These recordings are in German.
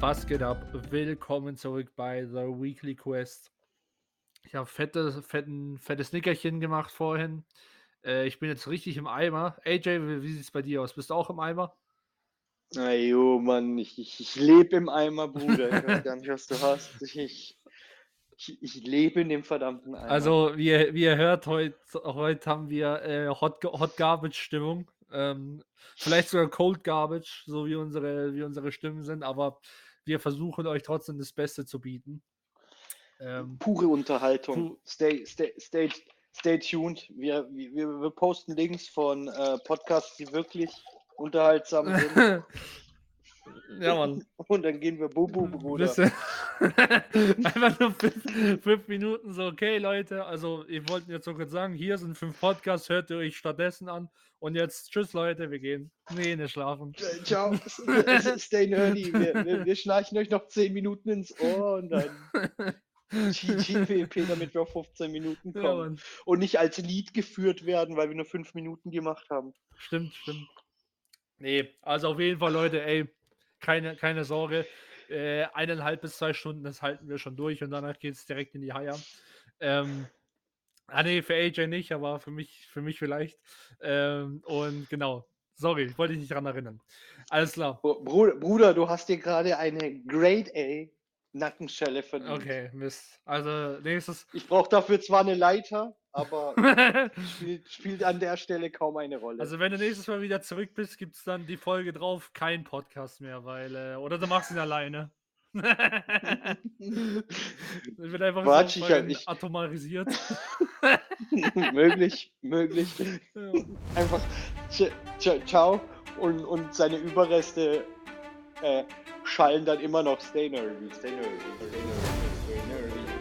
was geht ab? Willkommen zurück bei The Weekly Quest. Ich habe fette, fetten, fettes Nickerchen gemacht vorhin. Äh, ich bin jetzt richtig im Eimer. AJ, wie, wie sieht es bei dir aus? Bist du auch im Eimer? Na jo, Mann, ich, ich, ich lebe im Eimer, Bruder. Ich weiß gar nicht, was du hast. Ich, ich, ich lebe in dem verdammten Eimer. Also, wie ihr, wie ihr hört, heute heut haben wir äh, Hot, Hot Garbage-Stimmung. Ähm, vielleicht sogar Cold Garbage, so wie unsere, wie unsere Stimmen sind, aber wir versuchen euch trotzdem das Beste zu bieten. Ähm, Pure Unterhaltung. Stay, stay, stay, stay tuned. Wir, wir, wir posten Links von äh, Podcasts, die wirklich unterhaltsam sind. Ja, Mann. Und dann gehen wir Bubu, Bruder. Einfach nur fünf, fünf, Minuten so, okay, Leute, also ich wollte jetzt so kurz sagen, hier sind fünf Podcasts, hört ihr euch stattdessen an. Und jetzt, tschüss, Leute, wir gehen. Nee, nicht schlafen. Ciao, stay nerdy. Wir, wir, wir schnarchen euch noch zehn Minuten ins Ohr und dann GGPP, damit wir auf 15 Minuten kommen. Ja, und nicht als Lied geführt werden, weil wir nur fünf Minuten gemacht haben. Stimmt, stimmt. Nee, also auf jeden Fall, Leute, ey, keine, keine Sorge. Äh, eineinhalb bis zwei Stunden, das halten wir schon durch und danach geht es direkt in die Haier. Ähm, ah nee, für AJ nicht, aber für mich, für mich vielleicht. Ähm, und genau, sorry, ich wollte dich nicht daran erinnern. Alles klar. Bruder du hast dir gerade eine Grade A Nackenschelle verdient. Okay, Mist. Also nächstes. Ich brauche dafür zwar eine Leiter, aber spielt, spielt, an der Stelle kaum eine Rolle. Also wenn du nächstes Mal wieder zurück bist, gibt es dann die Folge drauf, kein Podcast mehr, weil, äh, oder du machst ihn alleine. ich wird einfach Quatsch, so ich, ich, atomarisiert. möglich, möglich. Ja. Einfach ciao und, und seine Überreste äh, schallen dann immer noch Stay Nerdy, Stay Nerdy, Stay Nerdy, Stay Nerdy.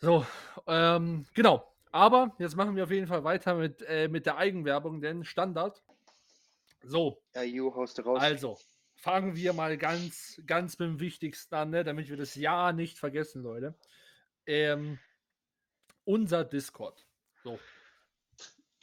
So, ähm, genau. Aber jetzt machen wir auf jeden Fall weiter mit, äh, mit der Eigenwerbung, denn Standard. So. Ja, you, haust raus. Also, fangen wir mal ganz, ganz mit dem Wichtigsten an, ne, damit wir das Ja nicht vergessen, Leute. Ähm, unser Discord. So.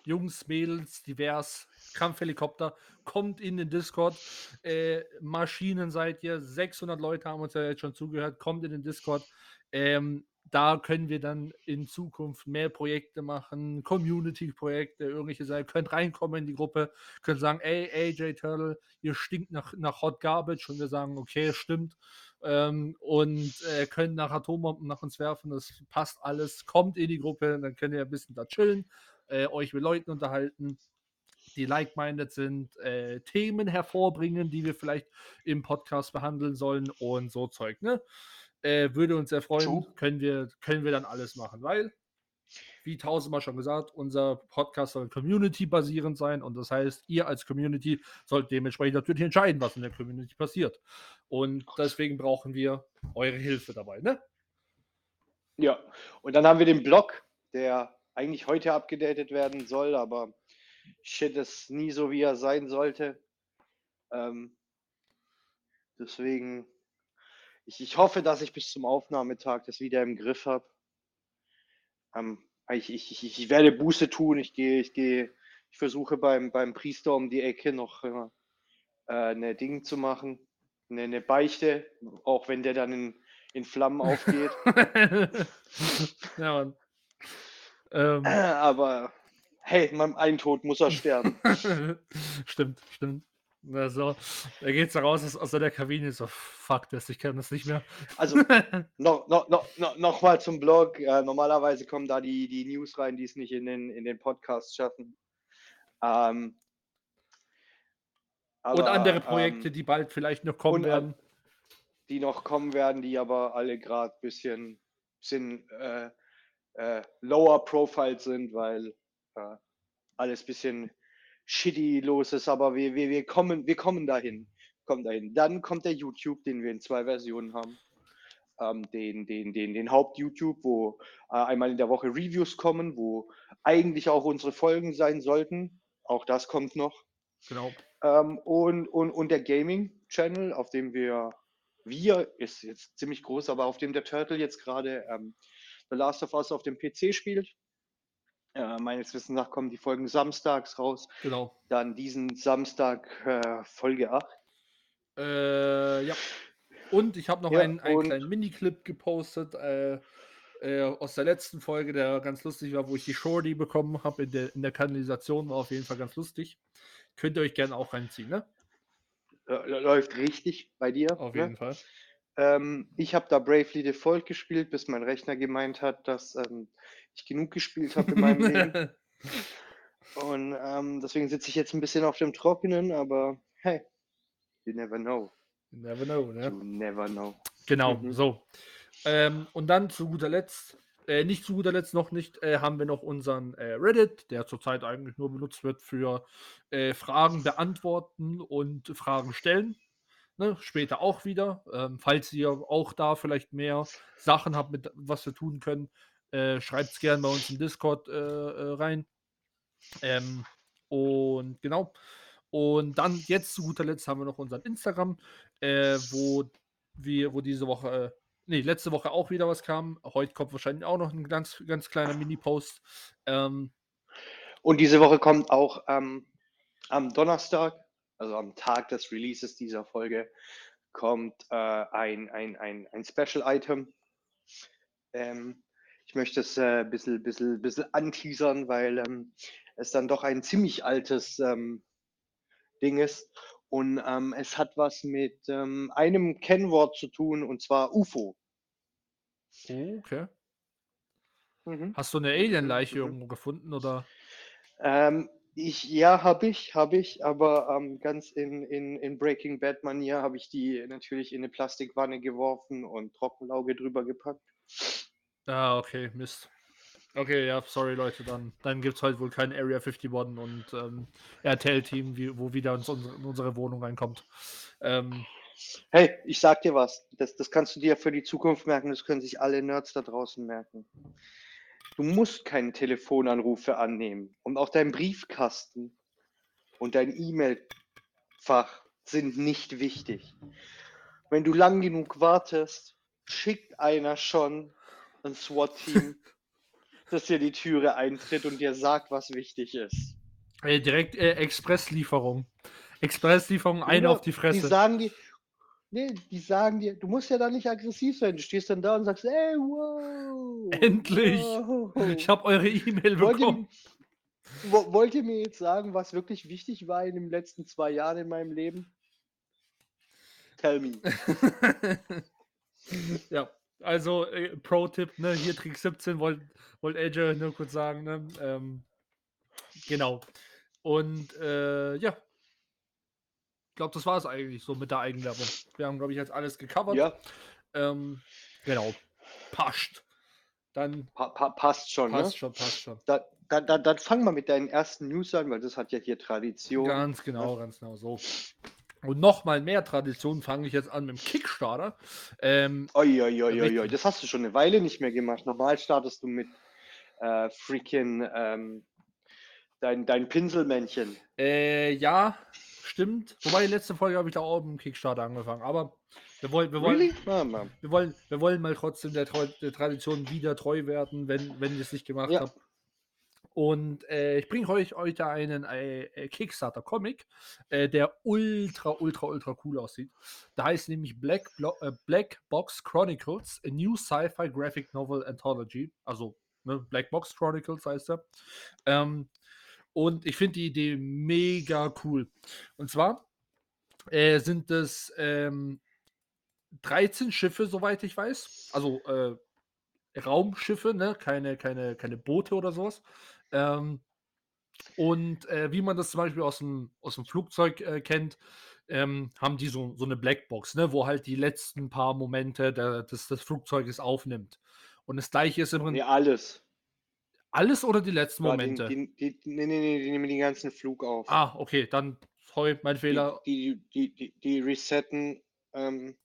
Jungs, Mädels, divers, Kampfhelikopter, kommt in den Discord. Äh, Maschinen seid ihr, 600 Leute haben uns ja jetzt schon zugehört, kommt in den Discord. Ähm, da können wir dann in Zukunft mehr Projekte machen, Community-Projekte, irgendwelche Sachen. Könnt reinkommen in die Gruppe, könnt sagen, ey, AJ Turtle, ihr stinkt nach, nach Hot Garbage und wir sagen, okay, stimmt. Ähm, und äh, können nach Atombomben nach uns werfen, das passt alles. Kommt in die Gruppe, dann könnt ihr ein bisschen da chillen, äh, euch mit Leuten unterhalten die like-minded sind, äh, Themen hervorbringen, die wir vielleicht im Podcast behandeln sollen und so Zeug, ne? Äh, würde uns sehr freuen. Können wir, können wir dann alles machen, weil, wie tausendmal schon gesagt, unser Podcast soll community-basierend sein und das heißt, ihr als Community sollt dementsprechend natürlich entscheiden, was in der Community passiert. Und deswegen brauchen wir eure Hilfe dabei, ne? Ja, und dann haben wir den Blog, der eigentlich heute abgedatet werden soll, aber shit ist nie so, wie er sein sollte. Ähm, deswegen ich, ich hoffe, dass ich bis zum Aufnahmetag das wieder im Griff habe. Ähm, ich, ich, ich, werde Buße tun. Ich gehe, ich gehe, ich versuche beim, beim Priester um die Ecke noch äh, eine Ding zu machen, eine, eine Beichte, auch wenn der dann in, in Flammen aufgeht. ja, Mann. Ähm. Aber hey, mein ein Tod muss er sterben. stimmt, stimmt. Also, da geht es raus aus, aus der Kabine, so, fuck das, ich kann das nicht mehr. Also, noch, noch, noch, noch, noch mal zum Blog. Äh, normalerweise kommen da die, die News rein, die es nicht in den, in den Podcast schaffen. Ähm, aber, und andere Projekte, ähm, die bald vielleicht noch kommen und, werden. Die noch kommen werden, die aber alle gerade ein bisschen, bisschen äh, äh, lower profile sind, weil äh, alles ein bisschen shitty los ist, aber wir, wir, wir, kommen, wir kommen dahin. Kommen dahin. Dann kommt der YouTube, den wir in zwei Versionen haben. Ähm, den, den, den, den Haupt-YouTube, wo äh, einmal in der Woche Reviews kommen, wo eigentlich auch unsere Folgen sein sollten. Auch das kommt noch. Genau. Ähm, und, und, und der Gaming-Channel, auf dem wir, wir ist jetzt ziemlich groß, aber auf dem der Turtle jetzt gerade ähm, The Last of Us auf dem PC spielt. Äh, meines Wissens nach kommen die Folgen samstags raus. Genau. Dann diesen Samstag äh, Folge 8. Äh, ja. Und ich habe noch Ja, einen, einen kleinen Miniclip gepostet äh, äh, aus der letzten Folge, der ganz lustig war, wo ich die Shorty bekommen habe in der, in der Kanalisation. War auf jeden Fall ganz lustig. Könnt ihr euch gerne auch reinziehen, ne? Läuft richtig bei dir. Auf ne? jeden Fall. Ähm, ich habe da Bravely Default gespielt, bis mein Rechner gemeint hat, dass ähm, ich genug gespielt habe in meinem Leben. Und ähm, deswegen sitze ich jetzt ein bisschen auf dem Trockenen, aber hey, you never know. You Never know, ne? You never know. Genau, Mhm. so. Ähm, und dann zu guter Letzt, äh, nicht zu guter Letzt noch nicht, äh, haben wir noch unseren äh, Reddit, der zurzeit eigentlich nur benutzt wird für äh, Fragen beantworten und Fragen stellen. Ne? Später auch wieder. Ähm, falls ihr auch da vielleicht mehr Sachen habt, mit was wir tun können, äh, schreibt es gerne bei uns im Discord äh, äh, rein. Ähm, und genau. Und dann jetzt zu guter Letzt haben wir noch unseren Instagram, äh, wo wir, wo diese Woche, äh, nee, letzte Woche auch wieder was kam. Heute kommt wahrscheinlich auch noch ein ganz, ganz kleiner Mini-Post. Ähm, Und diese Woche kommt auch ähm, am Donnerstag, also am Tag des Releases dieser Folge, kommt äh, ein, ein, ein, ein Special-Item. Ähm, ich möchte es ein äh, bisschen, bisschen, bisschen anteasern, weil ähm, es dann doch ein ziemlich altes ähm, Ding ist. Und ähm, es hat was mit ähm, einem Kennwort zu tun, und zwar UFO. okay. Mhm. Hast du eine Alien-Leiche Mhm. irgendwo gefunden oder? Ähm, ich, ja, habe ich, habe ich, aber ähm, ganz in, in, in Breaking Bad Manier habe ich die natürlich in eine Plastikwanne geworfen und Trockenlauge drüber gepackt. Ah, okay, Mist. Okay, ja, sorry Leute, dann, dann gibt es heute wohl kein Area 51 und ähm, RTL-Team, wo wieder ins unsere, in unsere Wohnung reinkommt. Ähm, Hey, ich sag dir was, das, das kannst du dir für die Zukunft merken, das können sich alle Nerds da draußen merken. Du musst keine Telefonanrufe annehmen und auch dein Briefkasten und dein E-Mail-Fach sind nicht wichtig. Wenn du lang genug wartest, schickt einer schon ein SWAT-Team, das dir die Türe eintritt und dir sagt, was wichtig ist. äh, direkt äh, Expresslieferung. Expresslieferung, eine Bruder, auf die Fresse. Die sagen dir, nee, die sagen dir, du musst ja da nicht aggressiv sein. Du stehst dann da und sagst, ey, wow. Endlich. wow. Ich habe eure E-Mail Wollt ihr- bekommen. Wo- Wollt ihr mir jetzt sagen, was wirklich wichtig war in den letzten zwei Jahren in meinem Leben? Tell me. ja, also äh, Pro-Tipp, ne, hier Trick 17, wollte wollt Edge nur kurz sagen, ne? Ähm, genau. Und äh, ja. Ich glaube, das war es eigentlich so mit der Eigenwerbung. Wir haben, glaube ich, jetzt alles gecovert. Ja, Ähm, genau. Passt. Dann pa pa passt schon. passt ne? schon, passt schon. Da, da, da, dann fang mal mit deinen ersten News an, weil das hat ja hier Tradition. Ganz genau, ganz genau so. Und nochmal mehr Tradition fange ich jetzt an mit dem Kickstarter. Ähm, Oi, oi, oi. Das hast du schon eine Weile nicht mehr gemacht. Normal startest du mit äh, freaking ähm, dein, dein Pinselmännchen. Äh, ja, stimmt. Wobei, die letzte Folge habe ich da auch mit dem Kickstarter angefangen. Aber wir wollen, wir wollen, Really? Ah, wir wollen, wir wollen mal trotzdem der, der Tradition wieder treu werden, wenn, wenn ich es nicht gemacht Ja. habe. Und äh, ich bringe euch heute einen äh, äh, Kickstarter-Comic, äh, der ultra, ultra, ultra cool aussieht. Der heißt nämlich Black, Blo äh, Black Box Chronicles, a New Sci-Fi Graphic Novel Anthology. Also ne, Black Box Chronicles heißt er. Ähm, und ich finde die Idee mega cool. Und zwar äh, sind es ähm, 13 Schiffe, soweit ich weiß. Also Raumschiffe, ne? keine, keine, keine Boote oder sowas. Ähm, und äh, wie man das zum Beispiel aus dem, aus dem Flugzeug äh, kennt, ähm, haben die so, so eine Blackbox, ne? wo halt die letzten paar Momente der, des, des Flugzeuges aufnimmt. Und das gleiche ist im Prinzip Nee, alles. Alles oder die letzten Ja, Momente? Die, die, die, nee, nee, nee, die nehmen den ganzen Flug auf. Ah, okay, dann, sorry, mein Fehler. Die, die, die, die resetten ähm,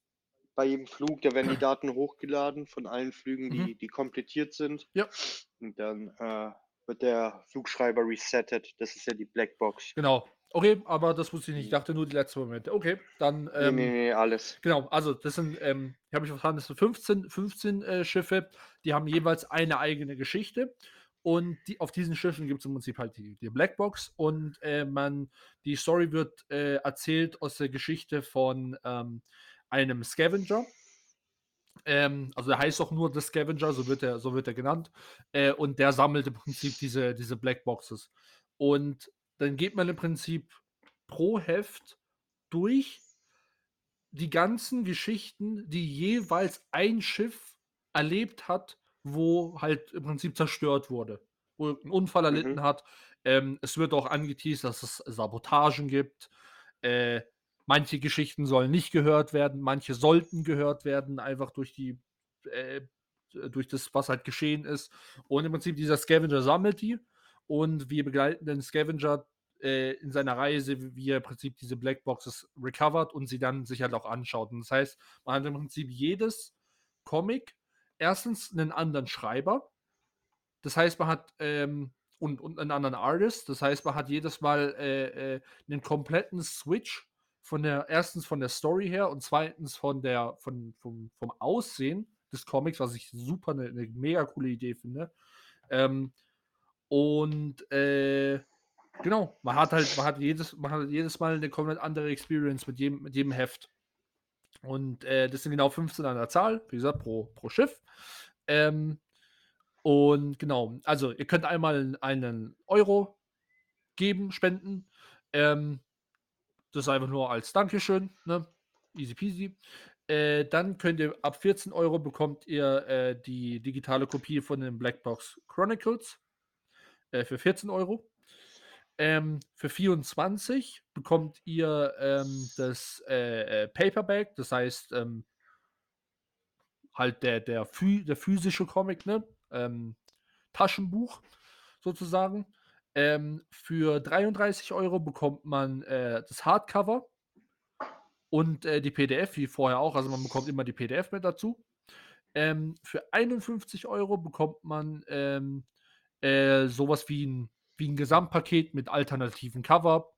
bei jedem Flug, da werden die Daten hochgeladen von allen Flügen, die, Mhm. die komplettiert sind. Ja. Und dann äh, wird der Flugschreiber resettet. Das ist ja die Blackbox. Genau. Okay, aber das wusste ich nicht. Ich dachte nur die letzten Momente. Okay, dann. Nee, Ähm, nee, nee, alles. Genau, also das sind, ähm, ich habe mich verstanden, das sind 15, 15 äh, Schiffe, die haben jeweils eine eigene Geschichte. Und die, auf diesen Schiffen gibt es im Prinzip halt die, die Blackbox und äh, man, die Story wird äh, erzählt aus der Geschichte von ähm, einem Scavenger. Ähm, also der heißt auch nur The Scavenger, so wird er, so wird er genannt. Äh, und der sammelt im Prinzip diese, diese Blackboxes. Und dann geht man im Prinzip pro Heft durch die ganzen Geschichten, die jeweils ein Schiff erlebt hat, wo halt im Prinzip zerstört wurde, wo ein Unfall erlitten Mhm. hat. Ähm, es wird auch angeteased, dass es Sabotagen gibt. Äh, manche Geschichten sollen nicht gehört werden, manche sollten gehört werden, einfach durch die äh, durch das, was halt geschehen ist. Und im Prinzip dieser Scavenger sammelt die und wir begleiten den Scavenger äh, in seiner Reise, wie er im Prinzip diese Blackboxes recovert und sie dann sich halt auch anschaut. Und das heißt, man hat im Prinzip jedes Comic erstens einen anderen Schreiber. Das heißt, man hat ähm, und, und einen anderen Artist. Das heißt, man hat jedes Mal äh, äh, einen kompletten Switch von der erstens von der Story her und zweitens von der von, vom, vom Aussehen des Comics, was ich super eine, eine mega coole Idee finde. Ähm, und äh, genau, man hat halt, man hat jedes, man hat jedes Mal eine komplett andere Experience mit jedem, mit jedem Heft. Und äh, das sind genau 15 an der Zahl, wie gesagt, pro, pro Schiff. Ähm, und genau, also ihr könnt einmal einen Euro geben, spenden. Ähm, das einfach nur als Dankeschön, ne? Easy peasy. Äh, dann könnt ihr ab 14 Euro bekommt ihr äh, die digitale Kopie von den Blackbox Chronicles äh, für 14 Euro. Ähm, für 24 bekommt ihr ähm, das äh, äh, Paperback, das heißt ähm, halt der, der, der physische Comic, ne? Ähm, Taschenbuch sozusagen. Ähm, für 33 Euro bekommt man äh, das Hardcover und äh, die PDF, wie vorher auch. Also man bekommt immer die PDF mit dazu. Ähm, für 51 Euro bekommt man ähm, äh, sowas wie ein, wie ein Gesamtpaket mit alternativen Cover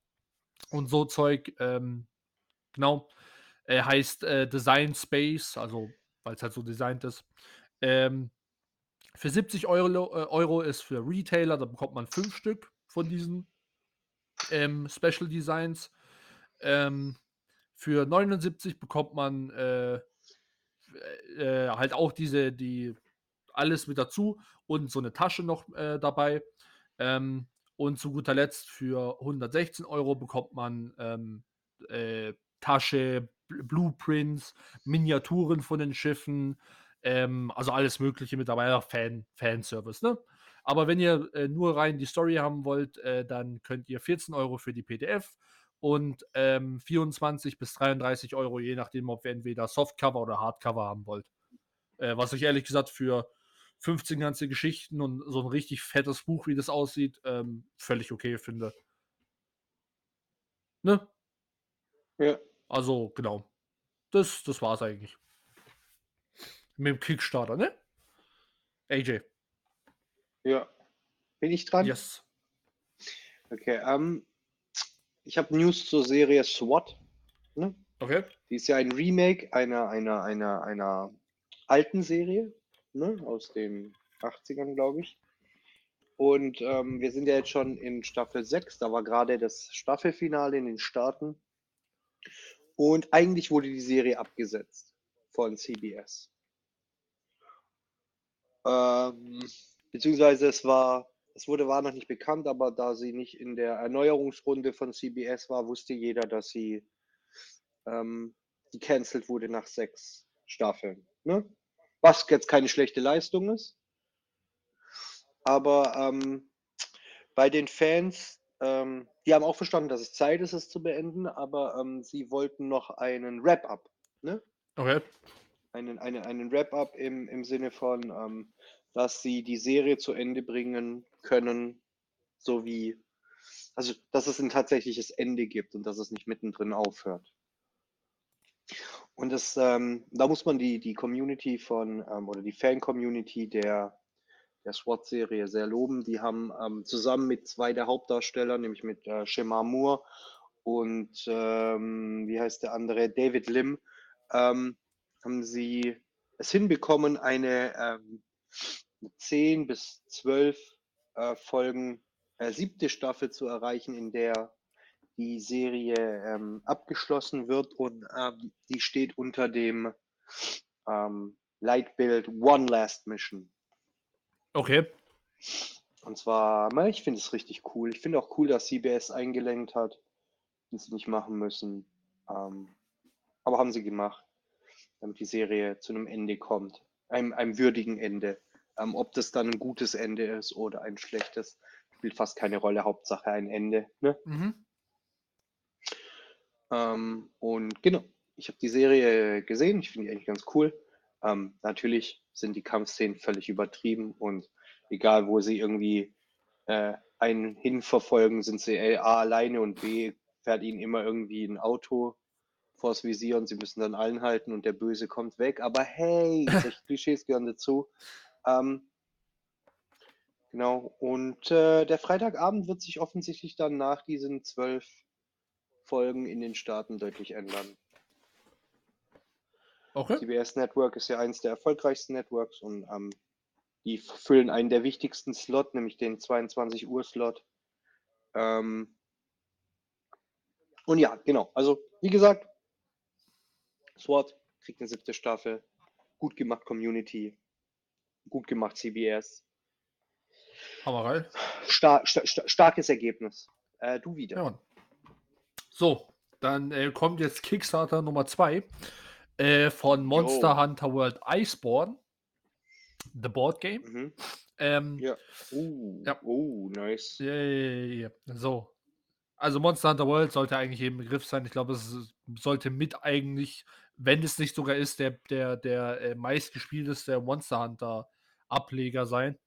und so Zeug. Ähm, genau. Äh, heißt äh, Design Space, also weil es halt so designt ist. Ähm, für 70 Euro, äh, Euro ist für Retailer, da bekommt man fünf Stück von diesen ähm, Special Designs. Ähm, für 79 bekommt man äh, äh, halt auch diese, die alles mit dazu und so eine Tasche noch äh, dabei. Ähm, und zu guter Letzt für 116 Euro bekommt man ähm, äh, Tasche, Bl- Blueprints, Miniaturen von den Schiffen, ähm, also alles Mögliche mit dabei, auch Fan, Fanservice, ne? Aber wenn ihr äh, nur rein die Story haben wollt, äh, dann könnt ihr 14 Euro für die PDF und ähm, 24 bis 33 Euro, je nachdem, ob ihr entweder Softcover oder Hardcover haben wollt. Äh, was ich ehrlich gesagt für 15 ganze Geschichten und so ein richtig fettes Buch, wie das aussieht, ähm, völlig okay finde. Ne? Ja. Also, genau. Das, das war's eigentlich. Mit dem Kickstarter, ne? AJ. Ja. Bin ich dran? Yes. Okay. Ähm, ich habe News zur Serie SWAT. Ne? Okay. Die ist ja ein Remake einer, einer, einer, einer alten Serie, ne? aus den 80ern, glaube ich. Und ähm, wir sind ja jetzt schon in Staffel 6, da war gerade das Staffelfinale in den Staaten. Und eigentlich wurde die Serie abgesetzt von CBS. Ähm, beziehungsweise es war, es wurde, war noch nicht bekannt, aber da sie nicht in der Erneuerungsrunde von CBS war, wusste jeder, dass sie ähm, gecancelt wurde nach sechs Staffeln. Ne? Was jetzt keine schlechte Leistung ist. Aber ähm, bei den Fans, ähm, die haben auch verstanden, dass es Zeit ist, es zu beenden, aber ähm, sie wollten noch einen Wrap-up. Ne? Okay. Einen, einen, einen Wrap-up im, im Sinne von, ähm, dass sie die Serie zu Ende bringen können, so wie, also dass es ein tatsächliches Ende gibt und dass es nicht mittendrin aufhört. Und das, ähm, da muss man die, die Community von, ähm, oder die Fan-Community der, der SWAT-Serie sehr loben. Die haben ähm, zusammen mit zwei der Hauptdarsteller, nämlich mit äh, Shemar Moore und ähm, wie heißt der andere, David Lim, ähm, haben sie es hinbekommen, eine ähm, 10 bis 12 äh, Folgen äh, siebte Staffel zu erreichen, in der die Serie ähm, abgeschlossen wird und ähm, die steht unter dem ähm, Leitbild One Last Mission. Okay. Und zwar, ich finde es richtig cool. Ich finde auch cool, dass CBS eingelenkt hat, die sie nicht machen müssen. Ähm, aber haben sie gemacht, damit die Serie zu einem Ende kommt. Einem, einem würdigen Ende. Ähm, ob das dann ein gutes Ende ist oder ein schlechtes, spielt fast keine Rolle. Hauptsache ein Ende. Ne? Mhm. Ähm, und genau, ich habe die Serie gesehen. Ich finde die eigentlich ganz cool. Ähm, natürlich sind die Kampfszenen völlig übertrieben und egal, wo sie irgendwie äh, einen hinverfolgen, sind sie A alleine und B fährt ihnen immer irgendwie ein Auto vors Visier und sie müssen dann allen halten und der Böse kommt weg. Aber hey, solche Klischees gehören dazu. Ähm, genau, und äh, der Freitagabend wird sich offensichtlich dann nach diesen zwölf Folgen in den Staaten deutlich ändern. Okay. CBS Network ist ja eines der erfolgreichsten Networks und ähm, die füllen einen der wichtigsten Slot, nämlich den 22 Uhr Slot. Ähm, und ja, genau. Also, wie gesagt, SWAT kriegt eine siebte Staffel. Gut gemacht, Community. Gut gemacht, CBS. Hammerei. Star sta sta starkes Ergebnis. Äh, du wieder. Ja. So, dann äh, kommt jetzt Kickstarter Nummer 2 äh, von Monster Jo. Hunter World Iceborne. The Board Game. Mhm. Ähm, Ja. Uh, Ja. Oh, nice. Ja, ja, ja. So. Also Monster Hunter World sollte eigentlich jedem Begriff sein. Ich glaube, es sollte mit eigentlich, wenn es nicht sogar ist, der, der, der äh, meistgespielteste Monster Hunter Ableger sein.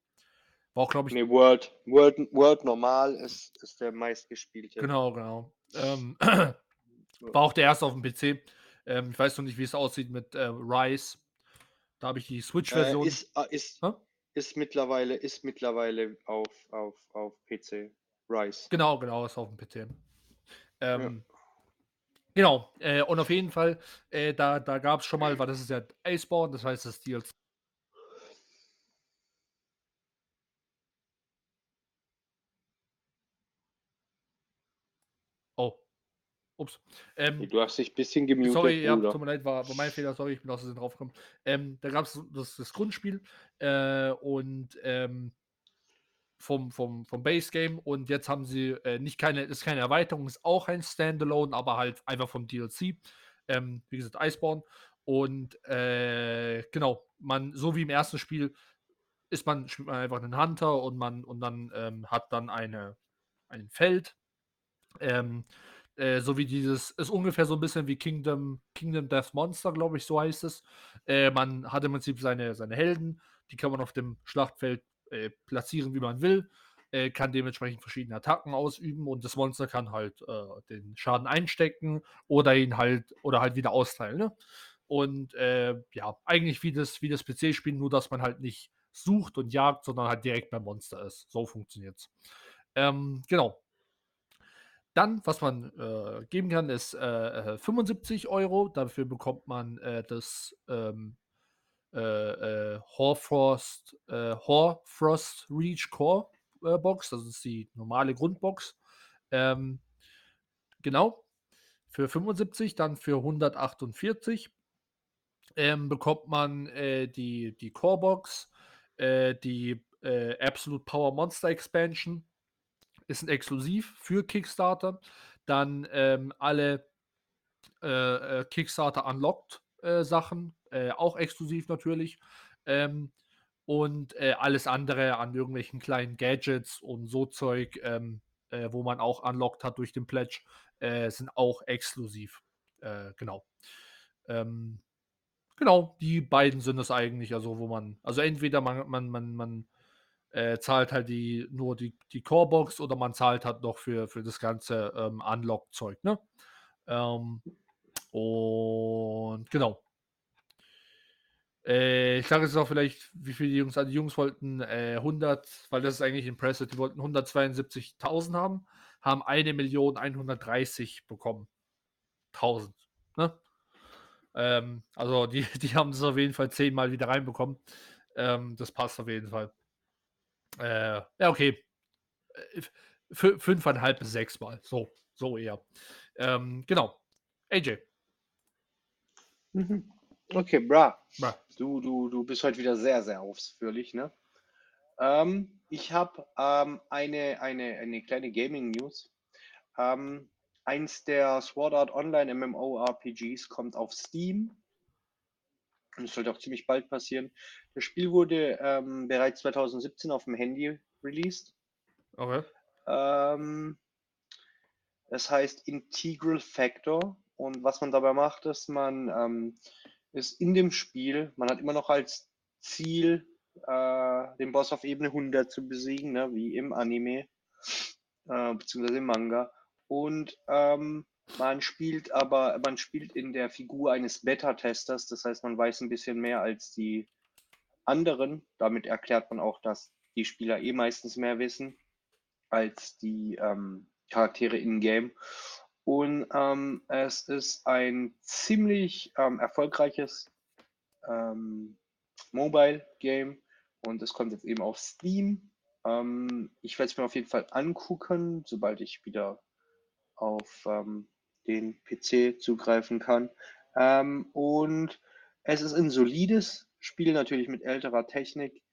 War auch, glaube ich, Nee, World, World, World normal ist, ist der meistgespielte. genau, genau. Ähm, war auch der erste auf dem PC. Ähm, ich weiß noch nicht, wie es aussieht mit äh, Rise. Da habe ich die Äh, Switch-Version. ist, äh, ist, Hä? ist mittlerweile, ist mittlerweile auf, auf, auf PC. Rise. Genau, genau, ist auf dem PC. Ähm, Genau, äh, und auf jeden Fall, äh, da, da gab es schon mal, weil das ist ja Iceborne, das heißt, das DLC. Oh. Ups. Ähm, Du hast dich ein bisschen gemutet, Sorry, ja, tut mir leid, war, war mein Fehler, sorry, ich bin aus Versehen draufgekommen. Ähm, da gab es das, das Grundspiel äh, und ähm, vom, vom, vom Base Game und jetzt haben sie äh, nicht keine, ist keine Erweiterung, ist auch ein Standalone, aber halt einfach vom DLC. Ähm, wie gesagt, Iceborne. Und äh, genau, man, so wie im ersten Spiel, ist man, spielt man einfach einen Hunter und man und dann ähm, hat dann eine, ein Feld. Ähm, äh, so wie dieses, ist ungefähr so ein bisschen wie Kingdom, Kingdom Death Monster, glaube ich, so heißt es. Äh, man hat im Prinzip seine, seine Helden, die kann man auf dem Schlachtfeld äh, platzieren, wie man will, äh, kann dementsprechend verschiedene Attacken ausüben und das Monster kann halt äh, den Schaden einstecken oder ihn halt oder halt wieder austeilen. Ne? Und äh, ja, eigentlich wie das, wie das PC-Spiel, nur dass man halt nicht sucht und jagt, sondern halt direkt beim Monster ist. So funktioniert's. Ähm, genau. Dann, was man äh, geben kann, ist äh, äh, 75 Euro. Dafür bekommt man äh, das ähm, äh, äh, Horfrost, äh, Horfrost Reach Core äh, Box. Das ist die normale Grundbox. Ähm, genau. Für 75, dann für 148 ähm, bekommt man äh, die, die Core Box, äh, die äh, Absolute Power Monster Expansion ist ein exklusiv für Kickstarter. Dann ähm, alle äh, äh, Kickstarter Unlocked äh, Sachen, äh, auch exklusiv natürlich. Ähm, und äh, alles andere an irgendwelchen kleinen Gadgets und so Zeug, ähm, äh, wo man auch unlocked hat durch den Pledge, äh, sind auch exklusiv. Genau. Ähm, genau, die beiden sind es eigentlich, also wo man, also entweder man, man, man, man zahlt halt die, nur die, die Core-Box oder man zahlt halt noch für, für das ganze ähm, Unlock-Zeug, ne? Ähm, und genau. Äh, ich sage jetzt auch vielleicht, wie viele Jungs, also die Jungs wollten äh, 100, weil das ist eigentlich impressive, die wollten 172.000 haben, haben 1.130 bekommen. 1000. Ne? Ähm, also die, die haben es auf jeden Fall zehnmal wieder reinbekommen. Ähm, das passt auf jeden Fall. Äh, ja, okay. Äh, f fünfeinhalb bis sechsmal. So, so eher. Ähm, genau. AJ. Mhm. Okay, bra. bra. Du, du, du bist heute wieder sehr, sehr ausführlich, ne? Ähm, ich habe ähm, eine, eine, eine kleine Gaming-News. Ähm, eins der Sword Art Online MMORPGs kommt auf Steam. Und das sollte auch ziemlich bald passieren. Das Spiel wurde ähm, bereits 2017 auf dem Handy released. Okay. Ähm, das heißt Integral Factor. Und was man dabei macht, ist, man ähm, ist in dem Spiel, man hat immer noch als Ziel, äh, den Boss auf Ebene 100 zu besiegen, ne, wie im Anime, äh, beziehungsweise im Manga. Und ähm, man spielt aber, man spielt in der Figur eines Beta-Testers, das heißt, man weiß ein bisschen mehr als die anderen. Damit erklärt man auch, dass die Spieler eh meistens mehr wissen als die ähm, Charaktere in-game. Und ähm, es ist ein ziemlich ähm, erfolgreiches ähm, Mobile-Game und es kommt jetzt eben auf Steam. Ähm, ich werde es mir auf jeden Fall angucken, sobald ich wieder auf ähm, den PC zugreifen kann. Und es ist ein solides Spiel, natürlich mit älterer Technik.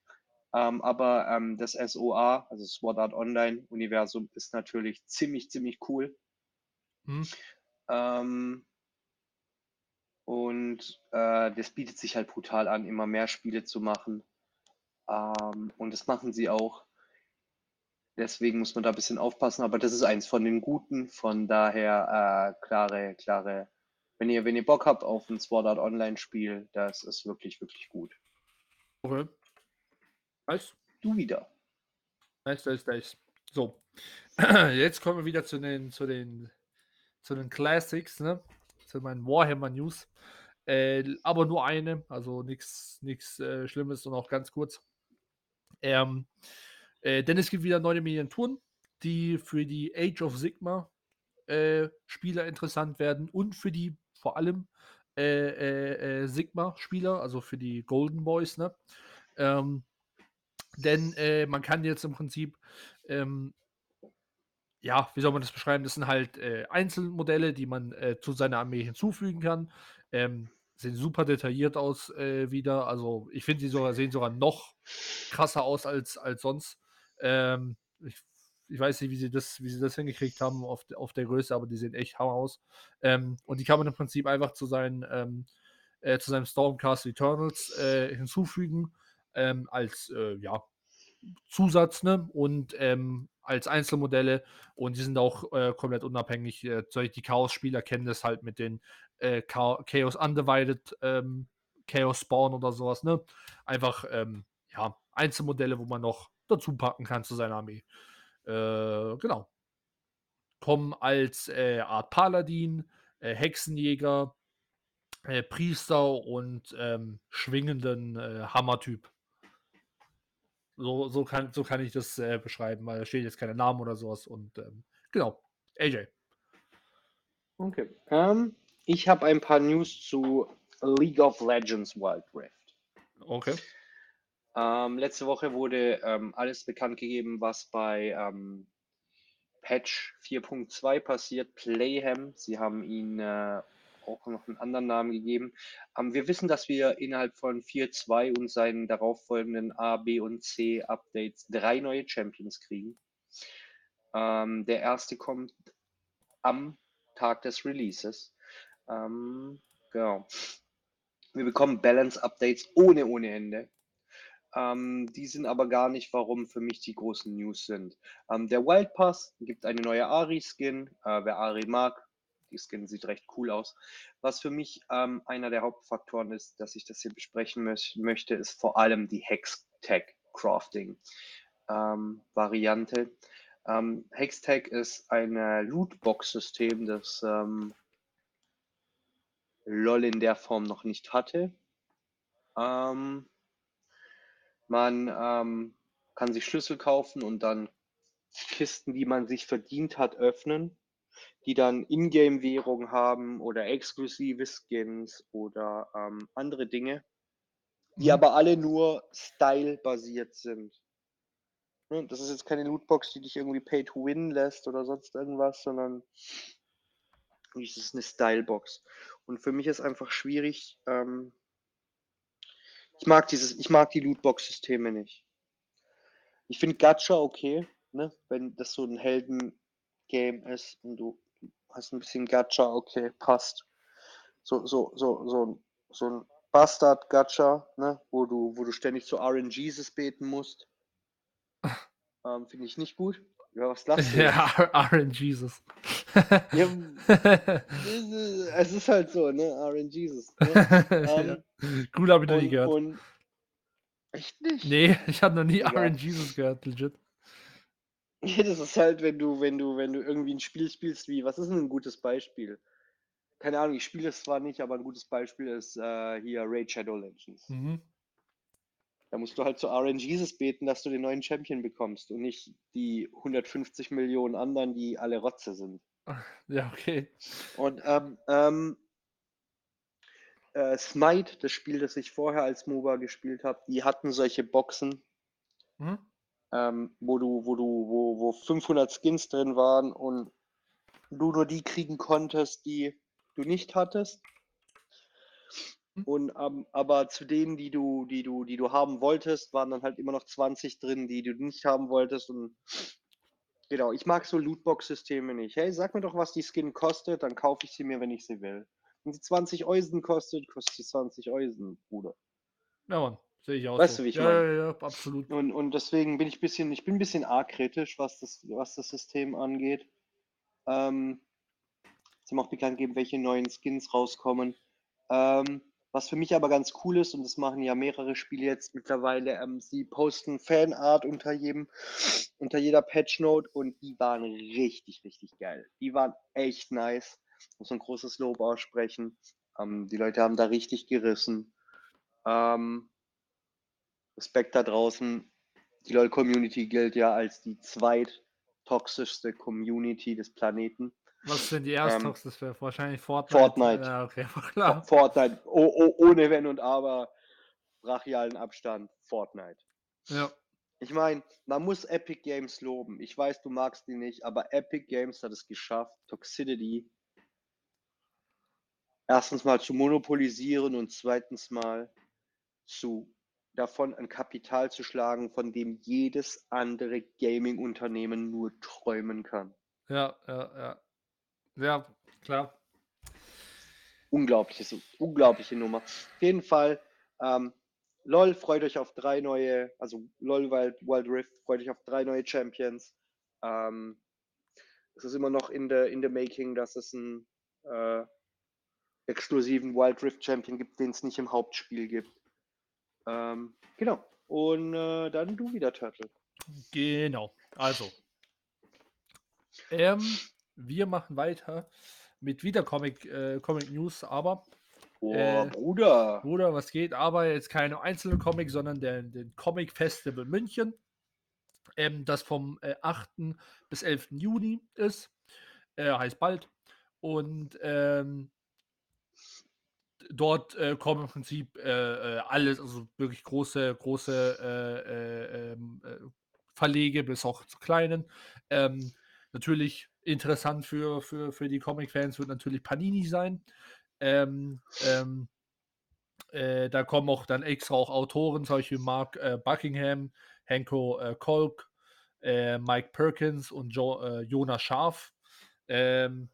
Ähm, aber ähm, das SOA, also Sword Art Online Universum, ist natürlich ziemlich, ziemlich cool. Mhm. Ähm, und äh, das bietet sich halt brutal an, immer mehr Spiele zu machen. Ähm, und das machen sie auch. Deswegen muss man da ein bisschen aufpassen, aber das ist eins von den Guten. Von daher äh, klare, klare. Wenn ihr, wenn ihr Bock habt auf ein Sword Art Online-Spiel, das ist wirklich, wirklich gut. Okay. Nice. Du wieder. Nice, nice, nice. So. Jetzt kommen wir wieder zu den, zu den zu den Classics, ne? zu meinen Warhammer News. Äh, aber nur eine, also nichts äh, Schlimmes und auch ganz kurz. Ähm, äh, denn es gibt wieder neue Miniaturen, die für die Age of Sigma äh, Spieler interessant werden und für die vor allem äh, äh, Sigma-Spieler, also für die Golden Boys. Ne? Ähm, denn man kann jetzt im Prinzip ähm, ja, wie soll man das beschreiben? Das sind halt äh, Einzelmodelle, die man äh, zu seiner Armee hinzufügen kann. Ähm, sehen super detailliert aus äh, wieder. Also ich finde, sie sogar, sehen sogar noch krasser aus als, als sonst. Ähm, ich, ich, weiß nicht, wie sie das, wie sie das hingekriegt haben auf, auf der Größe, aber die sehen echt hammer aus. Ähm, und die kann man im Prinzip einfach zu, seinen, ähm, äh, zu seinem Stormcast Eternals äh, hinzufügen ähm, als äh, ja, Zusatz ne? und ähm, als Einzelmodelle und die sind auch äh, komplett unabhängig. Äh, die Chaos-Spieler kennen das halt mit den äh, Chaos Undivided, ähm, Chaos Spawn oder sowas. Ne? Einfach ähm, ja, Einzelmodelle, wo man noch dazu packen kann zu seiner Armee. Äh, genau. Kommen als äh, Art Paladin, äh, Hexenjäger, Priester und ähm, schwingenden Hammertyp. So, so, kann, so kann ich das äh, beschreiben, weil da steht jetzt keine Namen oder sowas. Und ähm, genau, AJ. Okay. Um, ähm, ich habe ein paar News zu League of Legends Wild Rift. Okay. Um, ähm, letzte Woche wurde um, ähm, alles bekannt gegeben, was bei Patch 4.2 passiert. Playham, sie haben ihn äh, auch noch einen anderen Namen gegeben. Ähm, wir wissen, dass wir innerhalb von 4.2 und seinen darauffolgenden A, B und C Updates drei neue Champions kriegen. Ähm, der erste kommt am Tag des Releases. Ähm, genau. Wir bekommen Balance-Updates ohne ohne Ende. Ähm, die sind aber gar nicht, warum für mich die großen News sind. Ähm, der Wild Pass gibt eine neue Ari-Skin. Äh, wer Ari mag, die Skin sieht recht cool aus. Was für mich ähm, einer der Hauptfaktoren ist, dass ich das hier besprechen mö möchte, ist vor allem die Hex-Tag-Crafting-Variante. Ähm, ähm, Hextag ist ein Lootbox-System, das ähm, LOL in der Form noch nicht hatte. Ähm, man kann sich Schlüssel kaufen und dann Kisten, die man sich verdient hat, öffnen, die dann Ingame-Währung haben oder exklusive Skins oder ähm, andere Dinge, die mhm. aber alle nur Style-basiert sind. Ne, das ist jetzt keine Lootbox, die dich irgendwie pay to win lässt oder sonst irgendwas, sondern es ist eine Stylebox. Und für mich ist einfach schwierig, ähm, ich mag dieses, ich mag die Lootbox-Systeme nicht. Ich finde Gacha okay, ne? wenn das so ein Helden-Game ist und du hast ein bisschen Gacha, okay, passt. So, so, so, so, so ein Bastard-Gacha, ne? wo, du, wo du ständig zu RNGs beten musst. Ähm, Finde ich nicht gut. Ja, was lachst du? Ja, RNGesus. ja, es ist halt so, ne? RNGesus. Ne? Ähm, cool habe ich noch nie gehört. Und, echt nicht? Nee, ich habe noch nie ja. RNGesus gehört, legit. Ja, das ist halt, wenn du, wenn du, wenn du irgendwie ein Spiel spielst, wie, was ist denn ein gutes Beispiel? Keine Ahnung, ich spiele es zwar nicht, aber ein gutes Beispiel ist äh, hier Raid Shadow Legends. Mhm. Da musst du halt zu RNGs beten, dass du den neuen Champion bekommst und nicht die 150 Millionen anderen, die alle Rotze sind. Ja, okay. Und ähm, ähm, äh, Smite, das Spiel, das ich vorher als MOBA gespielt habe, die hatten solche Boxen, hm? Ähm, wo du, wo du, wo, wo 500 Skins drin waren und du nur die kriegen konntest, die du nicht hattest. Mhm. Und ähm, aber zu denen, die du, die du, die du haben wolltest, waren dann halt immer noch 20 drin, die du nicht haben wolltest. Und genau, ich mag so Lootbox-Systeme nicht. Hey, sag mir doch, was die Skin kostet, dann kaufe ich sie mir, wenn ich sie will. Wenn sie 20 Eusen kostet, kostet sie 20 Eusen, Bruder. Ja, Mann, sehe ich auch. Weißt so. du, wie ich ja, meine? Ja, ja, absolut. Und, und deswegen bin ich bisschen, ich bin ein bisschen arg kritisch, was das, was das System angeht. Ähm, sie haben auch bekannt geben, welche neuen Skins rauskommen. Ähm, was für mich aber ganz cool ist, und das machen ja mehrere Spiele jetzt mittlerweile, ähm, sie posten Fanart unter jedem, unter jeder Patchnote und die waren richtig, richtig geil. Die waren echt nice. Muss ein großes Lob aussprechen. Ähm, die Leute haben da richtig gerissen. Ähm, Respekt da draußen. Die LOL-Community gilt ja als die zweittoxischste Community des Planeten. Was sind die? Ähm, das wäre wahrscheinlich Fortnite. Fortnite. Ja, okay, klar. Fortnite. Oh, oh, ohne Wenn und Aber. Brachialen Abstand. Fortnite. Ja. Ich meine, man muss Epic Games loben. Ich weiß, du magst die nicht, aber Epic Games hat es geschafft, Toxicity erstens mal zu monopolisieren und zweitens mal zu davon ein Kapital zu schlagen, von dem jedes andere Gaming-Unternehmen nur träumen kann. Ja, ja, ja. Ja, klar. Unglaubliches, unglaubliche Nummer. Auf jeden Fall, ähm, LOL freut euch auf drei neue, also LOL Wild, Wild Rift freut euch auf drei neue Champions. Ähm, es ist immer noch in der in the making, dass es einen äh, exklusiven Wild Rift Champion gibt, den es nicht im Hauptspiel gibt. Ähm, genau. Und äh, dann du wieder, Turtle. Genau. Also. Ähm, wir machen weiter mit wieder Comic, äh, Comic News, aber. Oh, äh, Bruder. Bruder, was geht? Aber jetzt keine einzelne Comic, sondern den, den Comic Festival München, ähm, das vom äh, 8. bis 11. Juni ist. Äh, heißt bald. Und ähm, dort äh, kommen im Prinzip äh, äh alles, also wirklich große, große äh, ähm, Verlege bis auch zu kleinen. Ähm, natürlich interessant für, für, für die Comic-Fans wird natürlich Panini sein. Ähm, ähm, äh, da kommen auch dann extra auch Autoren, solche Mark äh, Buckingham, Henko äh, Kolk, äh, Mike Perkins und jo äh, Jonas Scharf. Ähm,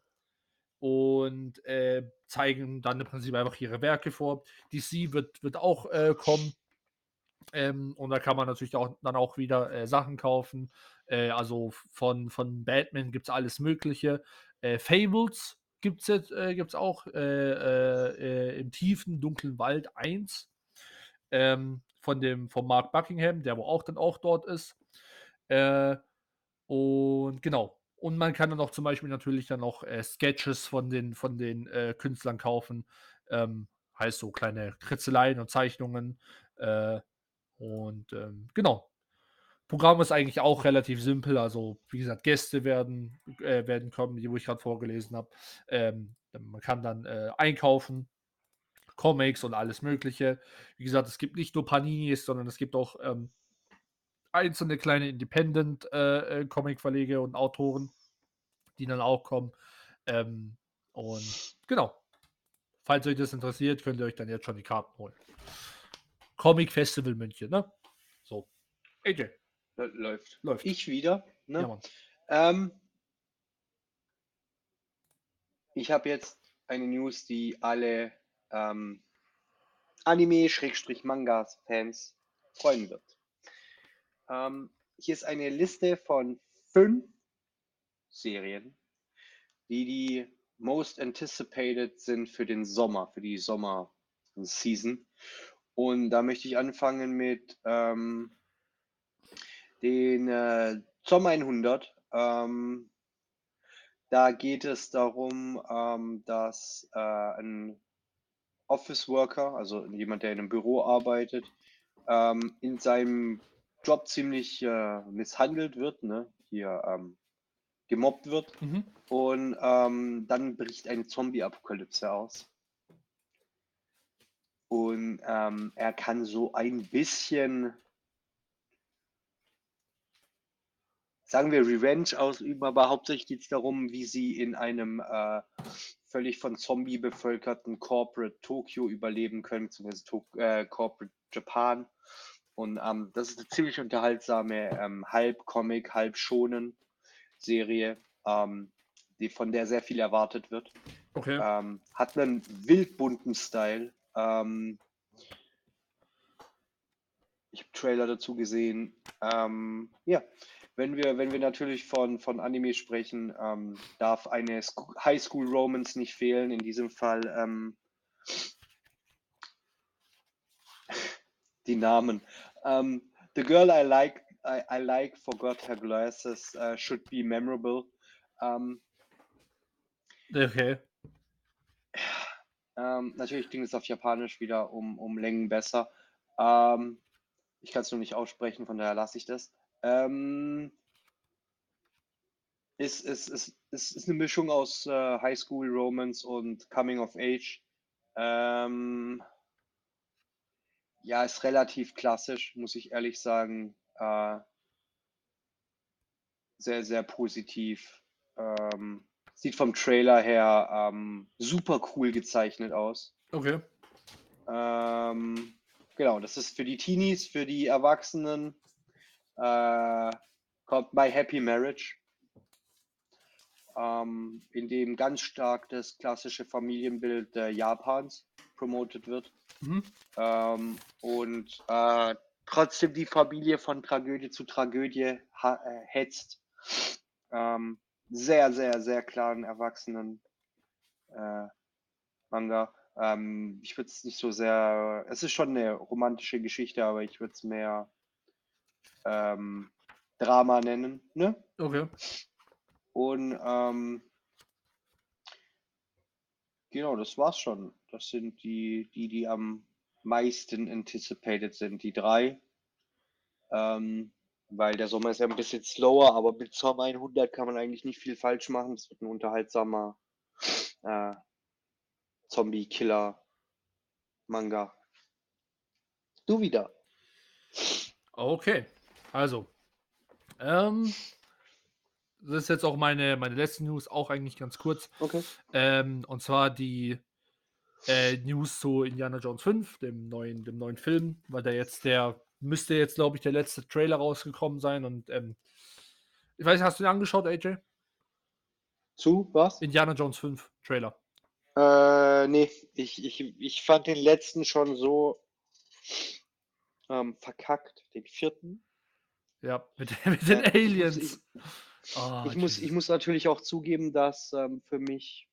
und äh, zeigen dann im Prinzip einfach ihre Werke vor. DC wird, wird auch kommen. Ähm, und da kann man natürlich auch dann auch wieder äh, Sachen kaufen. Äh, also von, von Batman gibt es alles Mögliche. Äh, Fables gibt es jetzt äh, gibt's auch äh, äh, äh, im tiefen, dunklen Wald 1 ähm, von dem von Mark Buckingham, der aber auch dann auch dort ist. Äh, und genau. Und man kann dann auch zum Beispiel natürlich dann auch äh, Sketches von den, von den äh, Künstlern kaufen. Ähm, heißt so kleine Kritzeleien und Zeichnungen. Äh, und ähm, genau. Programm ist eigentlich auch relativ simpel. Also, wie gesagt, Gäste werden, äh, werden kommen, die wo ich gerade vorgelesen habe. Ähm, man kann dann äh, einkaufen, Comics und alles Mögliche. Wie gesagt, es gibt nicht nur Paninis, sondern es gibt auch ähm, einzelne kleine Independent-Comic-Verlege äh, äh und Autoren, die dann auch kommen. Ähm, und genau. Falls euch das interessiert, könnt ihr euch dann jetzt schon die Karten holen. Comic Festival München, ne? So. AJ. Läuft. Läuft. Ich wieder. Ne? Ja. Ähm, ich habe jetzt eine News, die alle ähm, Anime-Mangas-Fans freuen wird. Ähm, hier ist eine Liste von fünf Serien, die die most anticipated sind für den Sommer, für die Sommer-Season. Und da möchte ich anfangen mit ähm, den äh, Sommer 100. Ähm, da geht es darum, ähm, dass äh, ein Office Worker, also jemand, der in einem Büro arbeitet, ähm, in seinem Job ziemlich äh, misshandelt wird, ne? hier ähm, gemobbt wird. Mhm. Und ähm, dann bricht eine Zombie-Apokalypse aus. Und ähm, er kann so ein bisschen, sagen wir, Revenge ausüben, aber hauptsächlich geht es darum, wie sie in einem äh, völlig von Zombie bevölkerten Corporate Tokyo überleben können, beziehungsweise to äh, Corporate Japan. Und ähm, das ist eine ziemlich unterhaltsame, ähm, halb Comic, halb schonen Serie, ähm, die, von der sehr viel erwartet wird. Okay. Ähm, hat einen wildbunten Style. Ähm, ich habe Trailer dazu gesehen. Ähm, ja, wenn wir, wenn wir natürlich von, von Anime sprechen, darf eine High School Romance nicht fehlen. In diesem Fall die Namen. Um, the girl I like, I, I like, forgot her glasses, uh, should be memorable. Um, okay. Ähm, natürlich klingt es auf Japanisch wieder um, um Längen besser. Ähm, ich kann es nur nicht aussprechen, von daher lasse ich das. Ähm, ist, ist, ist, ist, ist eine Mischung aus äh, High School Romance und Coming of Age. Ähm, ja, ist relativ klassisch, muss ich ehrlich sagen. Äh, sehr, sehr positiv. Ähm, sieht vom Trailer her ähm, super cool gezeichnet aus. Okay. Ähm, genau, das ist für die Teenies, für die Erwachsenen. Äh, kommt My Happy Marriage, ähm, in dem ganz stark das klassische Familienbild äh, Japans promotet wird. Mhm. Ähm, und äh, trotzdem die Familie von Tragödie zu Tragödie äh, hetzt. Ähm, sehr, sehr, sehr klaren Erwachsenen äh, Manga. Ähm, ich würde es nicht so sehr, es ist schon eine romantische Geschichte, aber ich würde es mehr ähm, Drama nennen. Ne? Okay. Und ähm, genau, das war's schon. Das sind die, die, die am meisten anticipated sind, die drei. Ähm, weil der Sommer ist ja ein bisschen slower, aber mit Sommer 100 kann man eigentlich nicht viel falsch machen. Es wird ein unterhaltsamer äh, Zombie-Killer-Manga. Du wieder. Okay. Also. Ähm, das ist jetzt auch meine, meine letzte News, auch eigentlich ganz kurz. Okay. Ähm, und zwar die äh, News zu Indiana Jones 5, dem neuen, dem neuen Film, weil der jetzt der, müsste jetzt, glaube ich, der letzte Trailer rausgekommen sein. Und ähm, ich weiß, hast du den angeschaut, AJ? Zu was? Indiana Jones 5 Trailer. Äh, nee, ich, ich, ich fand den letzten schon so ähm, verkackt, den vierten. Ja, mit, mit den Äh, Aliens. ich- Ah, ich, muss, ich muss natürlich auch zugeben, dass ähm, für mich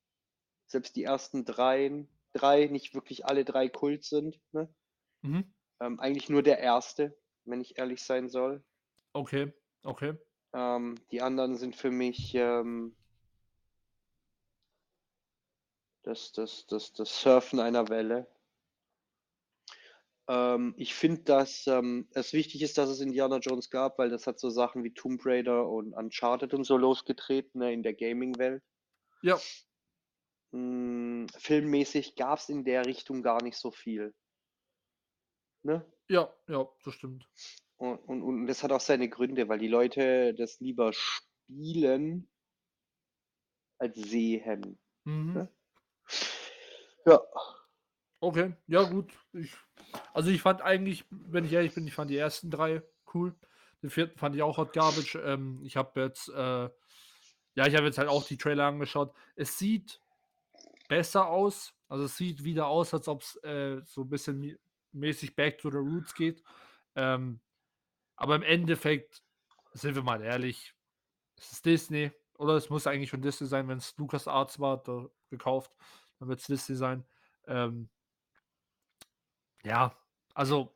selbst die ersten dreien, drei nicht wirklich alle drei Kult sind. Ne? Mhm. Ähm, eigentlich nur der erste, wenn ich ehrlich sein soll. Okay, okay. Ähm, die anderen sind für mich ähm, das, das, das, das Surfen einer Welle. Ähm, ich finde, dass ähm, es wichtig ist, dass es Indiana Jones gab, weil das hat so Sachen wie Tomb Raider und Uncharted und so losgetreten ne, in der Gaming-Welt. Ja, Mm, filmmäßig gab es in der Richtung gar nicht so viel. Ne? ja, ja, das stimmt. Und, und, und das hat auch seine Gründe, weil die Leute das lieber spielen als sehen. Mhm. Ne? Ja. Okay, ja gut. Ich, also ich fand eigentlich, wenn ich ehrlich bin, ich fand die ersten drei cool. Den vierten fand ich auch Hot Garbage. Ähm, ich habe jetzt, äh, ja, ich habe jetzt halt auch die Trailer angeschaut. Es sieht besser aus. Also es sieht wieder aus, als ob es äh, so ein bisschen mäßig back to the roots geht. Ähm, aber im Endeffekt, sind wir mal ehrlich, es ist Disney. Oder es muss eigentlich schon Disney sein, wenn es Lucas Arts war, da gekauft, dann wird es Disney sein. Ähm, ja, also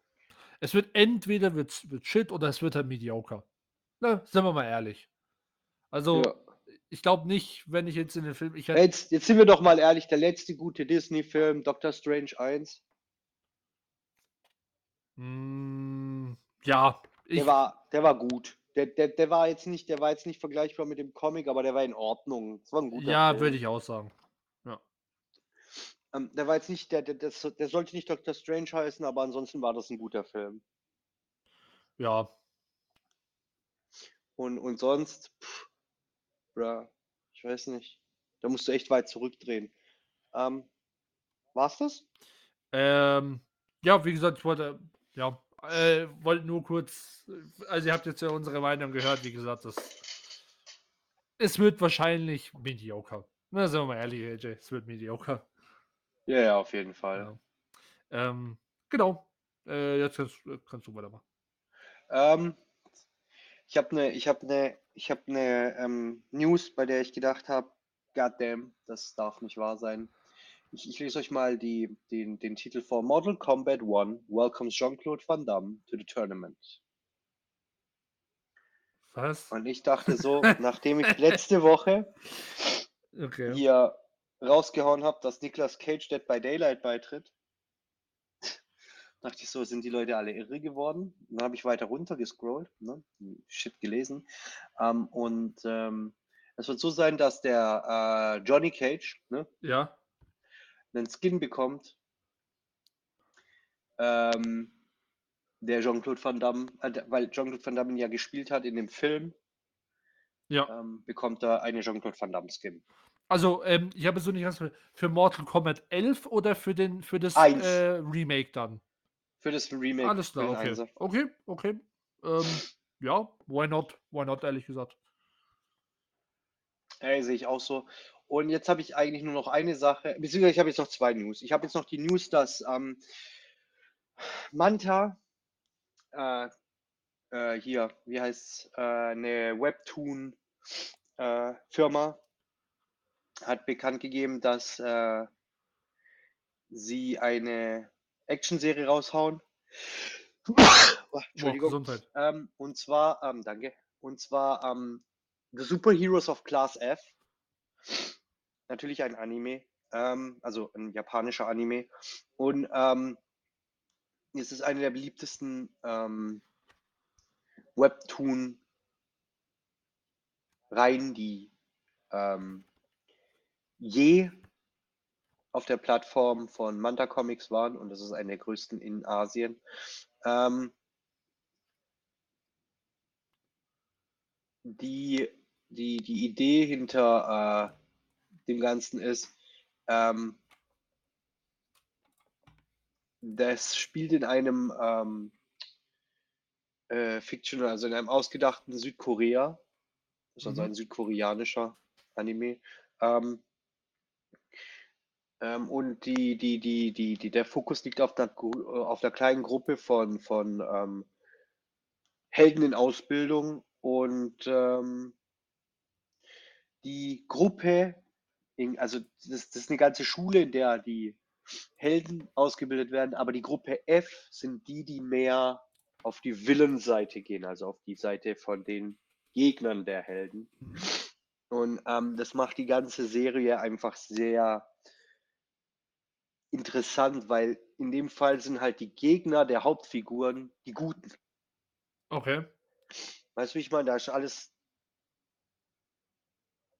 es wird entweder wird, wird Shit oder es wird halt mediocre. Ne, sind wir mal ehrlich. Also ja. ich glaube nicht, wenn ich jetzt in den Film, ich hätte, Jetzt, jetzt sind wir doch mal ehrlich, der letzte gute Disney-Film, Doctor Strange 1, Mm, ja, ich, der war, der war gut. Der, der, der war jetzt nicht, der war jetzt nicht vergleichbar mit dem Comic, aber der war in Ordnung. Das war ein guter ja, würde ich auch sagen. Ähm, der war jetzt nicht, der, der, der, der sollte nicht Doctor Strange heißen, aber ansonsten war das ein guter Film. Ja, Und, und sonst, pff, bruh, ich weiß nicht. Da musst du echt weit zurückdrehen. Ähm, war's das? ähm, ja, wie gesagt, ich wollte, ja, äh, wollte nur kurz, also ihr habt jetzt ja unsere Meinung gehört, wie gesagt, das, es wird wahrscheinlich mediocre. Na, sind wir mal ehrlich, AJ, es wird mediocre. Ja, ja, auf jeden Fall. Ja. Ähm, genau. Äh, jetzt kannst, kannst du weitermachen. Ähm, ich habe eine, ich habe eine, ich habe eine ähm, News, bei der ich gedacht habe, goddamn, das darf nicht wahr sein. Ich, ich lese euch mal die, den, den Titel vor. Mortal Kombat 1 welcomes Jean-Claude Van Damme to the tournament. Was? Und ich dachte so, nachdem ich letzte Woche Okay. hier rausgehauen habe, dass Nicolas Cage Dead by Daylight beitritt, dachte ich so, sind die Leute alle irre geworden? Dann habe ich weiter runter gescrollt, ne? Shit gelesen. Ähm, und ähm, es wird so sein, dass der äh, Johnny Cage ne, Ja. einen Skin bekommt, ähm, der Jean-Claude Van Damme, äh, weil Jean-Claude Van Damme ja gespielt hat in dem Film, Ja. ähm, bekommt er eine Jean-Claude Van Damme Skin. Also, ähm, ich habe es so nicht ganz für Mortal Kombat 11 oder für den für das äh, Remake dann? Für das Remake. Alles klar, okay. Einser. Okay, okay. Ähm, ja, why not? Why not, ehrlich gesagt. Ey, sehe ich auch so. Und jetzt habe ich eigentlich nur noch eine Sache, beziehungsweise ich habe jetzt noch zwei News. Ich habe jetzt noch die News, dass ähm, Manta, äh, äh, hier, wie heißt äh, eine Webtoon-Firma, hat bekannt gegeben, dass äh, sie eine Actionserie raushauen. Oh, Entschuldigung. Gesundheit. Ähm, und zwar, ähm, danke. Und zwar ähm, The Superheroes of Class F. Natürlich ein Anime, ähm, also ein japanischer Anime. Und ähm, es ist eine der beliebtesten ähm, Webtoon-Reihen, die ähm, je auf der Plattform von Manta Comics waren. Und das ist eine der größten in Asien. Ähm, die, die, die Idee hinter äh, dem Ganzen ist, ähm, das spielt in einem ähm, äh, Fiction, also in einem ausgedachten Südkorea. Das ist also Mhm. ein südkoreanischer Anime. Ähm, ähm, und die, die, die, die, die, der Fokus liegt auf der, äh, auf der kleinen Gruppe von, von ähm, Helden in Ausbildung und ähm, die Gruppe in, also das, das ist eine ganze Schule, in der die Helden ausgebildet werden, aber die Gruppe F sind die, die mehr auf die Villain-Seite gehen, also auf die Seite von den Gegnern der Helden. Und ähm, das macht die ganze Serie einfach sehr interessant, weil in dem Fall sind halt die Gegner der Hauptfiguren die Guten. Okay. Weißt du, wie ich meine? Da ist alles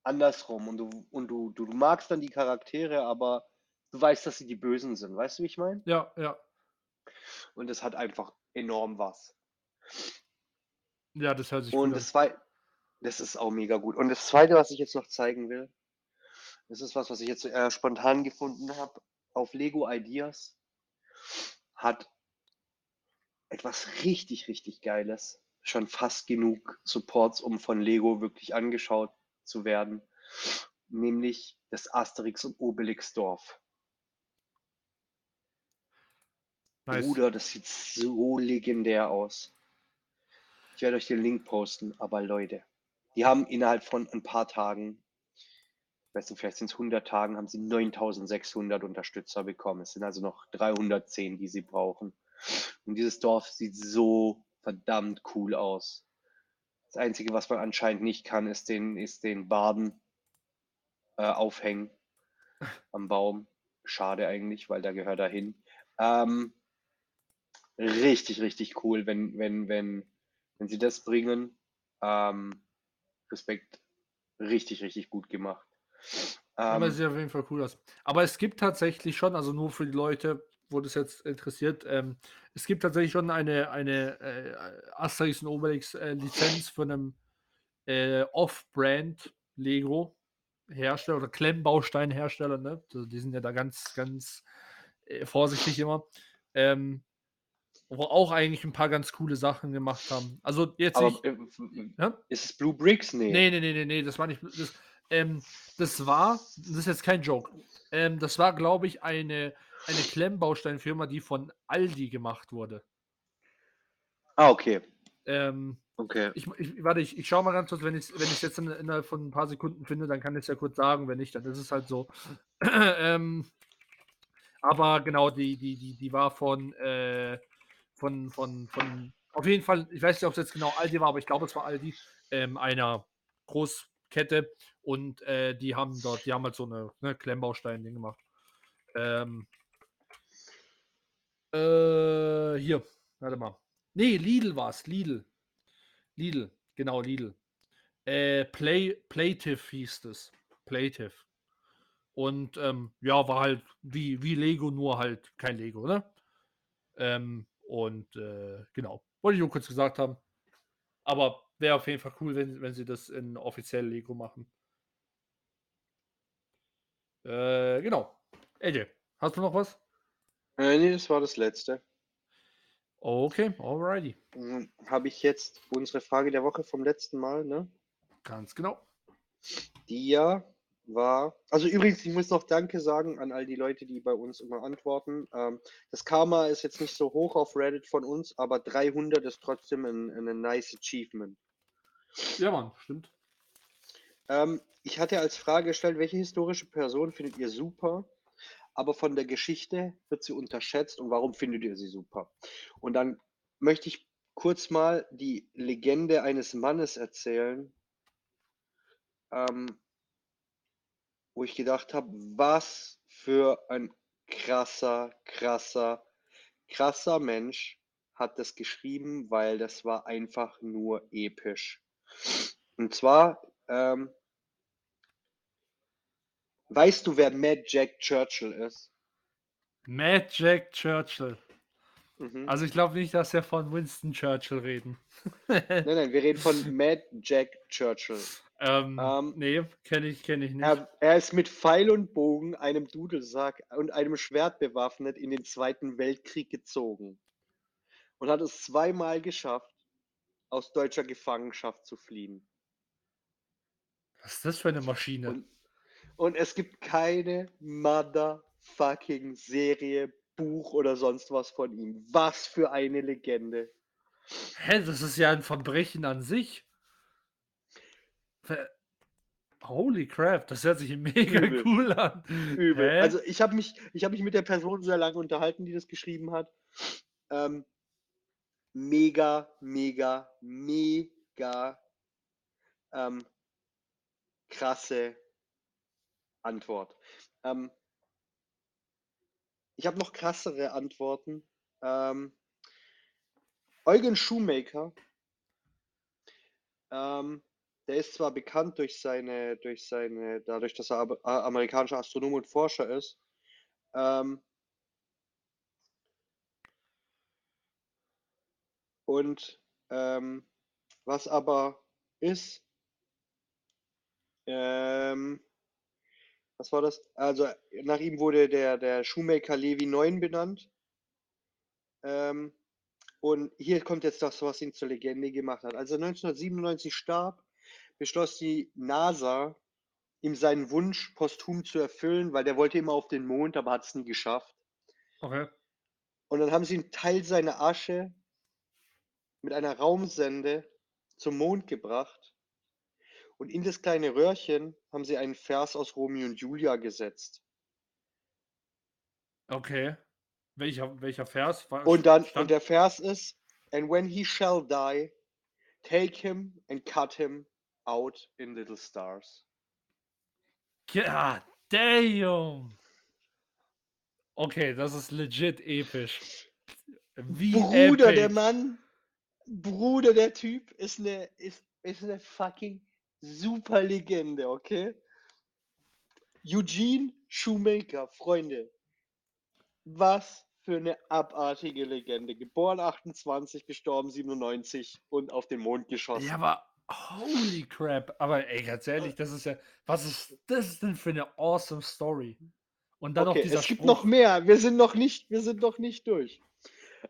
andersrum und du, und du, du, du magst dann die Charaktere, aber du weißt, dass sie die Bösen sind. Weißt du, wie ich meine? Ja, ja. Und das hat einfach enorm was. Ja, das hört sich Und gut das zweite, das ist auch mega gut. Und das zweite, was ich jetzt noch zeigen will, das ist was, was ich jetzt äh, spontan gefunden habe auf Lego Ideas, hat etwas richtig, richtig Geiles. Schon fast genug Supports, um von Lego wirklich angeschaut zu werden. Nämlich das Asterix und Obelix Dorf. Nice. Bruder, das sieht so legendär aus. Ich werde euch den Link posten, aber Leute, die haben innerhalb von ein paar Tagen, ich weiß nicht, vielleicht sind es 100 Tagen, haben sie 9600 Unterstützer bekommen. Es sind also noch 310, die sie brauchen. Und dieses Dorf sieht so verdammt cool aus. Das Einzige, was man anscheinend nicht kann, ist den, ist den Baden äh, aufhängen am Baum. Schade eigentlich, weil der gehört dahin. Ähm, richtig, richtig cool, wenn, wenn, wenn, wenn sie das bringen. Ähm, Respekt, richtig, richtig gut gemacht. Aber Ähm, sieht auf jeden Fall cool aus. Aber es gibt tatsächlich schon, also nur für die Leute, wo das jetzt interessiert, ähm, es gibt tatsächlich schon eine, eine äh, Asterix und Obelix äh, Lizenz von einem äh, Off-Brand Lego Hersteller oder Klemmbaustein-Hersteller, ne? Also die sind ja da ganz, ganz äh, vorsichtig immer. Ähm, wo auch eigentlich ein paar ganz coole Sachen gemacht haben. Also jetzt aber nicht. äh, Ja? ist es Blue Bricks? Nee. Nee, nee, nee, nee, nee, das war nicht. Das, ähm, das war, das ist jetzt kein Joke. Ähm, das war, glaube ich, eine, eine Klemmbausteinfirma, die von Aldi gemacht wurde. Ah, okay. Ähm, Okay. ich, ich, warte, ich, ich schaue mal ganz kurz, wenn ich es wenn ich's jetzt in, innerhalb von ein paar Sekunden finde, dann kann ich es ja kurz sagen. Wenn nicht, dann ist es halt so. ähm, aber genau, die, die, die, die war von, äh, von, von, von, auf jeden Fall, ich weiß nicht, ob es jetzt genau Aldi war, aber ich glaube, es war Aldi, ähm, einer Großkette und äh, die haben dort, die haben halt so eine ne, Klemmbaustein-Ding gemacht. Ähm, äh, hier, warte mal. Nee, Lidl war es, Lidl. Lidl, genau, Lidl. Äh, Play, Playtive hieß es. Playtive. Und ähm, ja, war halt wie, wie Lego, nur halt kein Lego, ne? Ähm, und äh, genau, wollte ich nur kurz gesagt haben. Aber wäre auf jeden Fall cool, wenn, wenn sie das in offiziell Lego machen. Äh, genau. AJ, hast du noch was? Äh, nee, das war das letzte. Okay, alrighty. Habe ich jetzt unsere Frage der Woche vom letzten Mal, ne? Ganz genau. Die ja war. Also übrigens, ich muss noch Danke sagen an all die Leute, die bei uns immer antworten. Ähm, das Karma ist jetzt nicht so hoch auf Reddit von uns, aber 300 ist trotzdem ein, ein nice Achievement. Ja, Mann, stimmt. Ähm, ich hatte als Frage gestellt, welche historische Person findet ihr super, aber von der Geschichte wird sie unterschätzt und warum findet ihr sie super? Und dann möchte ich kurz mal die Legende eines Mannes erzählen, ähm, wo ich gedacht habe, was für ein krasser, krasser, krasser Mensch hat das geschrieben, weil das war einfach nur episch. Und zwar, ähm, weißt du, wer Mad Jack Churchill ist? Mad Jack Churchill. Mhm. Also ich glaube nicht, dass wir von Winston Churchill reden. nein, nein, wir reden von Mad Jack Churchill. ähm, Ähm, nee, kenne ich, kenne ich nicht. Er, er ist mit Pfeil und Bogen, einem Dudelsack und einem Schwert bewaffnet in den Zweiten Weltkrieg gezogen und hat es zweimal geschafft, aus deutscher Gefangenschaft zu fliehen. Was ist das für eine Maschine? Und, und es gibt keine motherfucking Serie, Buch oder sonst was von ihm. Was für eine Legende. Hä, das ist ja ein Verbrechen an sich. Ver Holy crap, das hört sich mega Übel. cool an. Übel. Hä? Also ich habe mich, ich habe mich mit der Person sehr lange unterhalten, die das geschrieben hat. Ähm, mega, mega, mega ähm, krasse Antwort. Ähm, ich habe noch krassere Antworten. Ähm, Eugen Shoemaker, ähm, der ist zwar bekannt durch seine, durch seine, dadurch, dass er a- amerikanischer Astronom und Forscher ist, ähm, und ähm, was aber ist, ähm, was war das? Also nach ihm wurde der, der Shoemaker Levi 9 benannt. Ähm, und hier kommt jetzt das, was ihn zur Legende gemacht hat. Als er 1997 starb, beschloss die NASA, ihm seinen Wunsch posthum zu erfüllen, weil der wollte immer auf den Mond, aber hat es nie geschafft. Okay. Und dann haben sie einen Teil seiner Asche mit einer Raumsende zum Mond gebracht. Und in das kleine Röhrchen haben sie einen Vers aus Romeo und Julia gesetzt. Okay. Welcher, welcher Vers? War, Und dann, stand- und der Vers ist, and when he shall die, take him and cut him out in little stars. God damn. Okay, das ist legit episch. Wie Bruder, der epic. Mann, Bruder, der Typ ist eine, ist, ist eine fucking super Legende, okay? Eugene Shoemaker, Freunde. Was für eine abartige Legende. Geboren 28, gestorben 97 und auf den Mond geschossen. Ja, aber holy crap. Aber ey, ganz ehrlich, das ist ja. Was ist das denn für eine awesome Story? Und dann okay, noch dieser es gibt Spruch. noch mehr. Wir sind noch nicht, wir sind noch nicht durch.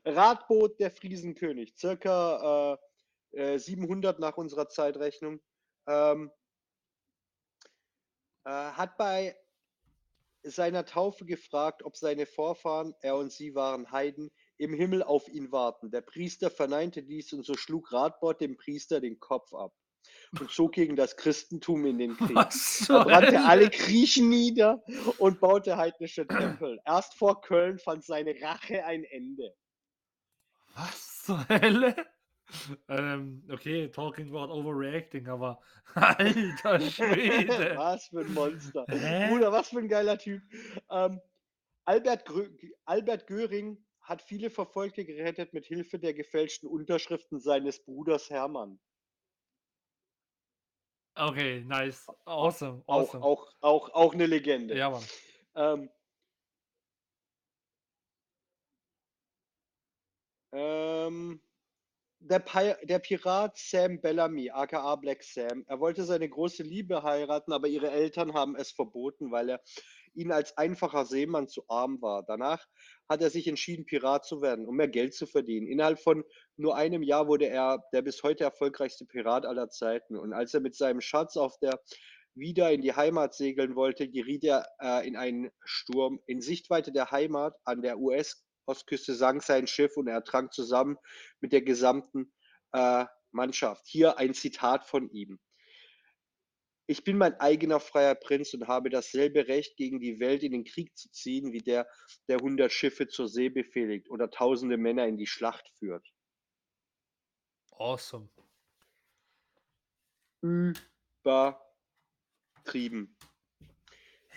Radboot der Friesenkönig, circa äh, äh, 700 nach unserer Zeitrechnung, ähm, äh, hat bei seiner Taufe gefragt, ob seine Vorfahren, er und sie waren Heiden, im Himmel auf ihn warten. Der Priester verneinte dies und so schlug Radbot dem Priester den Kopf ab und zog gegen das Christentum in den Krieg. Er brannte alle? Griechen nieder und baute heidnische Tempel. Erst vor Köln fand seine Rache ein Ende. Was zur Hölle? Ähm, okay, talking about overreacting, aber alter Schwede. Was für ein Monster. Hä? Bruder, was für ein geiler Typ. Ähm, Albert, Grö Albert Göring hat viele Verfolgte gerettet mit Hilfe der gefälschten Unterschriften seines Bruders Hermann. Okay, nice. Awesome, Auch, awesome. auch, auch, auch eine Legende. Ja, Mann. Ähm, ähm, der, Pi der Pirat Sam Bellamy, aka Black Sam, er wollte seine große Liebe heiraten, aber ihre Eltern haben es verboten, weil er ihnen als einfacher Seemann zu arm war. Danach hat er sich entschieden, Pirat zu werden, um mehr Geld zu verdienen. Innerhalb von nur einem Jahr wurde er der bis heute erfolgreichste Pirat aller Zeiten. Und als er mit seinem Schatz auf der wieder in die Heimat segeln wollte, geriet er äh, in einen Sturm. In Sichtweite der Heimat an der US-Ostküste sank sein Schiff und er trank zusammen mit der gesamten äh, Mannschaft. Hier ein Zitat von ihm. Ich bin mein eigener freier Prinz und habe dasselbe Recht, gegen die Welt in den Krieg zu ziehen, wie der, der hundert Schiffe zur See befehligt oder tausende Männer in die Schlacht führt. Awesome. Übertrieben.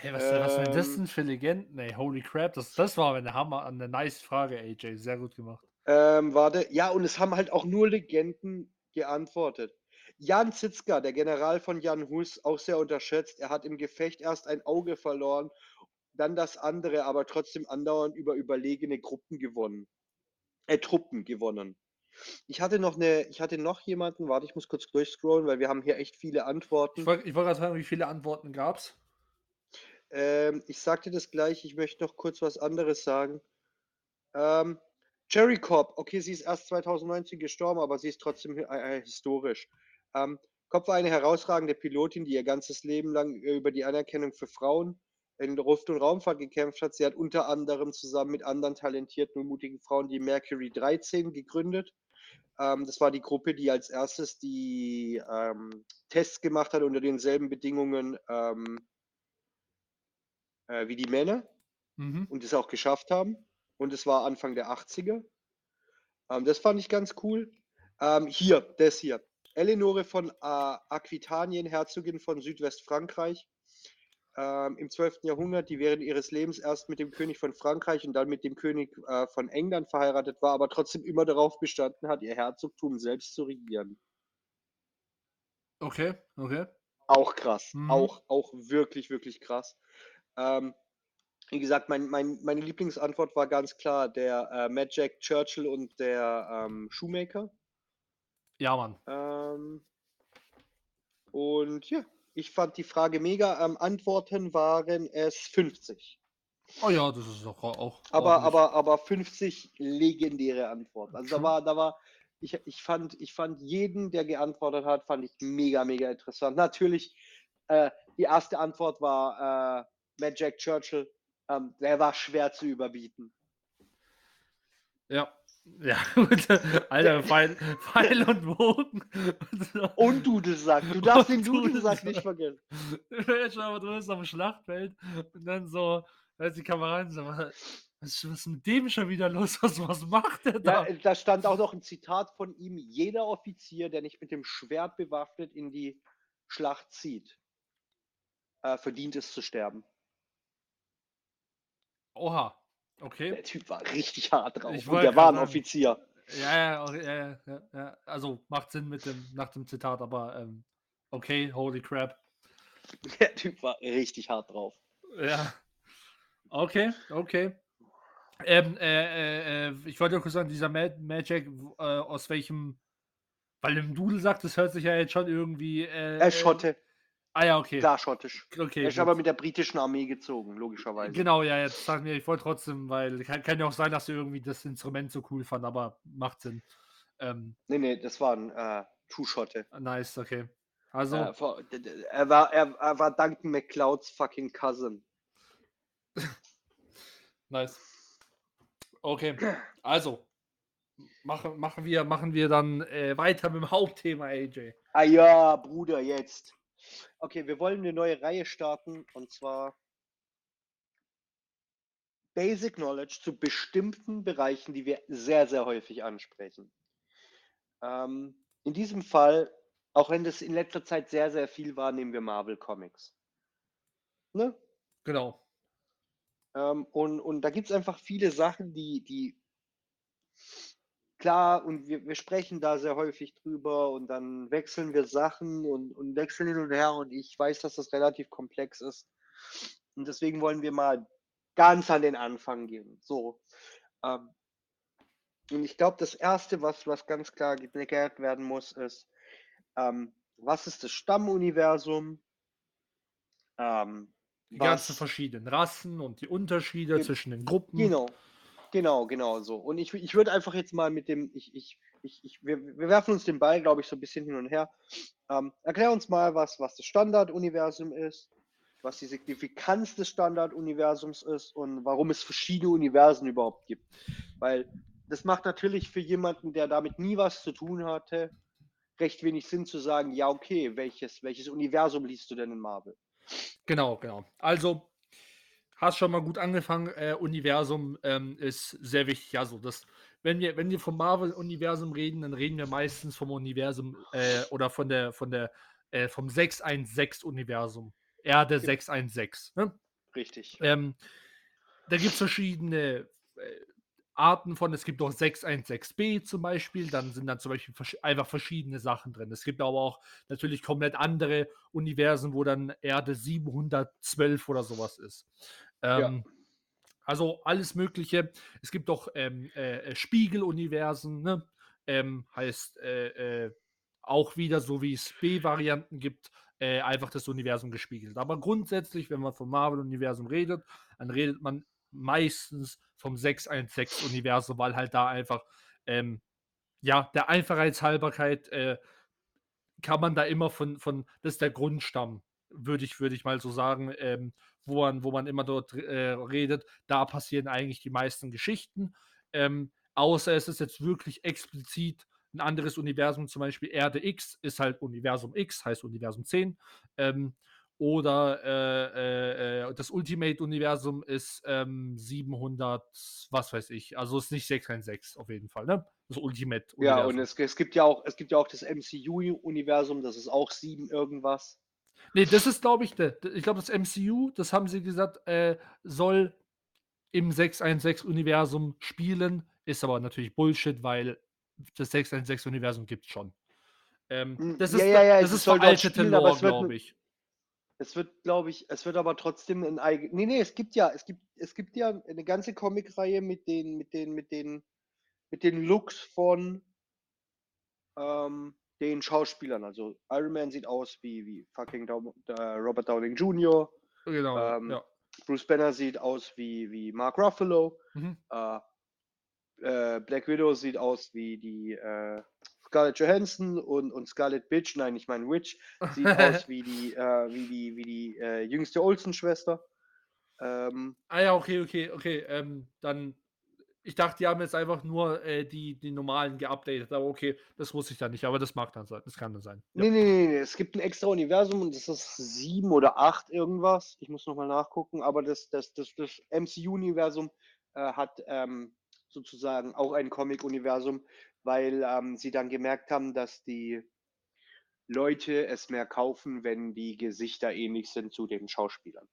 Hey, was, was sind das Ähm. denn für Legenden? Ey, holy crap, das, das war eine Hammer, eine nice Frage, AJ. Sehr gut gemacht. Ähm, warte, ja, und es haben halt auch nur Legenden geantwortet. Jan Zitzka, der General von Jan Hus, auch sehr unterschätzt. Er hat im Gefecht erst ein Auge verloren, dann das andere, aber trotzdem andauernd über überlegene Gruppen gewonnen. Äh, Truppen gewonnen. Ich hatte noch eine, ich hatte noch jemanden, warte, ich muss kurz durchscrollen, weil wir haben hier echt viele Antworten. Ich wollte wollt gerade fragen, wie viele Antworten gab's? Ähm, ich sagte das gleich, ich möchte noch kurz was anderes sagen. Ähm, Jerry Cobb, okay, sie ist erst 2019 gestorben, aber sie ist trotzdem äh, historisch. Ähm, Cobb war eine herausragende Pilotin, die ihr ganzes Leben lang äh, über die Anerkennung für Frauen in Luft- und Raumfahrt gekämpft hat. Sie hat unter anderem zusammen mit anderen talentierten und mutigen Frauen die Mercury 13 gegründet. Ähm, das war die Gruppe, die als erstes die ähm, Tests gemacht hat unter denselben Bedingungen ähm, äh, wie die Männer Mhm. und es auch geschafft haben. Und es war Anfang der 80er. Ähm, das fand ich ganz cool. Ähm, hier, das hier. Eleonore von äh, Aquitanien, Herzogin von Südwestfrankreich, ähm, im 12. Jahrhundert, die während ihres Lebens erst mit dem König von Frankreich und dann mit dem König äh, von England verheiratet war, aber trotzdem immer darauf bestanden hat, ihr Herzogtum selbst zu regieren. Okay, okay. Auch krass. Mhm. Auch, auch wirklich, wirklich krass. Ähm, wie gesagt, mein, mein, meine Lieblingsantwort war ganz klar der äh, Jack Churchill und der ähm, Shoemaker. Ja, Mann. Ähm, und ja, ich fand die Frage mega. Ähm, Antworten waren es 50. Oh ja, das ist doch auch. Aber, aber, aber 50 legendäre Antworten. Also da Schon. war, da war, ich, ich fand, ich fand jeden, der geantwortet hat, fand ich mega, mega interessant. Natürlich, äh, die erste Antwort war Mad Jack Churchill. Ähm, der war schwer zu überbieten. Ja. Ja. Alter, Pfeil, Pfeil und Bogen. Und Dudelsack. Du darfst den Dudelsack Dudelsack. nicht vergessen. Aber drin ist am Schlachtfeld und dann so, als die Kameraden so, was, was ist mit dem schon wieder los? Was, was macht der da? Ja, da stand auch noch ein Zitat von ihm: Jeder Offizier, der nicht mit dem Schwert bewaffnet in die Schlacht zieht, äh, verdient es zu sterben. Oha. Okay. Der Typ war richtig hart drauf. Ich Und der war ein sagen. Offizier. Ja, ja, ja, ja, ja, ja. Also macht Sinn mit dem, nach dem Zitat, aber ähm, okay, holy crap. Der Typ war richtig hart drauf. Ja. Okay, okay. Ähm, äh, äh, äh, ich wollte kurz sagen, dieser Mad Magic, äh, aus welchem, weil im Dudel sagt, das hört sich ja jetzt schon irgendwie. Äh, Er Schotte, Ah ja, okay. klar schottisch. okay er ist gut. aber mit der britischen Armee gezogen, logischerweise. Genau, ja, jetzt sagen wir, ich wollte trotzdem, weil kann, kann ja auch sein, dass du irgendwie das Instrument so cool fand, aber macht Sinn. Ähm, Nee, nee, das war ein äh, True-Schotte. nice, okay. Also, Äh, vor- er, war, er, er war Duncan McClouds fucking Cousin. nice. Okay, also machen, machen, wir, machen wir dann äh, weiter mit dem Hauptthema, AJ. Ah ja, Bruder, jetzt. Okay, wir wollen eine neue Reihe starten und zwar Basic Knowledge zu bestimmten Bereichen, die wir sehr, sehr häufig ansprechen. Ähm, in diesem Fall, auch wenn das in letzter Zeit sehr, sehr viel war, nehmen wir Marvel Comics. Ne? Genau. Ähm, und, und da gibt es einfach viele Sachen, die, die klar, und wir, wir sprechen da sehr häufig drüber und dann wechseln wir Sachen und, und wechseln hin und her und ich weiß, dass das relativ komplex ist. Und deswegen wollen wir mal ganz an den Anfang gehen. So. Ähm, und ich glaube, das Erste, was, was ganz klar geklärt werden muss, ist, ähm, was ist das Stammuniversum? Ähm, Die ganzen verschiedenen Rassen und die Unterschiede zwischen den Gruppen. Genau, genau, genau so. Und ich, ich würde einfach jetzt mal mit dem, ich, ich, ich, ich, wir, wir werfen uns den Ball, glaube ich, so ein bisschen hin und her. Ähm, erklär uns mal, was, was das Standarduniversum ist, was die Signifikanz des Standarduniversums ist und warum es verschiedene Universen überhaupt gibt. Weil das macht natürlich für jemanden, der damit nie was zu tun hatte, recht wenig Sinn zu sagen, ja, okay, welches, welches Universum liest du denn in Marvel? Genau, genau. Also, hast schon mal gut angefangen. Äh, Universum ähm, ist sehr wichtig. Also, das, wenn wir, wenn wir vom Marvel-Universum reden, dann reden wir meistens vom Universum äh, oder von der, von der, äh, vom 616-Universum. Erde Genau. 616. Ne? Richtig. Ähm, da gibt es verschiedene äh, Arten von, es gibt auch 616b zum Beispiel, dann sind dann zum Beispiel versch einfach verschiedene Sachen drin. Es gibt aber auch natürlich komplett andere Universen, wo dann Erde 712 oder sowas ist. Ja. Ähm, Also alles Mögliche. Es gibt auch ähm, äh, äh, Spiegeluniversen, ne? ähm, heißt äh, äh, auch wieder, so wie es B-Varianten gibt, äh, einfach das Universum gespiegelt. Aber grundsätzlich, wenn man vom Marvel-Universum redet, dann redet man meistens vom 616-Universum, weil halt da einfach, ähm, ja, der Einfachheitshalberkeit äh, kann man da immer von, von, das ist der Grundstamm, würde ich, würde ich mal so sagen, ähm, wo, man, wo man immer dort äh, redet. Da passieren eigentlich die meisten Geschichten. Ähm, außer es ist jetzt wirklich explizit ein anderes Universum, zum Beispiel Erde X, ist halt Universum X, heißt Universum 10. Ähm, oder äh, äh, äh, das Ultimate-Universum ist ähm, 700, was weiß ich. Also ist nicht 616 auf jeden Fall, ne? Das Ultimate-Universum. Ja, und es, es, gibt ja auch, es gibt ja auch das MCU-Universum, das ist auch 7 irgendwas. Nee, das ist, glaube ich, de, ich glaube, das MCU, das haben sie gesagt, äh, soll im 616-Universum spielen. Ist aber natürlich Bullshit, weil das 616-Universum gibt es schon. Ähm, Hm, das ja, ist, ja, ja, das es ist veraltete Lore, glaube ich. Es wird, glaube ich, es wird aber trotzdem ein eigen. Nee, nee, es gibt ja, es gibt, es gibt ja eine ganze Comicreihe mit den, mit den, mit den, mit den Looks von ähm, den Schauspielern. Also Iron Man sieht aus wie, wie fucking Dau- äh, Robert Downing Jr. Genau, Ähm, ja. Bruce Banner sieht aus wie, wie Mark Ruffalo. Mhm. Äh, äh, Black Widow sieht aus wie die äh, Scarlett Johansson und, und Scarlett Bitch, nein, ich meine Witch, sieht aus wie die, äh, wie die, wie die äh, jüngste Olsen-Schwester. Ähm, Ah ja, okay, okay, okay. Ähm, dann, ich dachte, die haben jetzt einfach nur äh, die, die normalen geupdatet, aber okay, das wusste ich dann nicht, aber das mag dann sein, das kann dann sein. Ja. nee, nee, nee, nee, es gibt ein extra Universum und das ist sieben oder acht irgendwas. Ich muss nochmal nachgucken, aber das, das, das, das MCU-Universum äh, hat ähm, sozusagen auch ein Comic-Universum, weil ähm, sie dann gemerkt haben, dass die Leute es mehr kaufen, wenn die Gesichter ähnlich sind zu den Schauspielern.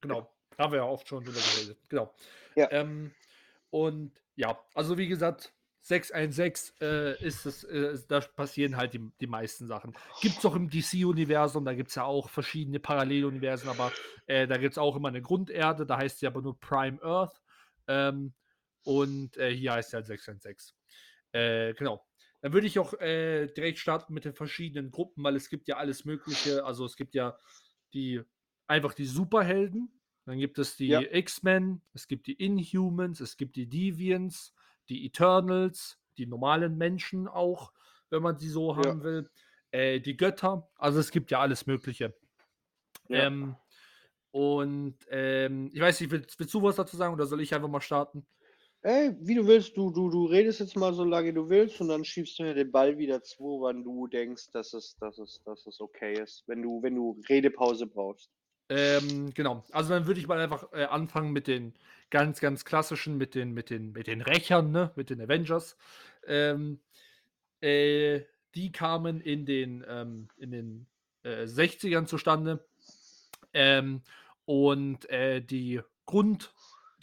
Genau, haben wir ja oft schon drüber geredet. Genau. Ja. Ähm, und ja, also wie gesagt, 616 äh, ist es, äh, da passieren halt die, die meisten Sachen. Gibt es auch im DC-Universum, da gibt es ja auch verschiedene Paralleluniversen, aber äh, da gibt es auch immer eine Grunderde, da heißt sie aber nur Prime Earth. Ähm, und äh, hier heißt sie halt 616. Äh, genau. Dann würde ich auch äh, direkt starten mit den verschiedenen Gruppen, weil es gibt ja alles Mögliche. Also es gibt ja die einfach die Superhelden, dann gibt es die Ja. X-Men, es gibt die Inhumans, es gibt die Deviants, die Eternals, die normalen Menschen auch, wenn man sie so Ja. haben will, äh, die Götter. Also es gibt ja alles Mögliche. Ja. Ähm, und ähm, ich weiß nicht, willst, willst du was dazu sagen oder soll ich einfach mal starten? Ey, wie du willst, du, du, du redest jetzt mal so lange du willst und dann schiebst du mir den Ball wieder zu, wann du denkst, dass es, dass es, dass es okay ist, wenn du, wenn du Redepause brauchst. Ähm, genau. Also dann würde ich mal einfach äh, anfangen mit den ganz, ganz klassischen, mit den, mit den, mit den Rächern, ne? mit den Avengers. Ähm, äh, die kamen in den, ähm, in den äh, 60ern zustande. Ähm, und äh, die Grund,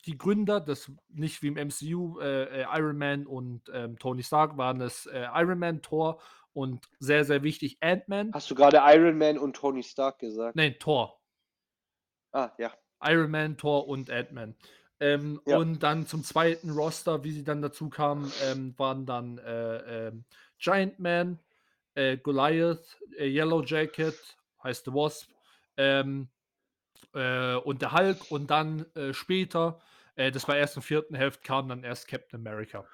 die Gründer, das nicht wie im MCU, äh, äh, Iron Man und ähm, Tony Stark waren es Iron Man, Thor und sehr, sehr wichtig Ant-Man. Hast du gerade Iron Man und Tony Stark gesagt? Nein, Thor. Ah, ja. Iron Man, Thor und Ant-Man. Ähm, Ja. Und dann zum zweiten Roster, wie sie dann dazu kamen, ähm, waren dann äh, ähm, Giant Man, äh, Goliath, äh, Yellow Jacket, heißt The Wasp, ähm, äh, und der Hulk und dann äh, später, äh, das war erst im vierten Hälfte, kam dann erst Captain America.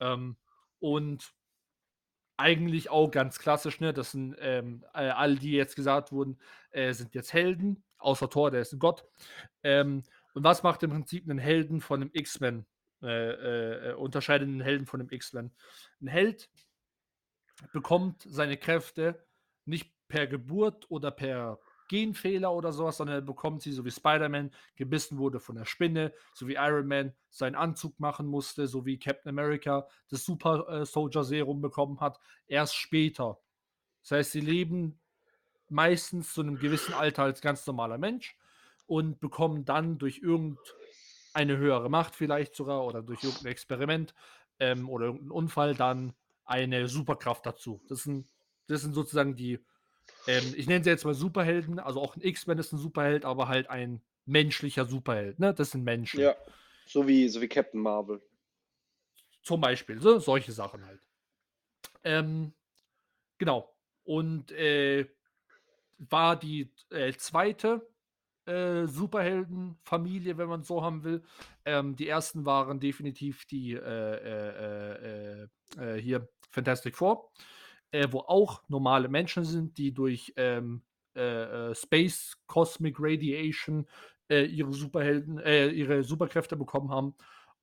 Ähm, und eigentlich auch ganz klassisch, ne? Das sind ähm, äh, alle, die jetzt gesagt wurden, äh, sind jetzt Helden, außer Thor, der ist ein Gott. Ähm, und was macht im Prinzip einen Helden von einem X-Men? Äh, äh, unterscheidet einen Helden von einem X-Men. Ein Held bekommt seine Kräfte nicht per Geburt oder per Genfehler oder sowas, sondern er bekommt sie, so wie Spider-Man gebissen wurde von der Spinne, so wie Iron Man seinen Anzug machen musste, so wie Captain America das Super äh, Soldier Serum bekommen hat, erst später. Das heißt, sie leben meistens zu einem gewissen Alter als ganz normaler Mensch und bekommen dann durch irgendeine höhere Macht vielleicht sogar oder durch irgendein Experiment ähm, oder irgendeinen Unfall dann eine Superkraft dazu. Das sind, das sind sozusagen die, ähm, ich nenne sie jetzt mal Superhelden, also auch ein X-Men ist ein Superheld, aber halt ein menschlicher Superheld. Ne? Das sind Menschen. Ja. So wie, so wie Captain Marvel. Zum Beispiel, so, solche Sachen halt. Ähm, genau. Und äh, war die äh, zweite äh, Superheldenfamilie, wenn man so haben will. Ähm, die ersten waren definitiv die äh, äh, äh, äh, hier Fantastic Four, äh, wo auch normale Menschen sind, die durch ähm, äh, äh, Space Cosmic Radiation äh, ihre Superhelden, äh, ihre Superkräfte bekommen haben.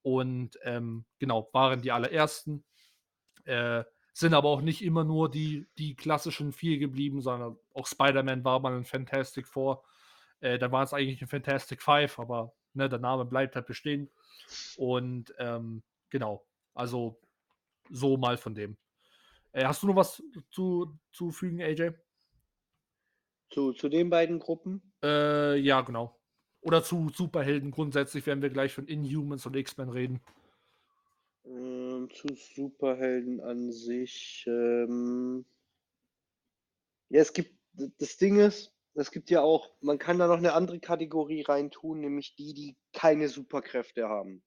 Und ähm, genau, waren die allerersten. Äh, sind aber auch nicht immer nur die, die klassischen vier geblieben, sondern auch Spider-Man war mal ein Fantastic Four. Äh, dann war es eigentlich ein Fantastic Five, aber ne, der Name bleibt halt bestehen. Und ähm, genau, also so mal von dem. Äh, hast du noch was zu, zu fügen, AJ? Zu, zu den beiden Gruppen? Äh, ja, genau. Oder zu Superhelden grundsätzlich, werden wir gleich von Inhumans und X-Men reden. Ähm, zu Superhelden an sich. Ähm ja, es gibt, das Ding ist, es gibt ja auch, man kann da noch eine andere Kategorie reintun, nämlich die, die keine Superkräfte haben.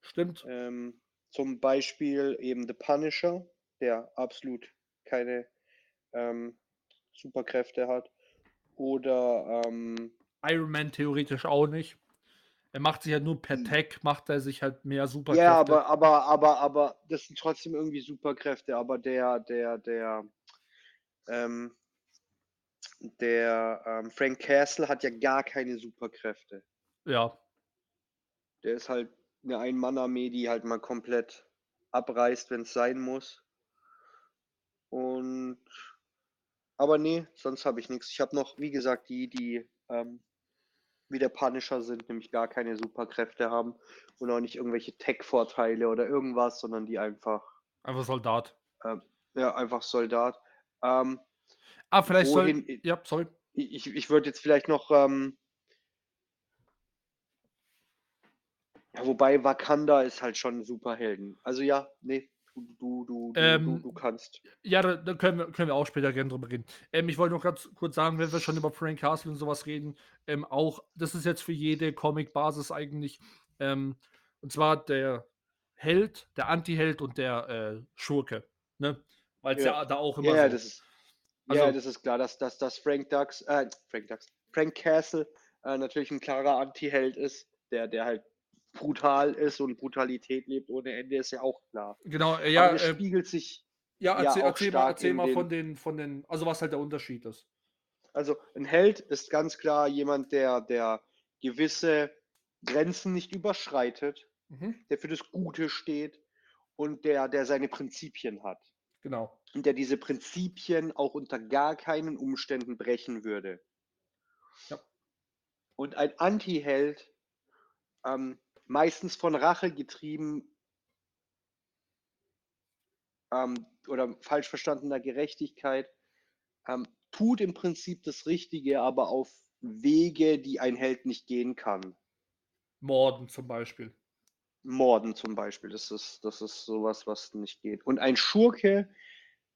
Stimmt. Ähm, zum Beispiel eben The Punisher, der absolut keine ähm, Superkräfte hat. Oder ähm, Iron Man theoretisch auch nicht. Er macht sich halt nur per Tag, macht er sich halt mehr Superkräfte. Ja, aber, aber, aber, aber, das sind trotzdem irgendwie Superkräfte, aber der, der, der, ähm, der ähm, Frank Castle hat ja gar keine Superkräfte. Ja. Der ist halt eine Ein-Mann-Armee, die halt mal komplett abreißt, wenn es sein muss. Und aber nee, sonst habe ich nichts. Ich habe noch, wie gesagt, die, die ähm, wie der Punisher sind, nämlich gar keine Superkräfte haben und auch nicht irgendwelche Tech-Vorteile oder irgendwas, sondern die einfach. Einfach Soldat. Ähm, ja, einfach Soldat. Ähm, ah, vielleicht wohin, soll. Ja, sorry. Ich, ich würde jetzt vielleicht noch. Ähm, ja, wobei Wakanda ist halt schon ein Superhelden. Also ja, nee, du, du, Ähm, du, du kannst. Ja, da, da können, wir, können wir auch später gerne drüber reden. Ähm, ich wollte noch ganz kurz sagen, wenn wir schon über Frank Castle und sowas reden, ähm, auch, das ist jetzt für jede Comic-Basis eigentlich, ähm, und zwar der Held, der Anti-Held und der äh, Schurke. Ne? Weil es ja. Ja. da auch immer Ja, so. das ist, ja, Also- das ist klar, dass, dass, dass Frank Dux, äh, Frank Dux, Frank Castle äh, natürlich ein klarer Anti-Held ist, der, der halt brutal ist und Brutalität lebt ohne Ende, ist ja auch klar. Genau, äh, Aber ja, das äh, spiegelt sich, ja, ja erzähl, erzähl mal, erzähl mal von den, von den, also was halt der Unterschied ist. also ein Held ist ganz klar jemand, der, der gewisse Grenzen nicht überschreitet, Mhm, der für das Gute steht und der, der seine Prinzipien hat. genau. und der diese Prinzipien auch unter gar keinen Umständen brechen würde. Ja. Und ein Anti-Held, ähm, meistens von Rache getrieben ähm, oder falsch verstandener Gerechtigkeit, ähm, tut im Prinzip das Richtige, aber auf Wege, die ein Held nicht gehen kann. Morden zum Beispiel. Morden zum Beispiel, das ist, das ist sowas, was nicht geht. Und ein Schurke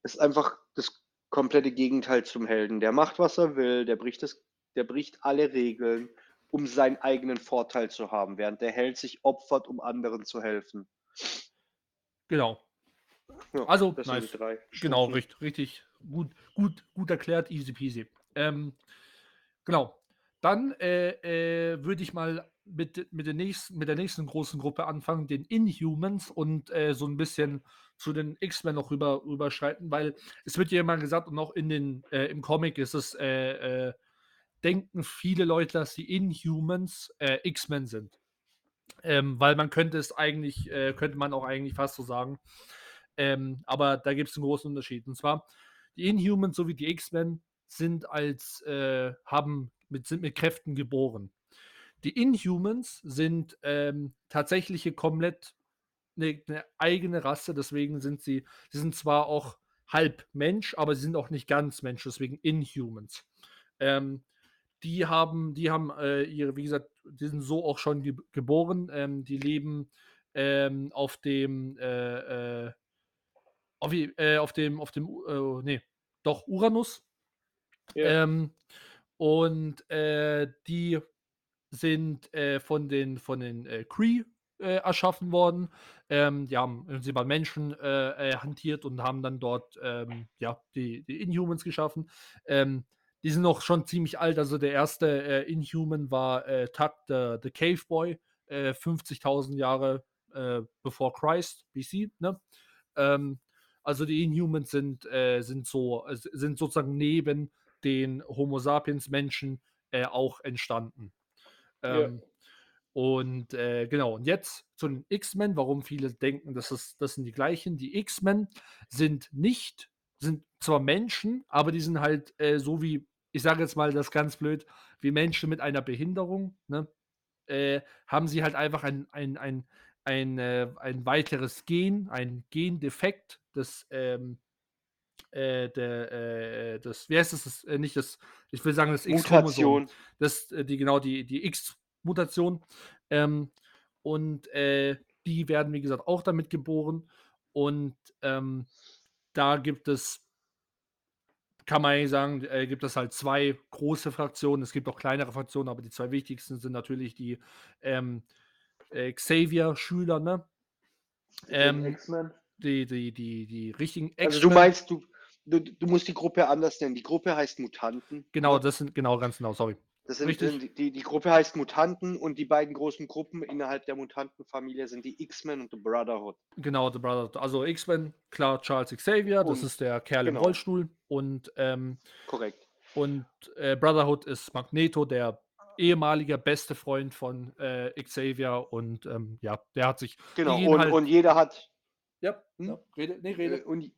ist einfach das komplette Gegenteil zum Helden. Der macht, was er will, der bricht, das, der bricht alle Regeln, um seinen eigenen Vorteil zu haben, während der Held sich opfert, um anderen zu helfen. Genau. Ja, Also, das nice. sind die drei. Genau, richtig, richtig gut, gut, gut erklärt, easy peasy. Ähm, genau. Dann äh, äh, würde ich mal mit, mit, der nächsten, mit der nächsten großen Gruppe anfangen, den Inhumans, und äh, so ein bisschen zu den X-Men noch rüber, rüberschreiten, weil es wird ja immer gesagt, und auch in den, äh, im Comic ist es, äh, äh, denken viele Leute, dass die Inhumans äh, X-Men sind. Ähm, weil man könnte es eigentlich, äh, könnte man auch eigentlich fast so sagen. Ähm, aber da gibt es einen großen Unterschied. Und zwar, die Inhumans sowie die X-Men sind als, äh, haben mit, sind mit Kräften geboren. Die Inhumans sind ähm, tatsächliche komplett eine, eine eigene Rasse, deswegen sind sie, sie sind zwar auch halb Mensch, aber sie sind auch nicht ganz Mensch, deswegen Inhumans. Ähm, die haben, die haben äh, ihre, wie gesagt, die sind so auch schon ge geboren. Ähm, die leben ähm, auf dem, äh, äh, auf, äh, auf dem, auf dem, äh, nee, doch Uranus. Ja. Ähm, und äh, die sind von den, von den Kree äh, erschaffen worden. Ähm, die haben sie bei Menschen äh, äh, hantiert und haben dann dort ähm, ja, die, die Inhumans geschaffen. Ähm, die sind noch schon ziemlich alt. Also der erste äh, Inhuman war äh, Tug the, the Cave Boy, äh, 50.000 Jahre äh, bevor Christ, BC. Ne? Ähm, also die Inhumans sind, äh, sind, so, äh, sind sozusagen neben den Homo sapiens Menschen äh, auch entstanden. Ja. Ähm, Und äh, genau, und jetzt zu den X-Men, warum viele denken, das, ist, das sind die gleichen. Die X-Men sind nicht, sind zwar Menschen, aber die sind halt äh, so wie, ich sage jetzt mal das ganz blöd, wie Menschen mit einer Behinderung, ne? Äh, haben sie halt einfach ein, ein, ein, ein, äh, ein weiteres Gen, ein Gendefekt, das ähm, äh, der, äh, das, wie heißt das, das äh, nicht das, ich will sagen, das X-Chromosom, Mutation. das, äh, die, genau, die, die X-Mutation. Ähm, und äh, die werden, wie gesagt, auch damit geboren. Und ähm, da gibt es, kann man eigentlich sagen, äh, gibt es halt zwei große Fraktionen. Es gibt auch kleinere Fraktionen, aber die zwei wichtigsten sind natürlich die ähm, äh, Xavier-Schüler, ne? Ähm, X-Men. die, die, die, die richtigen Also du X-Men. meinst, du, du, du musst die Gruppe anders nennen. Die Gruppe heißt Mutanten. Genau, das sind, genau, ganz genau, sorry. Das sind, sind die, die Gruppe heißt Mutanten und die beiden großen Gruppen innerhalb der Mutantenfamilie sind die X-Men und The Brotherhood. Genau, The Brother. Also X-Men, klar, Charles Xavier, das Und- ist der Kerl im genau. Rollstuhl. Und, ähm, Korrekt. und äh, Brotherhood ist Magneto, der ehemalige beste Freund von äh, Xavier. Und ähm, ja, der hat sich. Genau. Und, halt- und jeder hat Ja, Hm? ja rede, nee, äh, rede. und,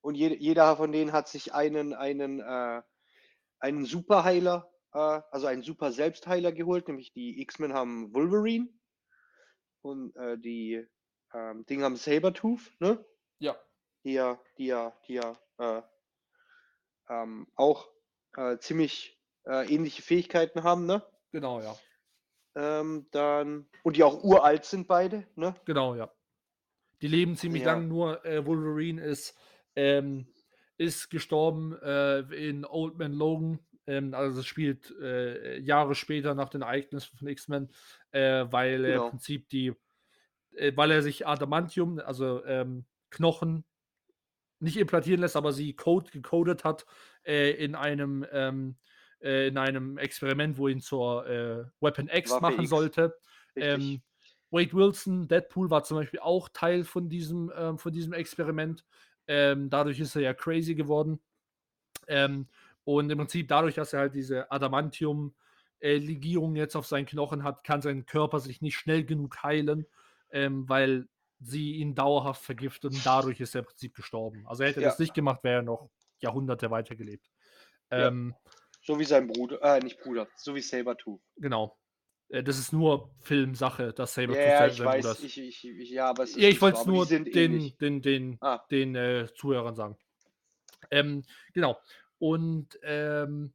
und jede, jeder von denen hat sich einen, einen, äh, einen Superheiler, äh, also einen Super Selbstheiler geholt, nämlich die X-Men haben Wolverine und äh, die ähm, Ding haben Sabertooth, ne? Ja, die ja, die ja, die ja äh, ähm, auch äh, ziemlich äh, ähnliche Fähigkeiten haben, ne? genau, ja. Ähm, dann, und die auch uralt sind beide, ne? Genau, ja. Die leben ziemlich Ja. lang, nur äh, Wolverine ist, ähm, ist gestorben äh, in Old Man Logan. Ähm, also es spielt äh, Jahre später nach den Ereignissen von X-Men, äh, weil er Genau. im Prinzip die, äh, weil er sich Adamantium, also ähm, Knochen, nicht implantieren lässt, aber sie code, gecodet hat äh, in einem ähm, äh, in einem Experiment, wo ihn zur äh, Weapon X Waffe machen X. sollte. Ähm, Wade Wilson, Deadpool war zum Beispiel auch Teil von diesem, ähm, von diesem Experiment. Ähm, dadurch ist er ja crazy geworden. Ähm, und im Prinzip dadurch, dass er halt diese Adamantium-Legierung jetzt auf seinen Knochen hat, kann sein Körper sich nicht schnell genug heilen, ähm, weil sie ihn dauerhaft vergiftet und dadurch ist er im Prinzip gestorben. Also hätte er Ja. das nicht gemacht, wäre er noch Jahrhunderte weitergelebt. Ja. Ähm, so wie sein Bruder, äh, nicht Bruder, so wie Sabertooth. Genau. Äh, Das ist nur Filmsache, dass Ja, Sabertooth ja, sein sein Bruder weiß, ist. ich, ich, ich, ja, aber es Ja, ich wollte es nur den, ähnlich. den, den, Ah, den äh, Zuhörern sagen. Ähm, genau. Und ähm,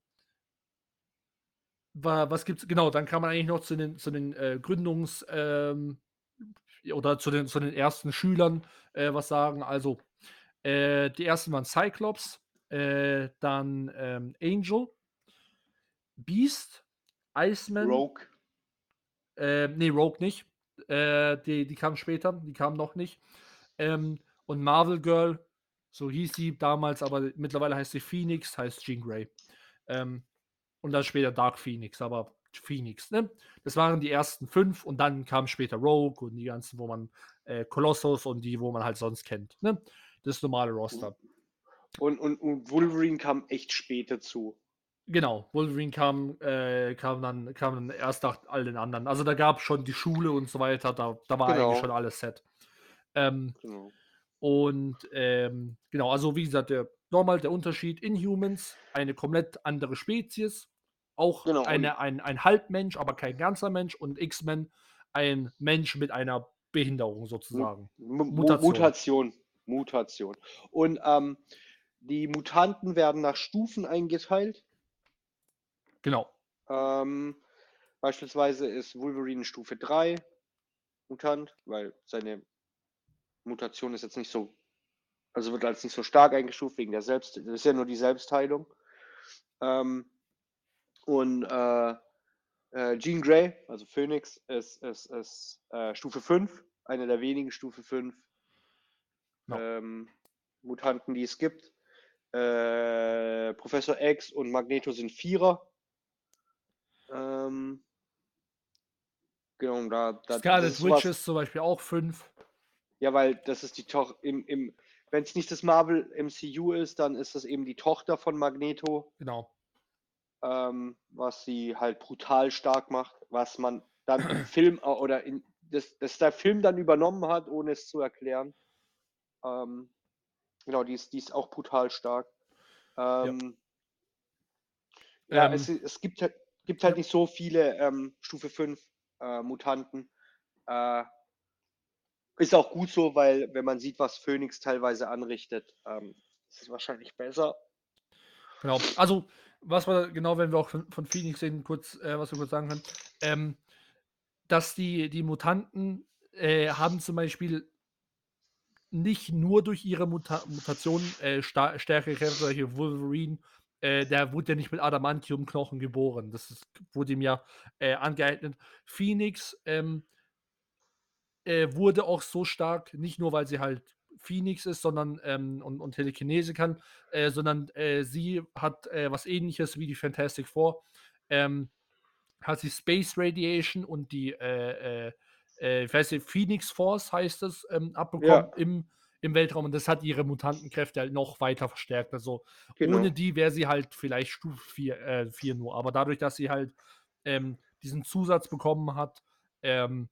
wa- was gibt's? Genau, dann kann man eigentlich noch zu den, zu den äh, Gründungs- ähm, oder zu den, zu den ersten Schülern äh, was sagen. Also, äh, die ersten waren Cyclops, äh, dann ähm, Angel, Beast, Iceman. Rogue. Äh, nee, Rogue nicht. Äh, die, die kam später, die kam noch nicht. Ähm, und Marvel Girl, so hieß sie damals, aber mittlerweile heißt sie Phoenix, heißt Jean Grey. Ähm, und dann später Dark Phoenix, aber Phoenix, ne? Das waren die ersten fünf und dann kam später Rogue und die ganzen, wo man äh, Colossus und die, wo man halt sonst kennt, ne? Das normale Roster. Und, und, und Wolverine kam echt spät dazu. Genau, Wolverine kam, äh, kam, dann, kam dann erst nach all den anderen. Also da gab es schon die Schule und so weiter, da, da war Genau. eigentlich schon alles set. Ähm, Genau. Und ähm, genau, also wie gesagt, der normal der Unterschied Inhumans, eine komplett andere Spezies, auch Genau, eine, ein, ein Halbmensch, aber kein ganzer Mensch und X-Men ein Mensch mit einer Behinderung sozusagen. Mu- Mutation. Mutation. Mutation. Und ähm, die Mutanten werden nach Stufen eingeteilt. Genau, Ähm, beispielsweise ist Wolverine Stufe 3 Mutant, weil seine Mutation ist jetzt nicht so, also wird als nicht so stark eingestuft wegen der Selbst, das ist ja nur die Selbstheilung. Ähm, und äh, äh, Jean Grey, also Phoenix, ist, ist, ist äh, Stufe 5, eine der wenigen Stufe 5 Ja. ähm, Mutanten, die es gibt. Äh, Professor X und Magneto sind Vierer. Ähm, genau, da, da Scarlet Witch ist zum Beispiel auch fünf. Ja, weil das ist die Tochter im, im wenn es nicht das Marvel MCU ist, dann ist das eben die Tochter von Magneto, Genau. ähm, was sie halt brutal stark macht, was man dann im Film äh, oder in, das, das der Film dann übernommen hat, ohne es zu erklären. Ähm, genau, die ist, die ist auch brutal stark. Ähm, ja, ja Ähm, es, es gibt, halt- gibt halt nicht so viele ähm, Stufe 5 äh, Mutanten. Äh, ist auch gut so, weil wenn man sieht, was Phoenix teilweise anrichtet, ähm, ist es wahrscheinlich besser. Genau. Also, was wir genau, wenn wir auch von, von Phoenix sehen, kurz, äh, was wir kurz sagen können, ähm, dass die, die Mutanten äh, haben zum Beispiel nicht nur durch ihre Muta Mutation äh, stärkere Kräfte, solche Wolverine, äh, der wurde ja nicht mit Adamantium-Knochen geboren. Das ist, wurde ihm ja äh, angeeignet. Phoenix ähm, äh, wurde auch so stark, nicht nur weil sie halt Phoenix ist, sondern ähm, und, und Telekinese kann, äh, sondern äh, sie hat äh, was ähnliches wie die Fantastic Four. Ähm, hat sie Space Radiation und die, äh, äh, ich weiß nicht, Phoenix Force heißt es, ähm, abbekommen Ja. im, im Weltraum und das hat ihre Mutantenkräfte halt noch weiter verstärkt. Also Genau. ohne die wäre sie halt vielleicht Stufe 4, äh, 4 nur. Aber dadurch, dass sie halt ähm, diesen Zusatz bekommen hat, ähm,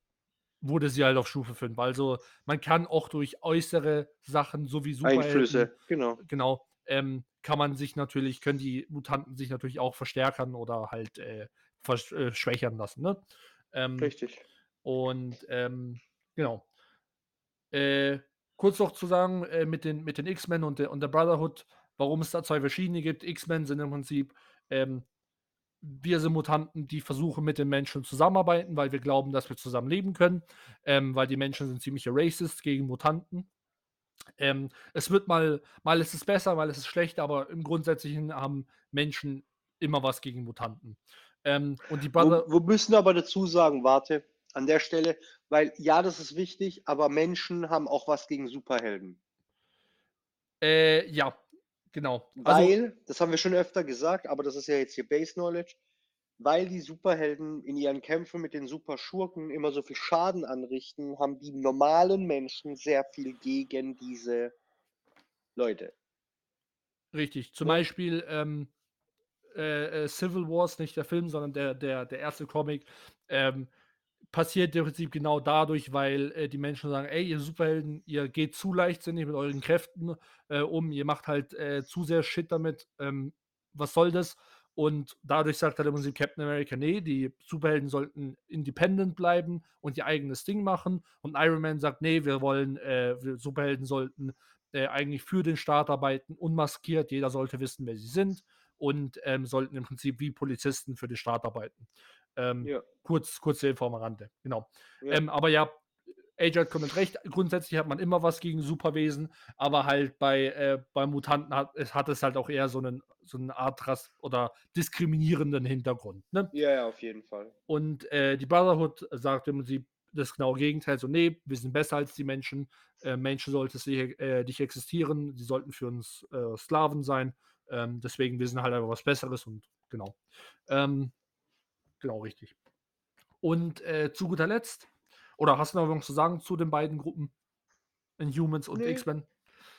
wurde sie halt auf Stufe 5. Also man kann auch durch äußere Sachen, so wie Superhelden, Einflüsse, genau. genau, ähm, kann man sich natürlich, können die Mutanten sich natürlich auch verstärkern oder halt äh, äh, schwächern lassen. Ne? Ähm, Richtig. und ähm, genau. Äh, kurz noch zu sagen, äh, mit den, mit den X-Men und der, und der Brotherhood, warum es da zwei verschiedene gibt. X-Men sind im Prinzip, ähm, wir sind Mutanten, die versuchen mit den Menschen zusammenarbeiten, weil wir glauben, dass wir zusammen leben können, ähm, weil die Menschen sind ziemliche Racists gegen Mutanten. Ähm, es wird mal, mal ist es besser, mal ist es schlechter, aber im Grundsätzlichen haben Menschen immer was gegen Mutanten. Ähm, und die Brother, Wo, wo müssen aber dazu sagen, warte, an der Stelle, weil ja, das ist wichtig, aber Menschen haben auch was gegen Superhelden. äh, ja, genau. Also, Weil, das haben wir schon öfter gesagt, aber das ist ja jetzt hier Base Knowledge, weil die Superhelden in ihren Kämpfen mit den Superschurken immer so viel Schaden anrichten, haben die normalen Menschen sehr viel gegen diese Leute. Richtig. Zum Ja. Beispiel ähm, äh, äh, Civil Wars, nicht der Film, sondern der, der, der erste Comic, ähm, passiert im Prinzip genau dadurch, weil äh, die Menschen sagen, ey, ihr Superhelden, ihr geht zu leichtsinnig mit euren Kräften äh, um, ihr macht halt äh, zu sehr Shit damit, ähm, was soll das? Und dadurch sagt halt im Prinzip Captain America, nee, die Superhelden sollten independent bleiben und ihr eigenes Ding machen. Und Iron Man sagt, nee, wir wollen, äh, wir Superhelden sollten äh, eigentlich für den Staat arbeiten, unmaskiert, jeder sollte wissen, wer sie sind und ähm, sollten im Prinzip wie Polizisten für den Staat arbeiten. Ähm, Ja. kurz, kurze Info am Rande, genau. Ja. Ähm, aber ja, AJ hat komplett recht. Grundsätzlich hat man immer was gegen Superwesen, aber halt bei, äh, bei Mutanten hat es, hat es halt auch eher so einen so eine Art Rass oder diskriminierenden Hintergrund. Ne? ja, ja, auf jeden Fall. Und äh, die Brotherhood sagt im Prinzip das genaue Gegenteil. So, nee, wir sind besser als die Menschen. Äh, Menschen sollten nicht, äh, nicht existieren. Sie sollten für uns äh, Sklaven sein. Ähm, deswegen, wir sind halt einfach was Besseres und genau. Ähm, genau, richtig. Und äh, zu guter Letzt, oder hast du noch was zu sagen zu den beiden Gruppen? Inhumans und Nee. X-Men?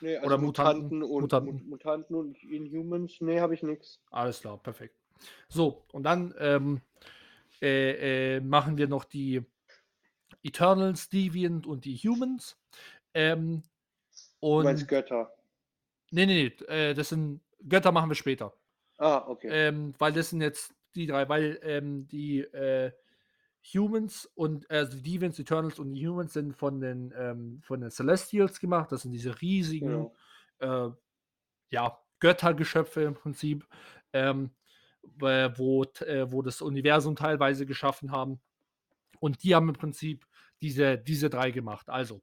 Nee, also Oder Mutanten, Mutanten, und Mutanten. Mutanten. Und Inhumans, nee, habe ich nichts. Alles klar, perfekt. So, und dann ähm, äh, äh, machen wir noch die Eternals, Deviant und die Humans. Ähm, Du und meinst Götter. nee, nee, nee, äh, das sind Götter machen wir später. Ah, okay. Ähm, weil das sind jetzt die drei, weil ähm, die äh, Humans und also die Deviants, Eternals und die Humans sind von den ähm, von den Celestials gemacht. Das sind diese riesigen genau. äh, ja, Göttergeschöpfe im Prinzip, ähm, äh, wo, äh, wo das Universum teilweise geschaffen haben. Und die haben im Prinzip diese, diese drei gemacht. Also,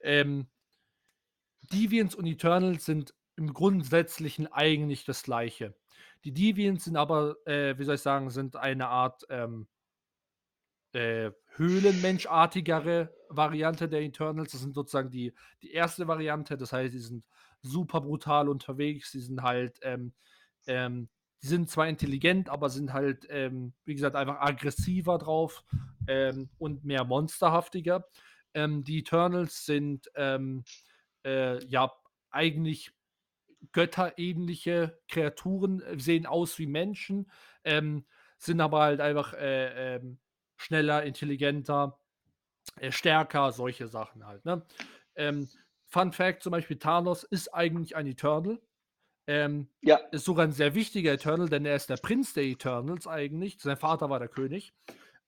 ähm, Deviants und Eternals sind im Grundsätzlichen eigentlich das gleiche. Die Deviants sind aber, äh, wie soll ich sagen, sind eine Art ähm, äh, höhlenmenschartigere Variante der Eternals. Das sind sozusagen die, die erste Variante. Das heißt, die sind super brutal unterwegs. Die sind halt, ähm, ähm, die sind zwar intelligent, aber sind halt, ähm, wie gesagt, einfach aggressiver drauf ähm, und mehr monsterhaftiger. Ähm, die Eternals sind ähm, äh, ja eigentlich götterähnliche Kreaturen, äh, sehen aus wie Menschen, ähm, sind aber halt einfach äh, ähm, schneller, intelligenter, äh, stärker, solche Sachen halt. Ne? Ähm, Fun Fact zum Beispiel, Thanos ist eigentlich ein Eternal. Ähm, Ja, ist sogar ein sehr wichtiger Eternal, denn er ist der Prinz der Eternals eigentlich. Sein Vater war der König.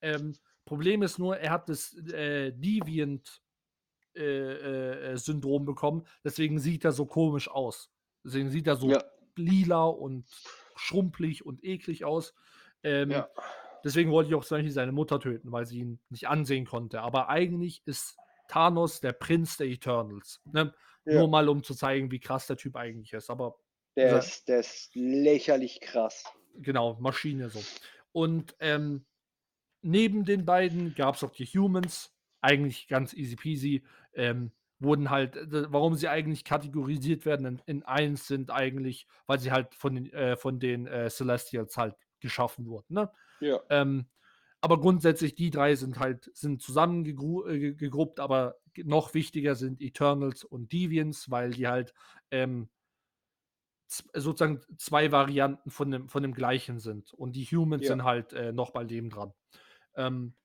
Ähm, Problem ist nur, er hat das äh, Deviant äh, äh, äh, bekommen. Deswegen sieht er so komisch aus. Deswegen sieht er so ja, lila und schrumpelig und eklig aus. Ähm, ja. Deswegen wollte ich auch zum Beispiel seine Mutter töten, weil sie ihn nicht ansehen konnte. Aber eigentlich ist Thanos der Prinz der Eternals. Ne? Ja. Nur mal, um zu zeigen, wie krass der Typ eigentlich ist. Aber Der ist, der ist lächerlich krass. genau, Maschine so. Und ähm, neben den beiden gab es auch die Humans, eigentlich ganz easy peasy. Ähm, wurden halt, äh, warum sie eigentlich kategorisiert werden in, in eins sind eigentlich, weil sie halt von den, äh, von den äh, Celestials halt geschaffen wurden. Ne? Ja, Ähm, aber grundsätzlich, die drei sind halt sind zusammengegruppt, aber g- noch wichtiger sind Eternals und Deviants, weil die halt ähm, sozusagen zwei Varianten von dem, von dem gleichen sind. Und die Humans Ja. sind halt äh, noch bei dem dran. Ähm,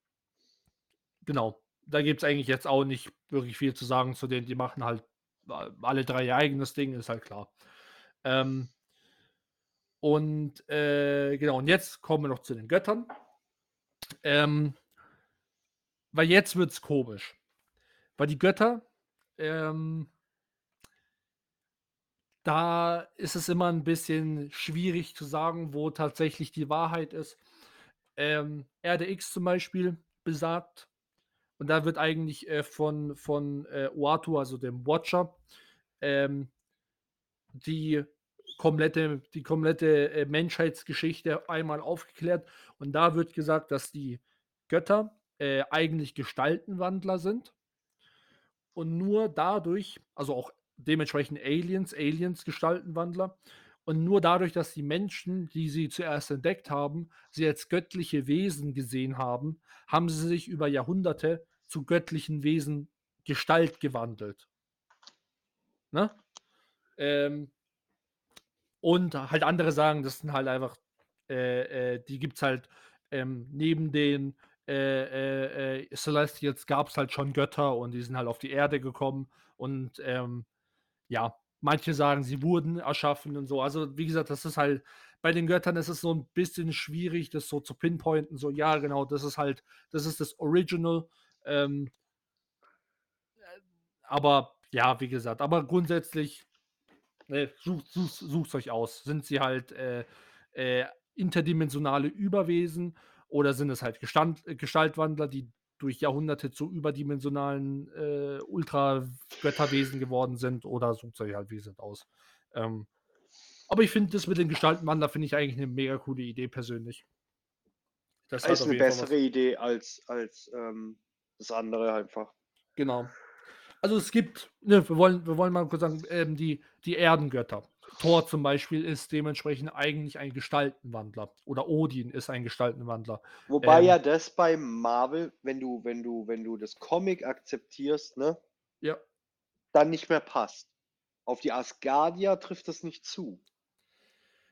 genau. Da gibt es eigentlich jetzt auch nicht wirklich viel zu sagen zu denen. Die machen halt äh, alle drei ihr eigenes Ding, ist halt klar. Ähm, und äh, genau, und jetzt kommen wir noch zu den Göttern. Ähm, weil jetzt wird es komisch. Weil die Götter, ähm, da ist es immer ein bisschen schwierig zu sagen, wo tatsächlich die Wahrheit ist. Ähm, Erde X zum Beispiel besagt, und da wird eigentlich äh, von, von äh, Uatu, also dem Watcher, ähm, die komplette, die komplette äh, Menschheitsgeschichte einmal aufgeklärt. Und da wird gesagt, dass die Götter äh, eigentlich Gestaltenwandler sind. Und nur dadurch, also auch dementsprechend Aliens, Aliens Gestaltenwandler. Und nur dadurch, dass die Menschen, die sie zuerst entdeckt haben, sie als göttliche Wesen gesehen haben, haben sie sich über Jahrhunderte zu göttlichen Wesen Gestalt gewandelt. Ne? Ähm, und halt andere sagen, das sind halt einfach, äh, äh, die gibt es halt ähm, neben den äh, äh, äh, Celestials gab es halt schon Götter und die sind halt auf die Erde gekommen und ähm, ja, manche sagen, sie wurden erschaffen und so. Also wie gesagt, das ist halt, bei den Göttern ist es so ein bisschen schwierig, das so zu pinpointen, so ja, genau, das ist halt, das ist das Original. Ähm, aber ja, wie gesagt, aber grundsätzlich ne, sucht, sucht, sucht euch aus. Sind sie halt äh, äh, interdimensionale Überwesen oder sind es halt Gestand, äh, Gestaltwandler, die durch Jahrhunderte zu überdimensionalen äh, Ultra-Götterwesen geworden sind oder sucht euch halt, wie gesagt, aus. Ähm, aber ich finde das mit den Gestaltenwandler finde ich eigentlich eine mega coole Idee persönlich. Das ist eine was. bessere Idee als, als ähm, das andere einfach. Genau. Also es gibt, ne, wir wollen, wir wollen mal kurz sagen, ähm, die, die Erdengötter. Thor zum Beispiel ist dementsprechend eigentlich ein Gestaltenwandler. Oder Odin ist ein Gestaltenwandler. Wobei Ähm. ja das bei Marvel, wenn du, wenn du, wenn du das Comic akzeptierst, ne, Ja. dann nicht mehr passt. Auf die Asgardier trifft das nicht zu.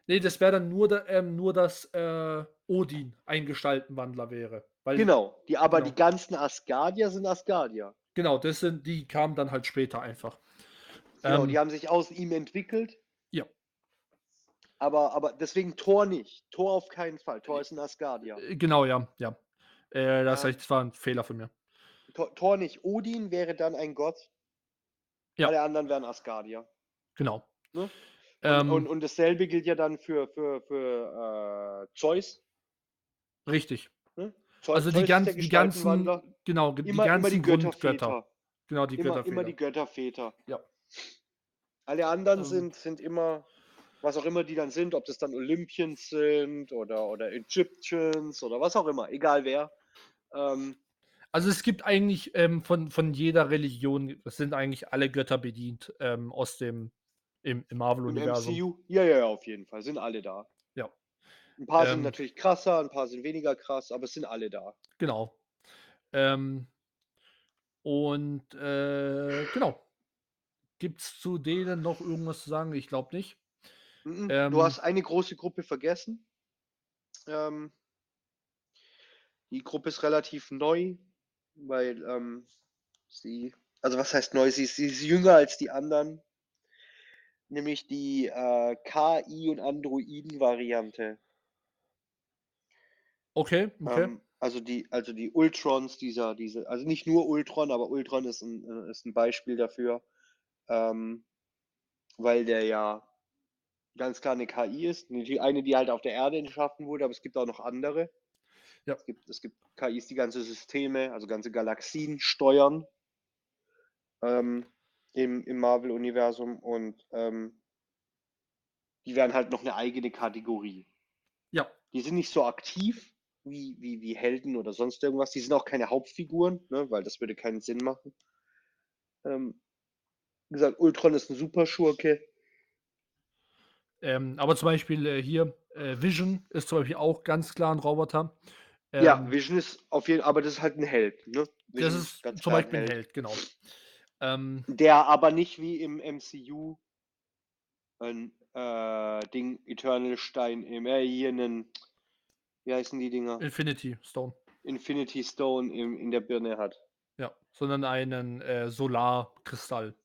Nee, das wäre dann nur, da, ähm, nur, dass äh, Odin ein Gestaltenwandler wäre. Weil, Genau. Die, aber genau. die ganzen Asgardier sind Asgardier. Genau, das sind, die kamen dann halt später einfach. Genau, Ähm, die haben sich aus ihm entwickelt. Aber, aber deswegen Thor nicht. Thor auf keinen Fall. Thor ist ein Asgardier. Äh, Genau, ja, ja. Äh, das, Ja. heißt, das war ein Fehler von mir. Thor, Thor nicht. Odin wäre dann ein Gott. Ja. Alle anderen wären Asgardier. Genau. Ne? Und, Ähm, und, und dasselbe gilt ja dann für, für, für äh, Zeus. richtig. Zeus. Also die, ganz, die ganzen, genau, die Immer, immer ganzen die Grundgötter. Genau, die Immer, Götterväter. immer die Götterväter. Ja. Alle anderen Ähm. sind, sind immer, was auch immer die dann sind, ob das dann Olympians sind oder, oder Egyptians oder was auch immer, egal wer. Ähm, Also es gibt eigentlich ähm, von, von jeder Religion, es sind eigentlich alle Götter bedient ähm, aus dem im, im Marvel-Universum. MCU? Ja, ja, ja, auf jeden Fall. Sind alle da. Ja. Ein paar Ähm. sind natürlich krasser, ein paar sind weniger krass, aber es sind alle da. Genau. Ähm, und äh, genau. Gibt es zu denen noch irgendwas zu sagen? Ich glaube nicht. Mhm. Ähm. du hast eine große Gruppe vergessen. Ähm, Die Gruppe ist relativ neu, weil ähm, sie, also was heißt neu? Sie ist, sie ist jünger als die anderen, nämlich die äh, KI- und Androiden-Variante. Okay, okay. Ähm, also die, also die Ultrons, dieser, diese, also nicht nur Ultron, aber Ultron ist ein, äh, ist ein Beispiel dafür, ähm, weil der ja ganz klar eine KI ist. Die eine, die halt auf der Erde geschaffen wurde, aber es gibt auch noch andere. Ja. Es gibt, es gibt KIs, die ganze Systeme, also ganze Galaxien steuern ähm, im, im Marvel-Universum und ähm, die werden halt noch eine eigene Kategorie. Ja. Die sind nicht so aktiv wie, wie, wie Helden oder sonst irgendwas. Die sind auch keine Hauptfiguren, ne, weil das würde keinen Sinn machen. Ähm, wie gesagt, Ultron ist ein Superschurke. Ähm, aber zum Beispiel äh, hier, äh, Vision ist zum Beispiel auch ganz klar ein Roboter. ja, Ähm, Vision ist auf jeden Fall, aber das ist halt ein Held. Ne? Vision das ist ganz zum klar Beispiel ein Held, genau. Ähm, Der aber nicht wie im MCU ein äh, Ding, Eternal Stein, im, äh, hier einen, wie heißen die Dinger? Infinity Stone. Infinity Stone im, in der Birne hat. Ja, sondern einen äh, Solarkristall.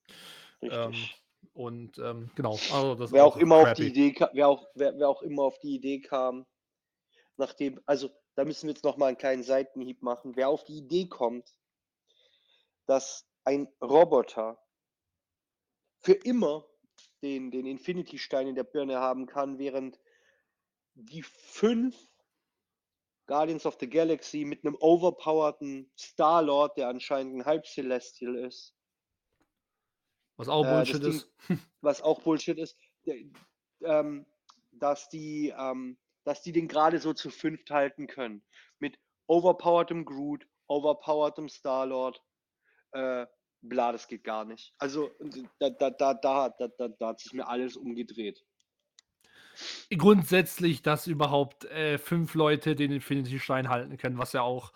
Richtig. Und ähm, genau, also das wer auch immer auf die Idee kam, wer auch, wer, wer auch immer auf die Idee kam, nachdem, also da müssen wir jetzt nochmal einen kleinen Seitenhieb machen, wer auf die Idee kommt, dass ein Roboter für immer den, den Infinity-Stein in der Birne haben kann, während die fünf Guardians of the Galaxy mit einem overpowerten Star-Lord, der anscheinend ein Halb-Celestial ist, Was auch Äh, Bullshit Ding- ist. was auch Bullshit ist, ähm, dass die, ähm, dass die den gerade so zu fünft halten können. Mit overpoweredem Groot, overpoweredem Star-Lord, äh, bla, das geht gar nicht. Also da, da, da, da, da, da, da hat sich mir alles umgedreht. Grundsätzlich, dass überhaupt äh, fünf Leute den Infinity-Stein halten können, was ja auch.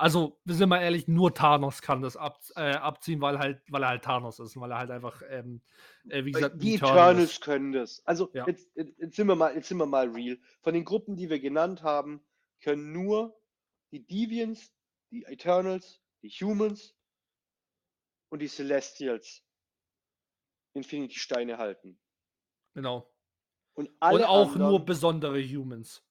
Also, wir sind mal ehrlich, nur Thanos kann das ab, äh, abziehen, weil, halt, weil er halt Thanos ist, weil er halt einfach, ähm, äh, wie gesagt, die Eternal Eternals ist. können das. Also Ja. jetzt, jetzt, sind wir mal, jetzt sind wir mal real. Von den Gruppen, die wir genannt haben, können nur die Deviants, die Eternals, die Humans und die Celestials Infinity-Steine halten. Genau. Und Und alle auch anderen, nur besondere Humans.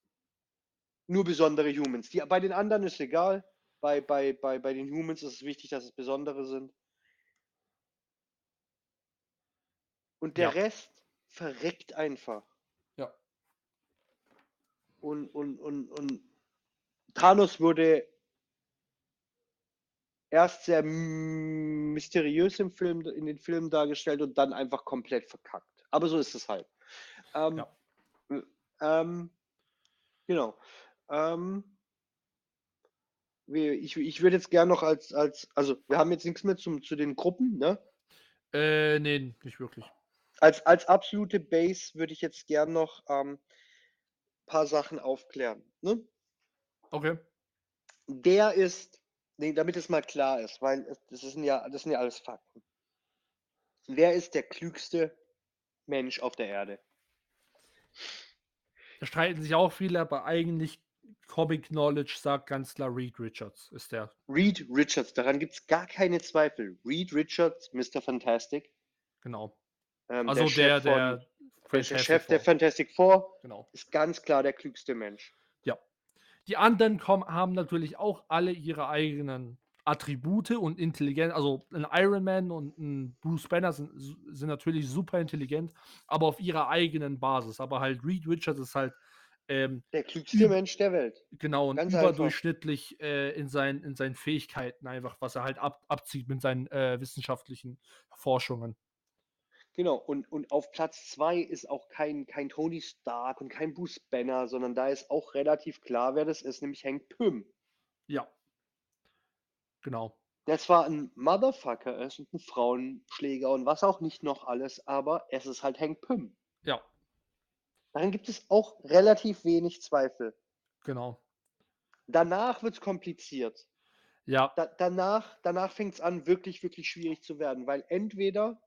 nur besondere Humans. Die, bei den anderen ist egal. Bei, bei, bei, bei den Humans ist es wichtig, dass es besondere sind. Und der Ja. Rest verreckt einfach. Ja. Und, und, und, und Thanos wurde erst sehr mysteriös im Film, in den Filmen dargestellt und dann einfach komplett verkackt. Aber so ist es halt. Ähm, Ja. äh, ähm, genau. Ähm, ich, ich würde jetzt gerne noch als, als, also wir haben jetzt nichts mehr zum, zu den Gruppen, ne? Äh, nee, nicht wirklich. Als, als absolute Base würde ich jetzt gern noch ein ähm, paar Sachen aufklären. Ne? Okay. Der ist, nee, damit es mal klar ist, weil das, sind ja, das sind ja alles Fakten. Wer ist der klügste Mensch auf der Erde? Da streiten sich auch viele, aber eigentlich Comic Knowledge sagt ganz klar, Reed Richards ist der. Reed Richards, daran gibt es gar keine Zweifel. Reed Richards, Mr. Fantastic. Genau. Ähm, Also der, Chef von- der, der Fantastic Chef der. Fantastic Four Genau. ist ganz klar der klügste Mensch. Ja. Die anderen kommen, haben natürlich auch alle ihre eigenen Attribute und Intelligenz. Also ein Iron Man und ein Bruce Banner sind, sind natürlich super intelligent, aber auf ihrer eigenen Basis. Aber halt Reed Richards ist halt ähm, Der klügste Mensch der Welt. genau und Ganz überdurchschnittlich äh, in, seinen, in seinen Fähigkeiten einfach, was er halt ab, abzieht mit seinen äh, wissenschaftlichen Forschungen. Genau, und, und auf Platz zwei ist auch kein, kein Tony Stark und kein Bruce Banner, sondern da ist auch relativ klar, wer das ist, nämlich Hank Pym. Ja. Genau. Der zwar ein Motherfucker ist und ein Frauenschläger und was auch nicht noch alles, aber es ist halt Hank Pym. Ja, Daran gibt es auch relativ wenig Zweifel. genau. Danach wird es kompliziert. Ja, Da, danach danach fängt es an, wirklich, wirklich schwierig zu werden, weil entweder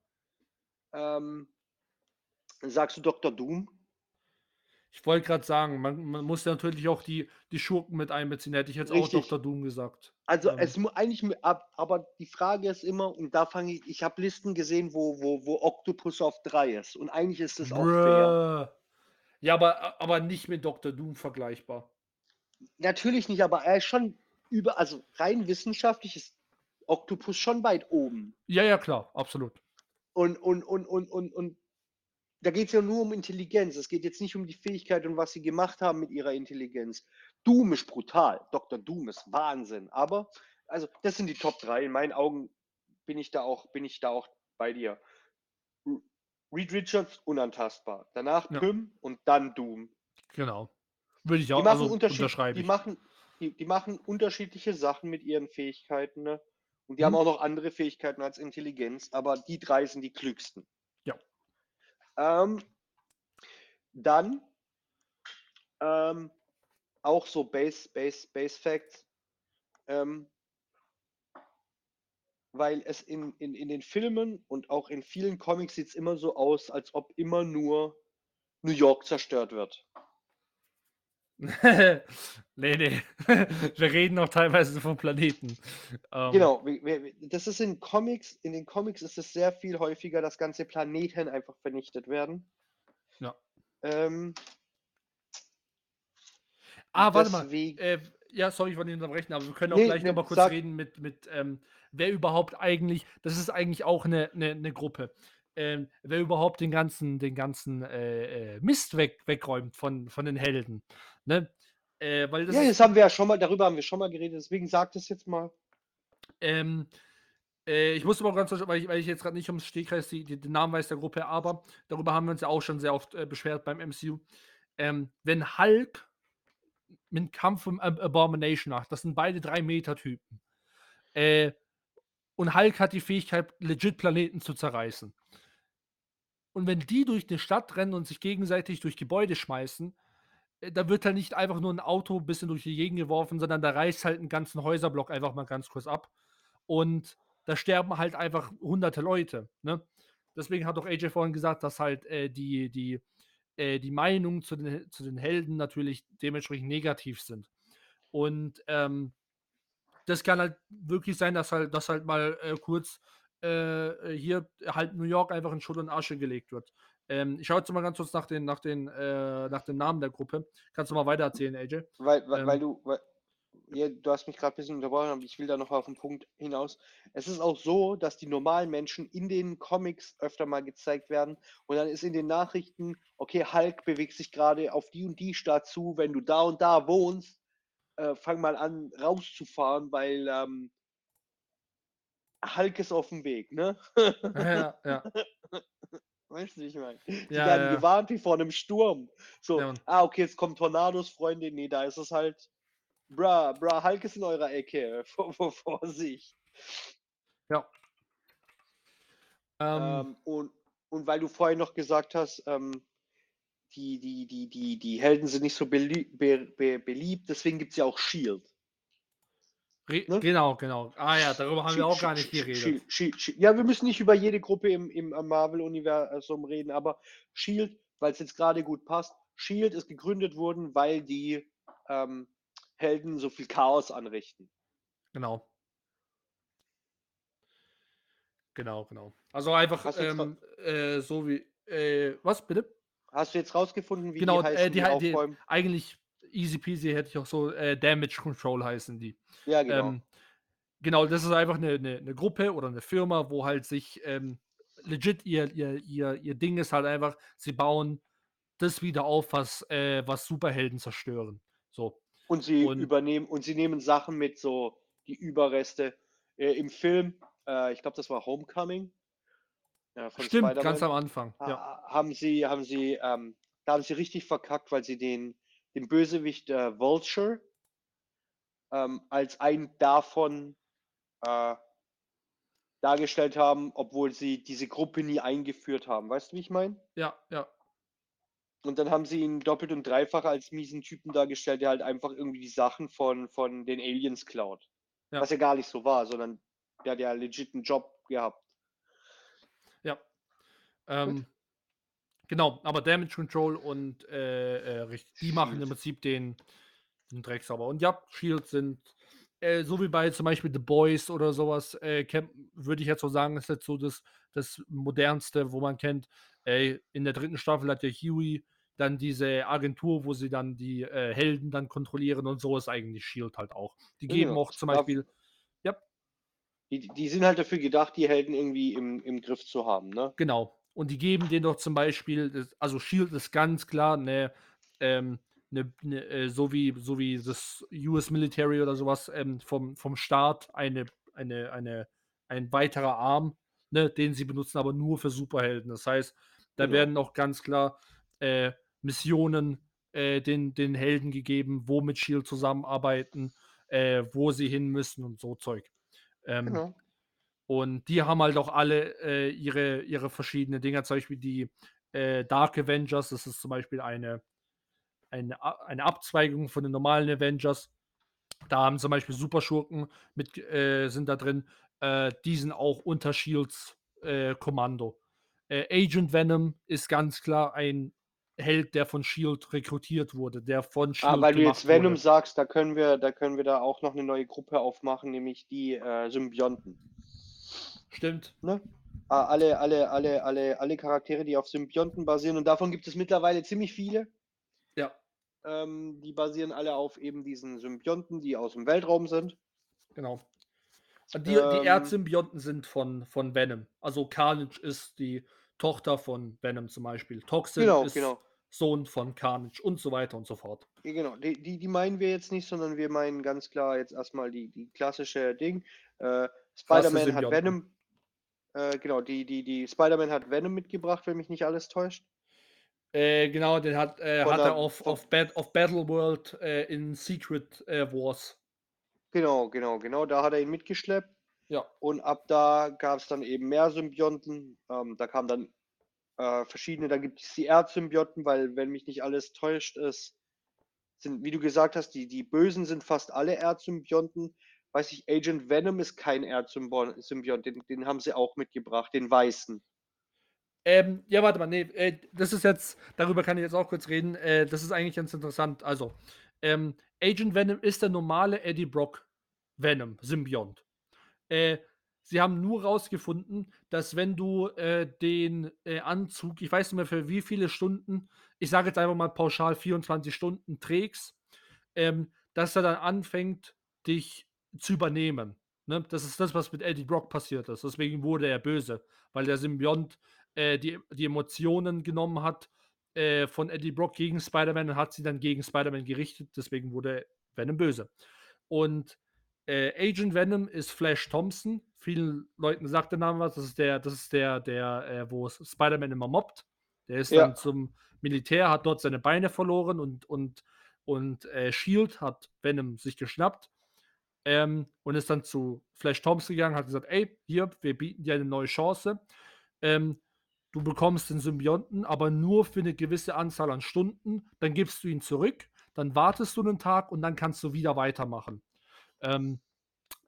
ähm, sagst du Dr. Doom, Ich wollte gerade sagen, man, man muss ja natürlich auch die, die Schurken mit einbeziehen. Hätte ich jetzt auch Richtig. Dr. Doom gesagt. Also Ähm, es muss eigentlich, aber die Frage ist immer, und da fange ich, ich habe Listen gesehen, wo, wo, wo Octopus auf 3 ist. Und eigentlich ist es auch fair. Ja, aber, aber nicht mit Dr. Doom vergleichbar. Natürlich nicht, aber er ist schon über, also rein wissenschaftlich ist Octopus schon weit oben. Ja, ja, klar, absolut. Und, und, und, und, und, und da geht es ja nur um Intelligenz. Es geht jetzt nicht um die Fähigkeit und was sie gemacht haben mit ihrer Intelligenz. Doom ist brutal. Dr. Doom ist Wahnsinn. Aber, also, das sind die Top 3. In meinen Augen bin ich da auch, bin ich da auch bei dir. Reed Richards, unantastbar. Danach Ja. Pym und dann Doom. Genau. Würde ich Die auch machen, also Unterschied, unterschreibe die, machen, die, die machen unterschiedliche Sachen mit ihren Fähigkeiten. Ne? Und die Mhm. haben auch noch andere Fähigkeiten als Intelligenz, aber die drei sind die klügsten. Ja. Ähm, dann ähm, auch so Base, Base, Base Facts. Ähm, weil es in, in, in den Filmen und auch in vielen Comics sieht es immer so aus, als ob immer nur New York zerstört wird. nee, nee. Wir reden auch teilweise vom Planeten. Ähm, Genau, das ist in Comics, in den Comics ist es sehr viel häufiger, dass ganze Planeten einfach vernichtet werden. Ja. Ähm, Ah, warte mal. Äh, ja, sorry, ich wollte nicht unterbrechen, aber wir können auch Nee, gleich nee, noch mal kurz sag. reden mit, mit ähm, wer überhaupt eigentlich, das ist eigentlich auch eine, eine, eine Gruppe, ähm, wer überhaupt den ganzen, den ganzen äh, äh, Mist weg, wegräumt von, von den Helden. Ne? Äh, weil das ja, das haben wir ja schon mal, darüber haben wir schon mal geredet, deswegen sag das jetzt mal. Ähm, äh, ich muss aber ganz, weil ich, weil ich jetzt gerade nicht ums Stegreif die, die, den Namen weiß der Gruppe, aber darüber haben wir uns ja auch schon sehr oft äh, beschwert beim MCU. Ähm, wenn Hulk mit Kampf um Ab Abomination macht, das sind beide drei Meter Typen. Äh, und Hulk hat die Fähigkeit, legit Planeten zu zerreißen. Und wenn die durch die Stadt rennen und sich gegenseitig durch Gebäude schmeißen, äh, da wird halt nicht einfach nur ein Auto ein bisschen durch die Gegend geworfen, sondern da reißt halt einen ganzen Häuserblock einfach mal ganz kurz ab. Und da sterben halt einfach hunderte Leute. Ne? Deswegen hat auch AJ vorhin gesagt, dass halt äh, die, die, äh, die Meinungen zu den, zu den Helden natürlich dementsprechend negativ sind. Und ähm, das kann halt wirklich sein, dass halt, dass halt mal äh, kurz äh, hier halt New York einfach in Schutt und Asche gelegt wird. Ähm, ich schaue jetzt mal ganz kurz nach, den, nach, den, äh, nach dem Namen der Gruppe. Kannst du mal weiter erzählen, AJ? Weil, weil, weil Ähm. du, weil, ja, du hast mich gerade ein bisschen unterbrochen, aber ich will da noch auf den Punkt hinaus. Es ist auch so, dass die normalen Menschen in den Comics öfter mal gezeigt werden und dann ist in den Nachrichten, okay, Hulk bewegt sich gerade auf die und die Stadt zu, wenn du da und da wohnst, äh, fang mal an rauszufahren, weil ähm, Hulk ist auf dem Weg, ne? ja, ja. Weißt du, wie ich meine? Die Ja, werden ja. gewarnt wie vor einem Sturm. So, Ja, ah, okay, jetzt kommen Tornados, Freunde. Nee, da ist es halt, bra, bra, Hulk ist in eurer Ecke. Vor, vor, Vorsicht. ja. Ähm, Ähm, und, und weil du vorhin noch gesagt hast, ähm, die, die, die, die, die Helden sind nicht so belie be be beliebt, deswegen gibt es ja auch Shield. ne? Genau, genau. Ah ja, darüber haben wir Shield- auch gar nicht geredet. Shield. Ja, wir müssen nicht über jede Gruppe im, im Marvel-Universum reden, aber Shield, weil es jetzt gerade gut passt, Shield ist gegründet worden, weil die ähm, Helden so viel Chaos anrichten. Genau. Genau, genau. Also einfach ähm, äh, so wie. Äh, was bitte? Hast du jetzt rausgefunden, wie Genau, die heißen, äh, die, die, hei- die, aufräumen? eigentlich easy peasy hätte ich auch so äh, Damage Control heißen die. Ja, genau. Ähm, genau, das ist einfach eine, eine, eine Gruppe oder eine Firma, wo halt sich ähm, legit ihr, ihr, ihr, ihr Ding ist halt einfach, sie bauen das wieder auf, was, äh, was Superhelden zerstören. So. Und sie und- übernehmen und sie nehmen Sachen mit, so die Überreste. Äh, Im Film, äh, ich glaube, das war Homecoming. äh, Stimmt, ganz am Anfang. ha- Ja. haben sie, haben sie, ähm, da haben sie richtig verkackt, weil sie den, den Bösewicht äh, Vulture ähm, als einen davon äh, dargestellt haben, obwohl sie diese Gruppe nie eingeführt haben. Weißt du, wie ich meine? ja, ja. Und dann haben sie ihn doppelt und dreifach als miesen Typen dargestellt, der halt einfach irgendwie die Sachen von, von den Aliens klaut. Ja. Was ja gar nicht so war, sondern der hat ja legit einen Job gehabt. Ja. Ähm, Genau, aber Damage Control und äh, äh, die machen im. Prinzip den, den Dreck sauber. Und ja, Shields sind äh, so wie bei zum Beispiel The Boys oder sowas, äh, würde ich jetzt so sagen, ist jetzt so das, das modernste, wo man kennt. Äh, in der dritten Staffel hat der Huey dann diese Agentur, wo sie dann die äh, Helden dann kontrollieren und so ist eigentlich Shield halt auch. Die Ja, geben genau. auch zum Beispiel, Die, die sind halt dafür gedacht, die Helden irgendwie im, im Griff zu haben, ne? Genau. Und die geben denen doch zum Beispiel, also Shield ist ganz klar eine, ähm, ne, ne, äh, so, wie, so wie das US Military oder sowas ähm, vom, vom Staat eine, eine, eine, ein weiterer Arm, ne, den sie benutzen, aber nur für Superhelden. Das heißt, da Genau. werden auch ganz klar äh, Missionen äh, den, den Helden gegeben, wo mit Shield zusammenarbeiten, äh, wo sie hin müssen und so Zeug. Ähm, Genau. und die haben halt auch alle äh, ihre, ihre verschiedenen Dinger, zum Beispiel die äh, Dark Avengers, das ist zum Beispiel eine, eine, eine Abzweigung von den normalen Avengers. Da haben zum Beispiel Superschurken mit, äh, sind da drin, äh, die sind auch unter Shields äh, Kommando. Agent Venom ist ganz klar ein Held, der von Shield rekrutiert wurde, der von Shield Ah, weil du jetzt Venom wurde. sagst, da können wir, da können wir da auch noch eine neue Gruppe aufmachen, nämlich die äh, Symbionten. Stimmt. Ne? Ah, alle, alle, alle, alle, alle Charaktere, die auf Symbionten basieren, und davon gibt es mittlerweile ziemlich viele. Ja, Ähm, die basieren alle auf eben diesen Symbionten, die aus dem Weltraum sind. Genau. Die, Ähm, die Erzsymbionten sind von, von Venom. Also Carnage ist die Tochter von Venom zum Beispiel. Toxin Genau, ist genau. Sohn von Carnage und so weiter und so fort. Ja, genau, die, die, die meinen wir jetzt nicht, sondern wir meinen ganz klar jetzt erstmal die, die klassische Ding. Äh, Spider-Man hat. Venom, äh, genau, die, die, die Spider-Man hat Venom mitgebracht, wenn mich nicht alles täuscht. Äh, genau, den hat, äh, hat er auf, auf, Bat auf Battle World äh, in Secret äh, Wars. Genau, genau, genau, da hat er ihn mitgeschleppt. Ja. Und ab da gab es dann eben mehr Symbionten. Ähm, da kamen dann äh, verschiedene, da gibt es die Erzsymbionten, weil, wenn mich nicht alles täuscht, ist, sind, wie du gesagt hast, die, die Bösen sind fast alle Erzsymbionten. Weiß ich, Agent Venom ist kein Erzsymbiont, den, den haben sie auch mitgebracht, den weißen. Ähm, ja, warte mal, nee, äh, das ist jetzt, darüber kann ich jetzt auch kurz reden. Äh, das ist eigentlich ganz interessant. Also, ähm, Agent Venom ist der normale Eddie Brock Venom, Symbiont. Äh, sie haben nur rausgefunden, dass wenn du äh, den äh, Anzug, ich weiß nicht mehr für wie viele Stunden, ich sage jetzt einfach mal pauschal 24 Stunden trägst, ähm, dass er dann anfängt, dich zu übernehmen. Ne? Das ist das, was mit Eddie Brock passiert ist. Deswegen wurde er böse, weil der Symbiont äh, die, die Emotionen genommen hat äh, von Eddie Brock gegen Spider-Man und hat sie dann gegen Spider-Man gerichtet. Deswegen wurde Venom böse. Und äh, Agent Venom ist Flash Thompson. Vielen Leuten sagt der Name was. Das ist der, das ist der, der, äh, wo Spider-Man immer mobbt. Der ist Ja. dann zum Militär, hat dort seine Beine verloren und, und, und äh, Shield hat Venom sich geschnappt ähm, und ist dann zu Flash Thompson gegangen, hat gesagt, ey, hier, wir bieten dir eine neue Chance. Ähm, du bekommst den Symbionten, aber nur für eine gewisse Anzahl an Stunden. Dann gibst du ihn zurück, dann wartest du einen Tag und dann kannst du wieder weitermachen. Ähm,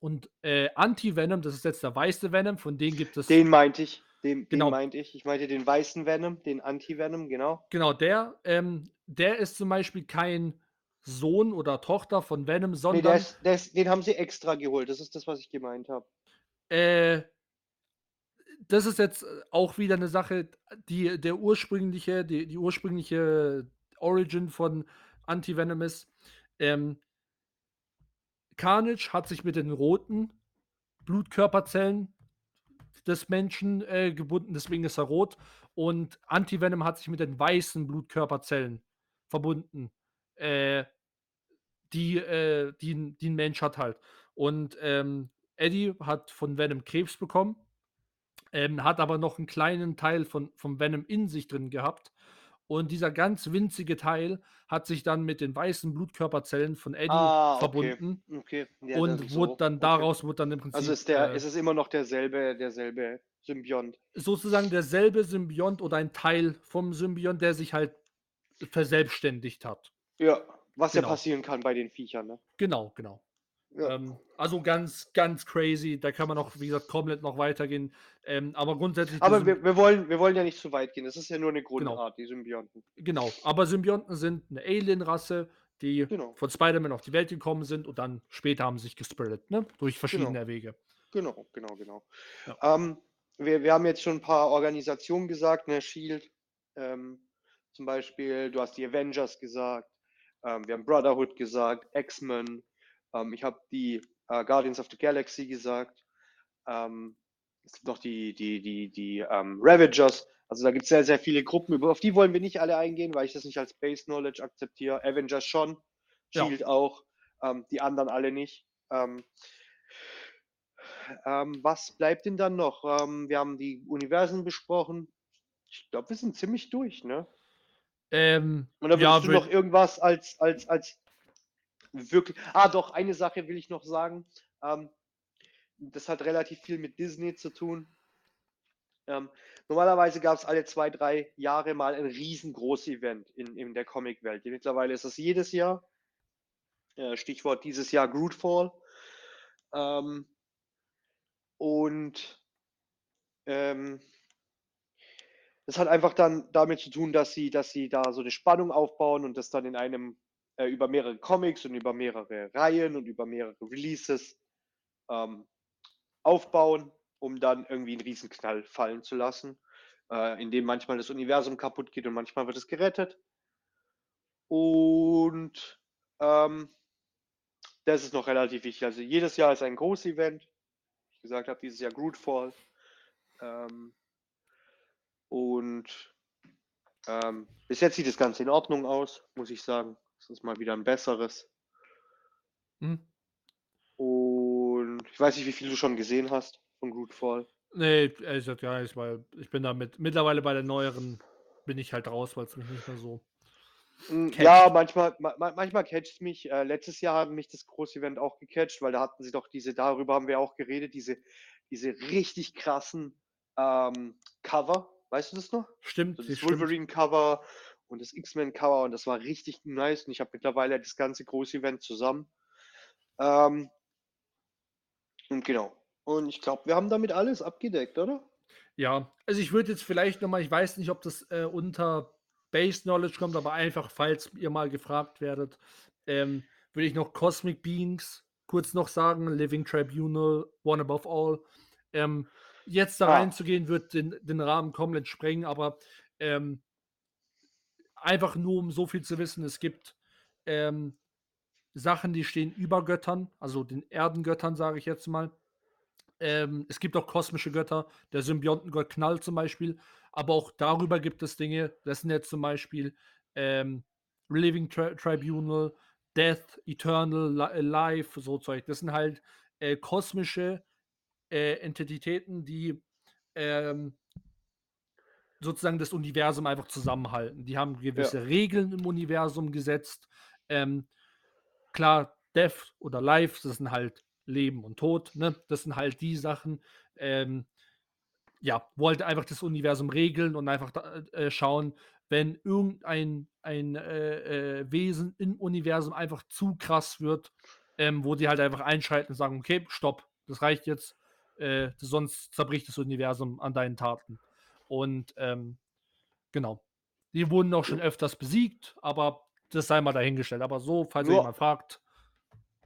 und äh, Anti-Venom, das ist jetzt der weiße Venom, von dem gibt es. Den meinte ich, den, Genau. den meinte ich. Ich meinte den weißen Venom, den Anti-Venom, genau. Genau, der, ähm, der ist zum Beispiel kein Sohn oder Tochter von Venom, Nee, sondern der ist, der ist, den haben sie extra geholt. Das ist das, was ich gemeint habe. Äh, das ist jetzt auch wieder eine Sache, die der ursprüngliche, die, die ursprüngliche Origin von Anti-Venom ist. Ähm, Carnage hat sich mit den roten Blutkörperzellen des Menschen äh, gebunden, deswegen ist er rot. Und Anti-Venom hat sich mit den weißen Blutkörperzellen verbunden, äh, die, äh, die, die ein Mensch hat halt. Und ähm, Eddie hat von Venom Krebs bekommen, ähm, hat aber noch einen kleinen Teil von, vom Venom in sich drin gehabt. Und dieser ganz winzige Teil hat sich dann mit den weißen Blutkörperzellen von Eddie Ah, okay. verbunden Okay. Ja, und dann wurde so. dann Okay. daraus wurde dann im Prinzip Also ist der, äh, ist es immer noch derselbe, derselbe Symbiont. sozusagen derselbe Symbiont oder ein Teil vom Symbiont, der sich halt verselbstständigt hat. Ja, was ja Genau. passieren kann bei den Viechern, ne? Genau, genau. Ja. Ähm, also ganz, ganz crazy. Da kann man noch, wie gesagt, komplett noch weitergehen. Ähm, aber grundsätzlich. Aber wir, wir, wollen, wir wollen ja nicht zu weit gehen. Das ist ja nur eine Genau. Grundart, die Symbionten. Genau, aber Symbionten sind eine Alien-Rasse, die Genau. von Spider-Man auf die Welt gekommen sind und dann später haben sich gespreadet, ne? Durch verschiedene Wege. Genau, genau, genau. Ja. Ähm, wir, wir haben jetzt schon ein paar Organisationen gesagt, ne, Shield ähm, zum Beispiel, du hast die Avengers gesagt, ähm, wir haben Brotherhood gesagt, X-Men, ähm, ich habe die äh, Guardians of the Galaxy gesagt, ähm, es gibt noch die, die, die, die ähm, Ravagers, also da gibt es sehr, sehr viele Gruppen, auf die wollen wir nicht alle eingehen, weil ich das nicht als Base Knowledge akzeptiere. Avengers schon, Ja. Shield auch, ähm, die anderen alle nicht. Ähm, ähm, was bleibt denn dann noch? Ähm, wir haben die Universen besprochen. Ich glaube, wir sind ziemlich durch, ne? Ähm, Oder ja, willst du noch irgendwas als, als, als wirklich. Ah, doch, eine Sache will ich noch sagen. Ähm, das hat relativ viel mit Disney zu tun. Ähm, normalerweise gab es alle zwei, drei Jahre mal ein riesengroßes Event in, in der Comicwelt. Mittlerweile ist es jedes Jahr. Äh, Stichwort dieses Jahr Grootfall. Ähm, und ähm, das hat einfach dann damit zu tun, dass sie, dass sie da so eine Spannung aufbauen und das dann in einem äh, über mehrere Comics und über mehrere Reihen und über mehrere Releases ähm, aufbauen, um dann irgendwie einen Riesenknall fallen zu lassen, äh, in dem manchmal das Universum kaputt geht und manchmal wird es gerettet. Und ähm, das ist noch relativ wichtig. Also jedes Jahr ist ein großes Event. Wie ich gesagt habe, dieses Jahr Grootfall. Ähm, und ähm, bis jetzt sieht das Ganze in Ordnung aus, muss ich sagen. Es ist mal wieder ein besseres. hm? Und ich weiß nicht, wie viel du schon gesehen hast von Grootfall. Nee, ehrlich gesagt gar nicht, weil ich bin damit mittlerweile bei der neueren bin ich halt raus, weil es mich nicht mehr so. Mm, Catcht. Ja, manchmal, ma ma- manchmal catcht mich. Äh, letztes Jahr hat mich das große Event auch gecatcht, weil da hatten sie doch diese, darüber haben wir auch geredet, diese, diese richtig krassen ähm, Cover. Weißt du das noch? Stimmt, So das. Wolverine-Cover und das X-Men-Cover und das war richtig nice und ich habe mittlerweile das ganze große Event zusammen. Ähm, und genau. Und ich glaube, wir haben damit alles abgedeckt, oder? Ja, also ich würde jetzt vielleicht nochmal, ich weiß nicht, ob das äh, unter Base Knowledge kommt, aber einfach, falls ihr mal gefragt werdet, ähm, würde ich noch Cosmic Beings kurz noch sagen, Living Tribunal, One Above All. Ähm, jetzt da Ah. reinzugehen, wird den, den Rahmen komplett sprengen, aber ähm, einfach nur um so viel zu wissen, es gibt ähm, Sachen, die stehen über Göttern, also den Erdengöttern, sage ich jetzt mal. Ähm, es gibt auch kosmische Götter, der Symbiotengott Knall zum Beispiel, aber auch darüber gibt es Dinge, das sind jetzt zum Beispiel ähm, Living Tri Tribunal, Death, Eternal, äh, Life, so Zeug. Das sind halt äh, kosmische äh, Entitäten, die ähm, sozusagen das Universum einfach zusammenhalten. Die haben gewisse Regeln im Universum gesetzt. Ähm, klar, Death oder Life, das sind halt Leben und Tod, ne? Das sind halt die Sachen, ähm, ja, wollte einfach das Universum regeln und einfach da, äh, schauen, wenn irgendein ein, äh, äh, Wesen im Universum einfach zu krass wird, ähm, wo die halt einfach einschalten und sagen, okay, stopp, das reicht jetzt, äh, sonst zerbricht das Universum an deinen Taten. Und ähm, genau. Die wurden auch schon öfters besiegt, aber das sei mal dahingestellt. Aber so, falls ihr Nur- jemand fragt,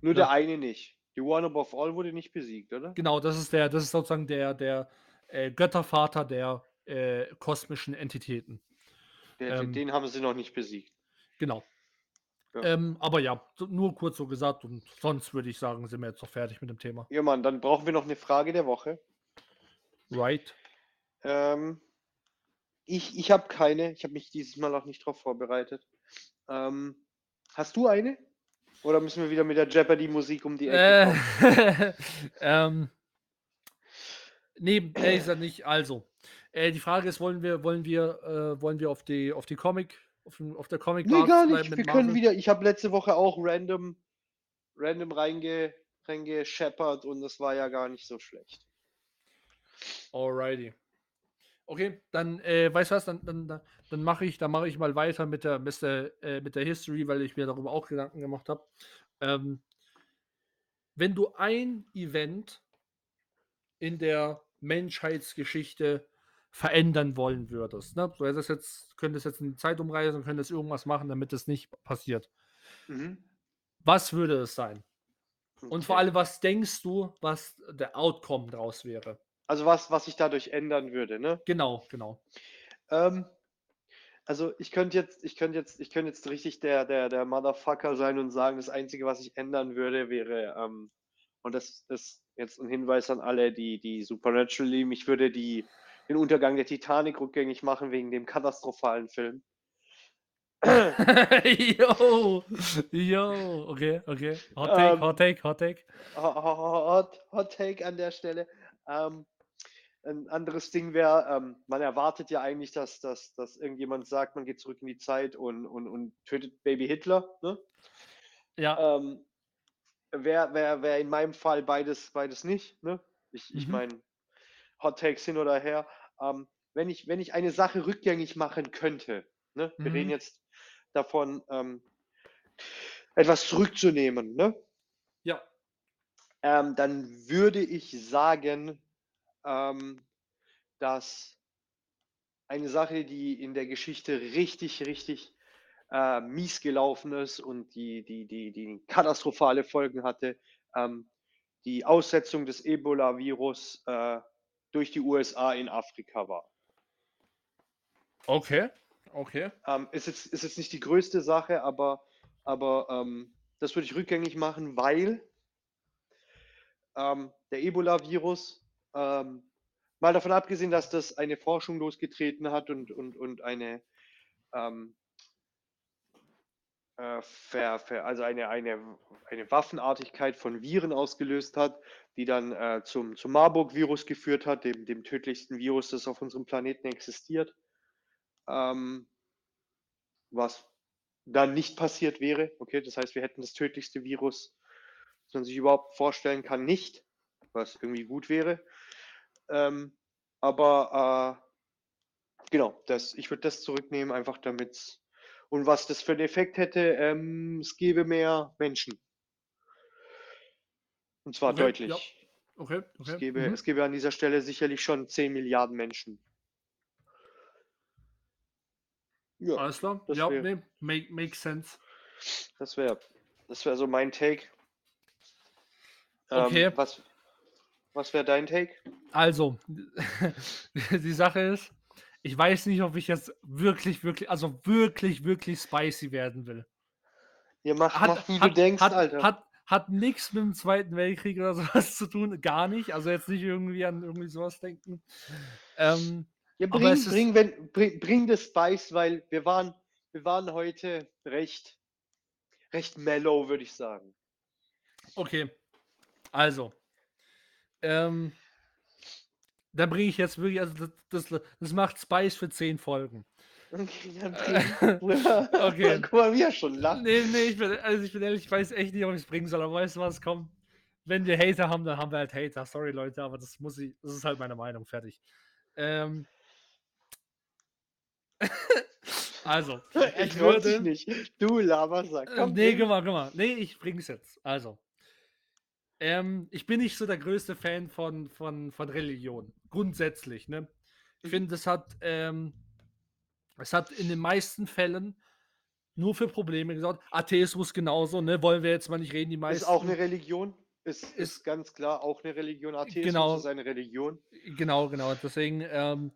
Nur Ja. der eine nicht. Die One Above All wurde nicht besiegt, oder? genau, das ist der, das ist sozusagen der, der äh, Göttervater der äh, kosmischen Entitäten. Der, ähm, den haben sie noch nicht besiegt. Genau. Ja. Ähm, aber ja, nur kurz so gesagt und sonst würde ich sagen, sind wir jetzt noch fertig mit dem Thema. Ja, Mann, dann brauchen wir noch eine Frage der Woche. Right? Ähm, ich ich habe keine. Ich habe mich dieses Mal auch nicht darauf vorbereitet. Ähm, hast du eine? Oder müssen wir wieder mit der Jeopardy-Musik um die Ecke Äh, kommen? ähm, nee, ehrlich gesagt nicht. Also, äh, die Frage ist, wollen wir, wollen wir, äh, wollen wir auf die, auf die Comic, auf, auf der Comic Nee, gar nicht. Wir können Marvel? wieder. Ich habe letzte Woche auch random, random reinge, reingescheppert und das war ja gar nicht so schlecht. Alrighty. Okay, dann, äh, weißt du was, dann, dann, dann- mache ich, dann mache ich mal weiter mit der, mit der, äh, mit der History, weil ich mir darüber auch Gedanken gemacht habe. Ähm, wenn du ein Event in der Menschheitsgeschichte verändern wollen würdest, ne? du hättest jetzt, könntest jetzt in die Zeit umreisen, könntest irgendwas machen, damit es nicht passiert. Mhm. Was würde es sein? Und vor Okay. allem, was denkst du, was der Outcome daraus wäre? Also was, was sich dadurch ändern würde, ne? Genau, genau. Ähm, also ich könnte jetzt, ich könnte jetzt, ich könnte jetzt richtig der, der, der Motherfucker sein und sagen, das Einzige, was ich ändern würde, wäre, ähm, und das ist jetzt ein Hinweis an alle, die, die Supernatural lieben, ich würde die, den Untergang der Titanic rückgängig machen wegen dem katastrophalen Film. yo, yo, okay, okay. Hot take, Ähm, hot take, hot take. Hot, Hot Take an der Stelle. Ähm, ein anderes Ding wäre, ähm, man erwartet ja eigentlich, dass, dass, dass irgendjemand sagt, man geht zurück in die Zeit und, und, und tötet Baby Hitler. Ne? Ja, Ähm, Wäre wär, wär in meinem Fall beides, beides nicht. Ne? Ich, ich Mhm. meine, Hot Takes hin oder her. Ähm, wenn, ich, wenn ich eine Sache rückgängig machen könnte, ne? wir reden Mhm. jetzt davon, ähm, etwas zurückzunehmen, ne? ja. ähm, dann würde ich sagen, ähm, dass eine Sache, die in der Geschichte richtig, richtig äh, mies gelaufen ist und die, die, die, die katastrophale Folgen hatte, ähm, die Aussetzung des Ebola-Virus äh, durch die USA in Afrika war. Okay, okay. Ähm, ist, jetzt, ist jetzt nicht die größte Sache, aber, aber ähm, das würde ich rückgängig machen, weil ähm, der Ebola-Virus, ähm, mal davon abgesehen, dass das eine Forschung losgetreten hat und, und, und eine, ähm, äh, ver, ver, also eine, eine, eine Waffenartigkeit von Viren ausgelöst hat, die dann äh, zum, zum Marburg-Virus geführt hat, dem, dem tödlichsten Virus, das auf unserem Planeten existiert. Ähm, was dann nicht passiert wäre. Okay, das heißt, wir hätten das tödlichste Virus, das man sich überhaupt vorstellen kann, nicht, was irgendwie gut wäre. Ähm, aber äh, genau, das, ich würde das zurücknehmen, einfach damit und was das für einen Effekt hätte, ähm, es gäbe mehr Menschen. Und zwar Okay, deutlich. ja. Okay, okay. Es, gäbe, mhm. es gäbe an dieser Stelle sicherlich schon 10 Milliarden Menschen. Ja, Alles klar. ja, wär- nee, make, makes sense. das wäre das wär so mein Take. Ähm, Okay. Was, was wäre dein Take? Also, die Sache ist, ich weiß nicht, ob ich jetzt wirklich, wirklich, also wirklich, wirklich spicy werden will. Ja, mach, Hat, mach wie hat, du denkst, hat, Alter. Hat, hat nichts mit dem Zweiten Weltkrieg oder sowas zu tun, gar nicht. Also jetzt nicht irgendwie an irgendwie sowas denken. Ähm, ja, bring, bring, wenn, bring, bring das Spice, weil wir waren, wir waren heute recht, recht mellow, würde ich sagen. okay, also, ähm, da bringe ich jetzt wirklich, also das, das, das macht Spice für zehn Folgen. Okay, dann Äh, bring. okay. Guck mal, wie er schon lacht. Nee, nee, ich bin, also ich bin ehrlich, ich weiß echt nicht, ob ich es bringen soll, aber weißt du was, komm. Wenn wir Hater haben, dann haben wir halt Hater. Sorry, Leute, aber das muss ich, das ist halt meine Meinung, fertig. Ähm. also, ich sich würde. nicht. Du Labersack. Komm, nee, guck mal, guck mal. Nee, ich bring's jetzt. Also. Ähm, ich bin nicht so der größte Fan von, von, von Religion. Grundsätzlich, ne? Ich Mhm. finde, es hat, ähm, hat in den meisten Fällen nur für Probleme gesorgt. Atheismus genauso, ne? Wollen wir jetzt mal nicht reden, die meisten. Ist auch eine Religion. Ist, Ist- ist ganz klar auch eine Religion. Atheismus Genau. ist eine Religion. Genau, genau. Deswegen ähm,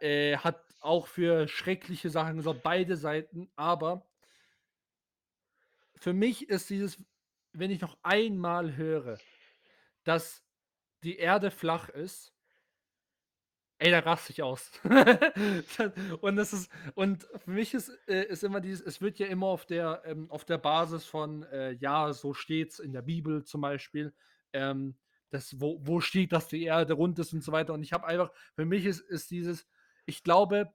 äh, hat auch für schreckliche Sachen gesorgt, beide Seiten. Aber für mich ist dieses, wenn ich noch einmal höre, dass die Erde flach ist, ey, da raste ich aus. und das ist, und für mich ist, äh, ist immer dieses, es wird ja immer auf der, ähm, auf der Basis von, äh, ja, so steht's in der Bibel zum Beispiel, ähm, das, wo, wo steht, dass die Erde rund ist und so weiter. Und ich habe einfach, für mich ist, ist dieses, ich glaube,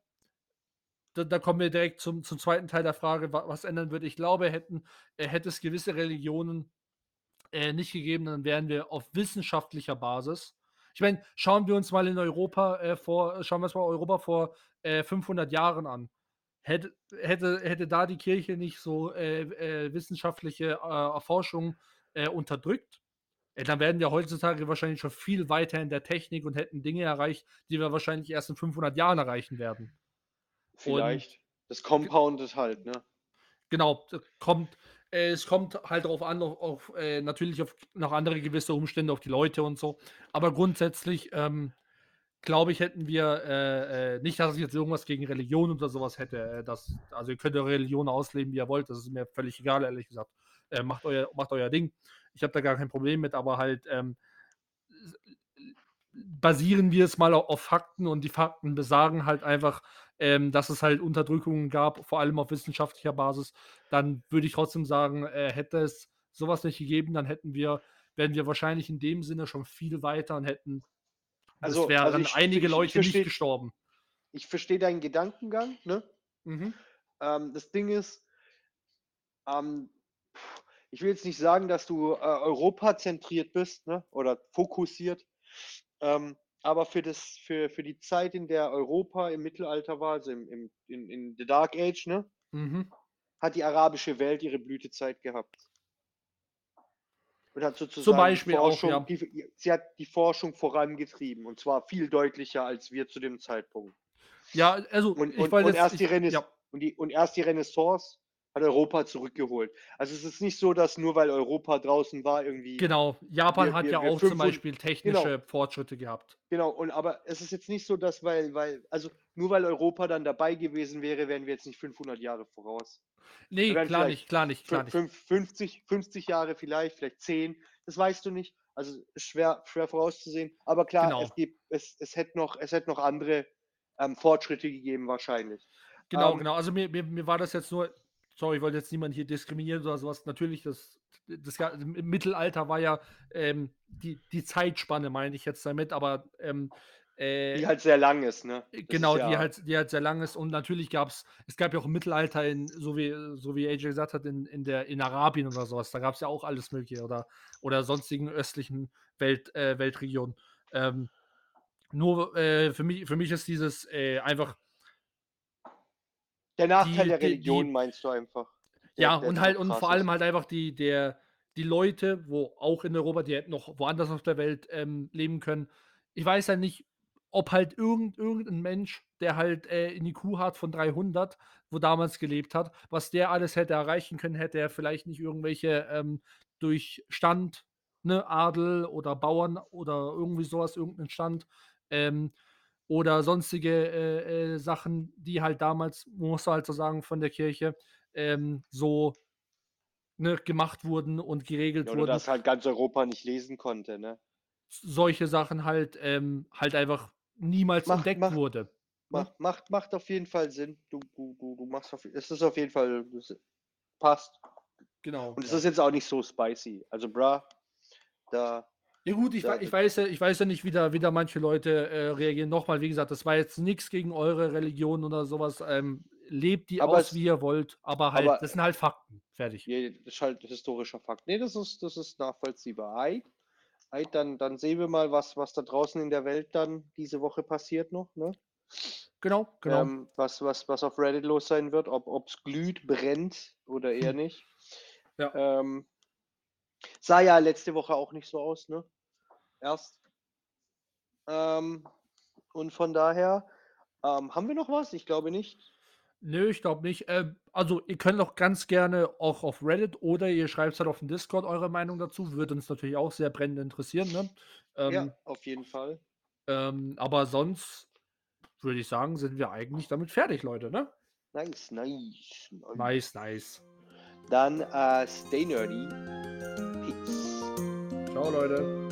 da, da kommen wir direkt zum, zum zweiten Teil der Frage, wa- was ändern würde. Ich glaube, hätten, äh, hätte es gewisse Religionen äh, nicht gegeben, dann wären wir auf wissenschaftlicher Basis. Ich meine, schauen wir uns mal in Europa äh, vor, schauen wir uns mal Europa vor äh, 500 Jahren an. Hätte, hätte, hätte da die Kirche nicht so äh, äh, wissenschaftliche Erforschung unterdrückt, dann wären wir heutzutage wahrscheinlich schon viel weiter in der Technik und hätten Dinge erreicht, die wir wahrscheinlich erst in 500 Jahren erreichen werden. Vielleicht. das compoundet halt, ne? Genau, kommt äh, es kommt halt darauf an, auf auf, äh natürlich auf noch andere gewisse Umstände, auf die Leute und so. Aber grundsätzlich, ähm, glaube ich, hätten wir, äh, äh nicht, dass ich jetzt irgendwas gegen Religion oder sowas hätte, äh, das also, ihr könnt eure Religion ausleben, wie ihr wollt, das ist mir völlig egal, ehrlich gesagt. Äh, macht euer macht euer Ding. Ich habe da gar kein Problem mit, aber halt, ähm, basieren wir es mal auf Fakten und die Fakten besagen halt einfach, ähm, dass es halt Unterdrückungen gab, vor allem auf wissenschaftlicher Basis, dann würde ich trotzdem sagen, äh, hätte es sowas nicht gegeben, dann hätten wir wären wir wahrscheinlich in dem Sinne schon viel weiter und hätten Also es wären also ich einige ich Leute nicht verstehe gestorben. ich verstehe deinen Gedankengang, ne? Mhm. Ähm, das Ding ist, ähm, ich will jetzt nicht sagen, dass du, äh, europazentriert bist, ne, oder fokussiert, ähm, aber für das für für die Zeit, in der Europa im Mittelalter war, also im im in in the Dark Age, ne? Mhm. Hat die arabische Welt ihre Blütezeit gehabt. Und hat Zum sozusagen Beispiel auch, Forschung ja. die sie hat die Forschung vorangetrieben und zwar viel deutlicher als wir zu dem Zeitpunkt. Ja, also, Und und und erst die ich ja. und die und erst die Renaissance hat Europa zurückgeholt. Also, es ist nicht so, dass nur weil Europa draußen war, irgendwie Genau, Japan wir hat wir ja wir auch zum 500 Beispiel genau. technische Fortschritte gehabt. Genau, und aber es ist jetzt nicht so, dass weil weil also, nur weil Europa dann dabei gewesen wäre, wären wir jetzt nicht 500 Jahre voraus. Ne, wären klar nicht, klar nicht, klar nicht. fünf 50 50 Jahre vielleicht, vielleicht 10, das weißt du nicht. Also, schwer schwer vorauszusehen. Aber klar, es Genau. gibt es es hätte noch es hätte noch andere, ähm, Fortschritte gegeben wahrscheinlich. Genau, Ähm genau. Also, mir mir mir war das jetzt nur sorry, ich wollte jetzt niemanden hier diskriminieren oder sowas. Natürlich, das das im Mittelalter war ja, ähm, die die Zeitspanne meine ich jetzt damit, aber, ähm, äh Die halt sehr lang ist, ne? Das ist genau, die ja halt die halt sehr lang ist und natürlich gab's es gab ja auch im Mittelalter in so wie so wie AJ gesagt hat, in in der in Arabien oder sowas, da gab's ja auch alles Mögliche oder oder sonstigen östlichen Welt äh, Weltregionen. Ähm, nur, äh, für mich für mich ist dieses, äh, einfach Der Nachteil die der die Religion die meinst du einfach, der Ja, der und halt und vor allem halt einfach die der die Leute, wo auch in Europa, die hätten noch woanders auf der Welt, ähm, leben können. Ich weiß halt nicht, ob halt irgend irgend 'n Mensch, der halt, äh, 'n IQ hat von 300, wo damals gelebt hat, was der alles hätte erreichen können, hätte er vielleicht nicht irgendwelche, ähm, durch Stand, ne, Adel oder Bauern oder irgendwie so was, irgend 'nen Stand, ähm, oder sonstige, äh, äh, Sachen, die halt damals, muss man halt so sagen, von der Kirche, ähm, so ne, gemacht wurden und geregelt Ja, oder wurden. dass halt ganz Europa nicht lesen konnte, ne? Solche Sachen halt, ähm, halt einfach niemals Macht entdeckt macht wurde, ne? macht macht macht auf jeden Fall Sinn. Du du du du machst auf es ist auf jeden Fall passt. Genau, Und es ja. ist jetzt auch nicht so spicy. Also, Bra, da Ja gut, ich ich weiß ja ich weiß ja nicht, wie da wie da manche Leute, äh, reagieren. Noch mal, wie gesagt, das war jetzt nix gegen eure Religion oder so was. Ähm, lebt die Aber aus, es wie ihr wollt, aber halt aber das sind halt Fakten. Fertig. je das ist halt historischer Fakt. Ne, das ist das ist nachvollziehbar. Ei, ei, dann dann sehen wir mal, was was da draußen in der Welt dann diese Woche passiert noch, ne? Genau, genau. Ähm, was was was auf Reddit los sein wird, ob ob's glüht, brennt oder eher nicht. Ja. Ähm, sah ja letzte Woche auch nicht so aus, ne? Erst. Ähm, und von daher, ähm, haben wir noch was? Ich glaube nicht. Nö, ich glaube nicht. Ähm, also, ihr könnt auch ganz gerne auch auf Reddit oder ihr schreibt's halt auf den Discord eure Meinung dazu. Würde uns natürlich auch sehr brennend interessieren, ne? Ja, Ähm auf jeden Fall. ähm, aber sonst würde ich sagen, sind wir eigentlich damit fertig, Leute, ne? Nice, nice, nice. Nice, nice. Dann, äh, stay nerdy. Peace. Ciao, Leute.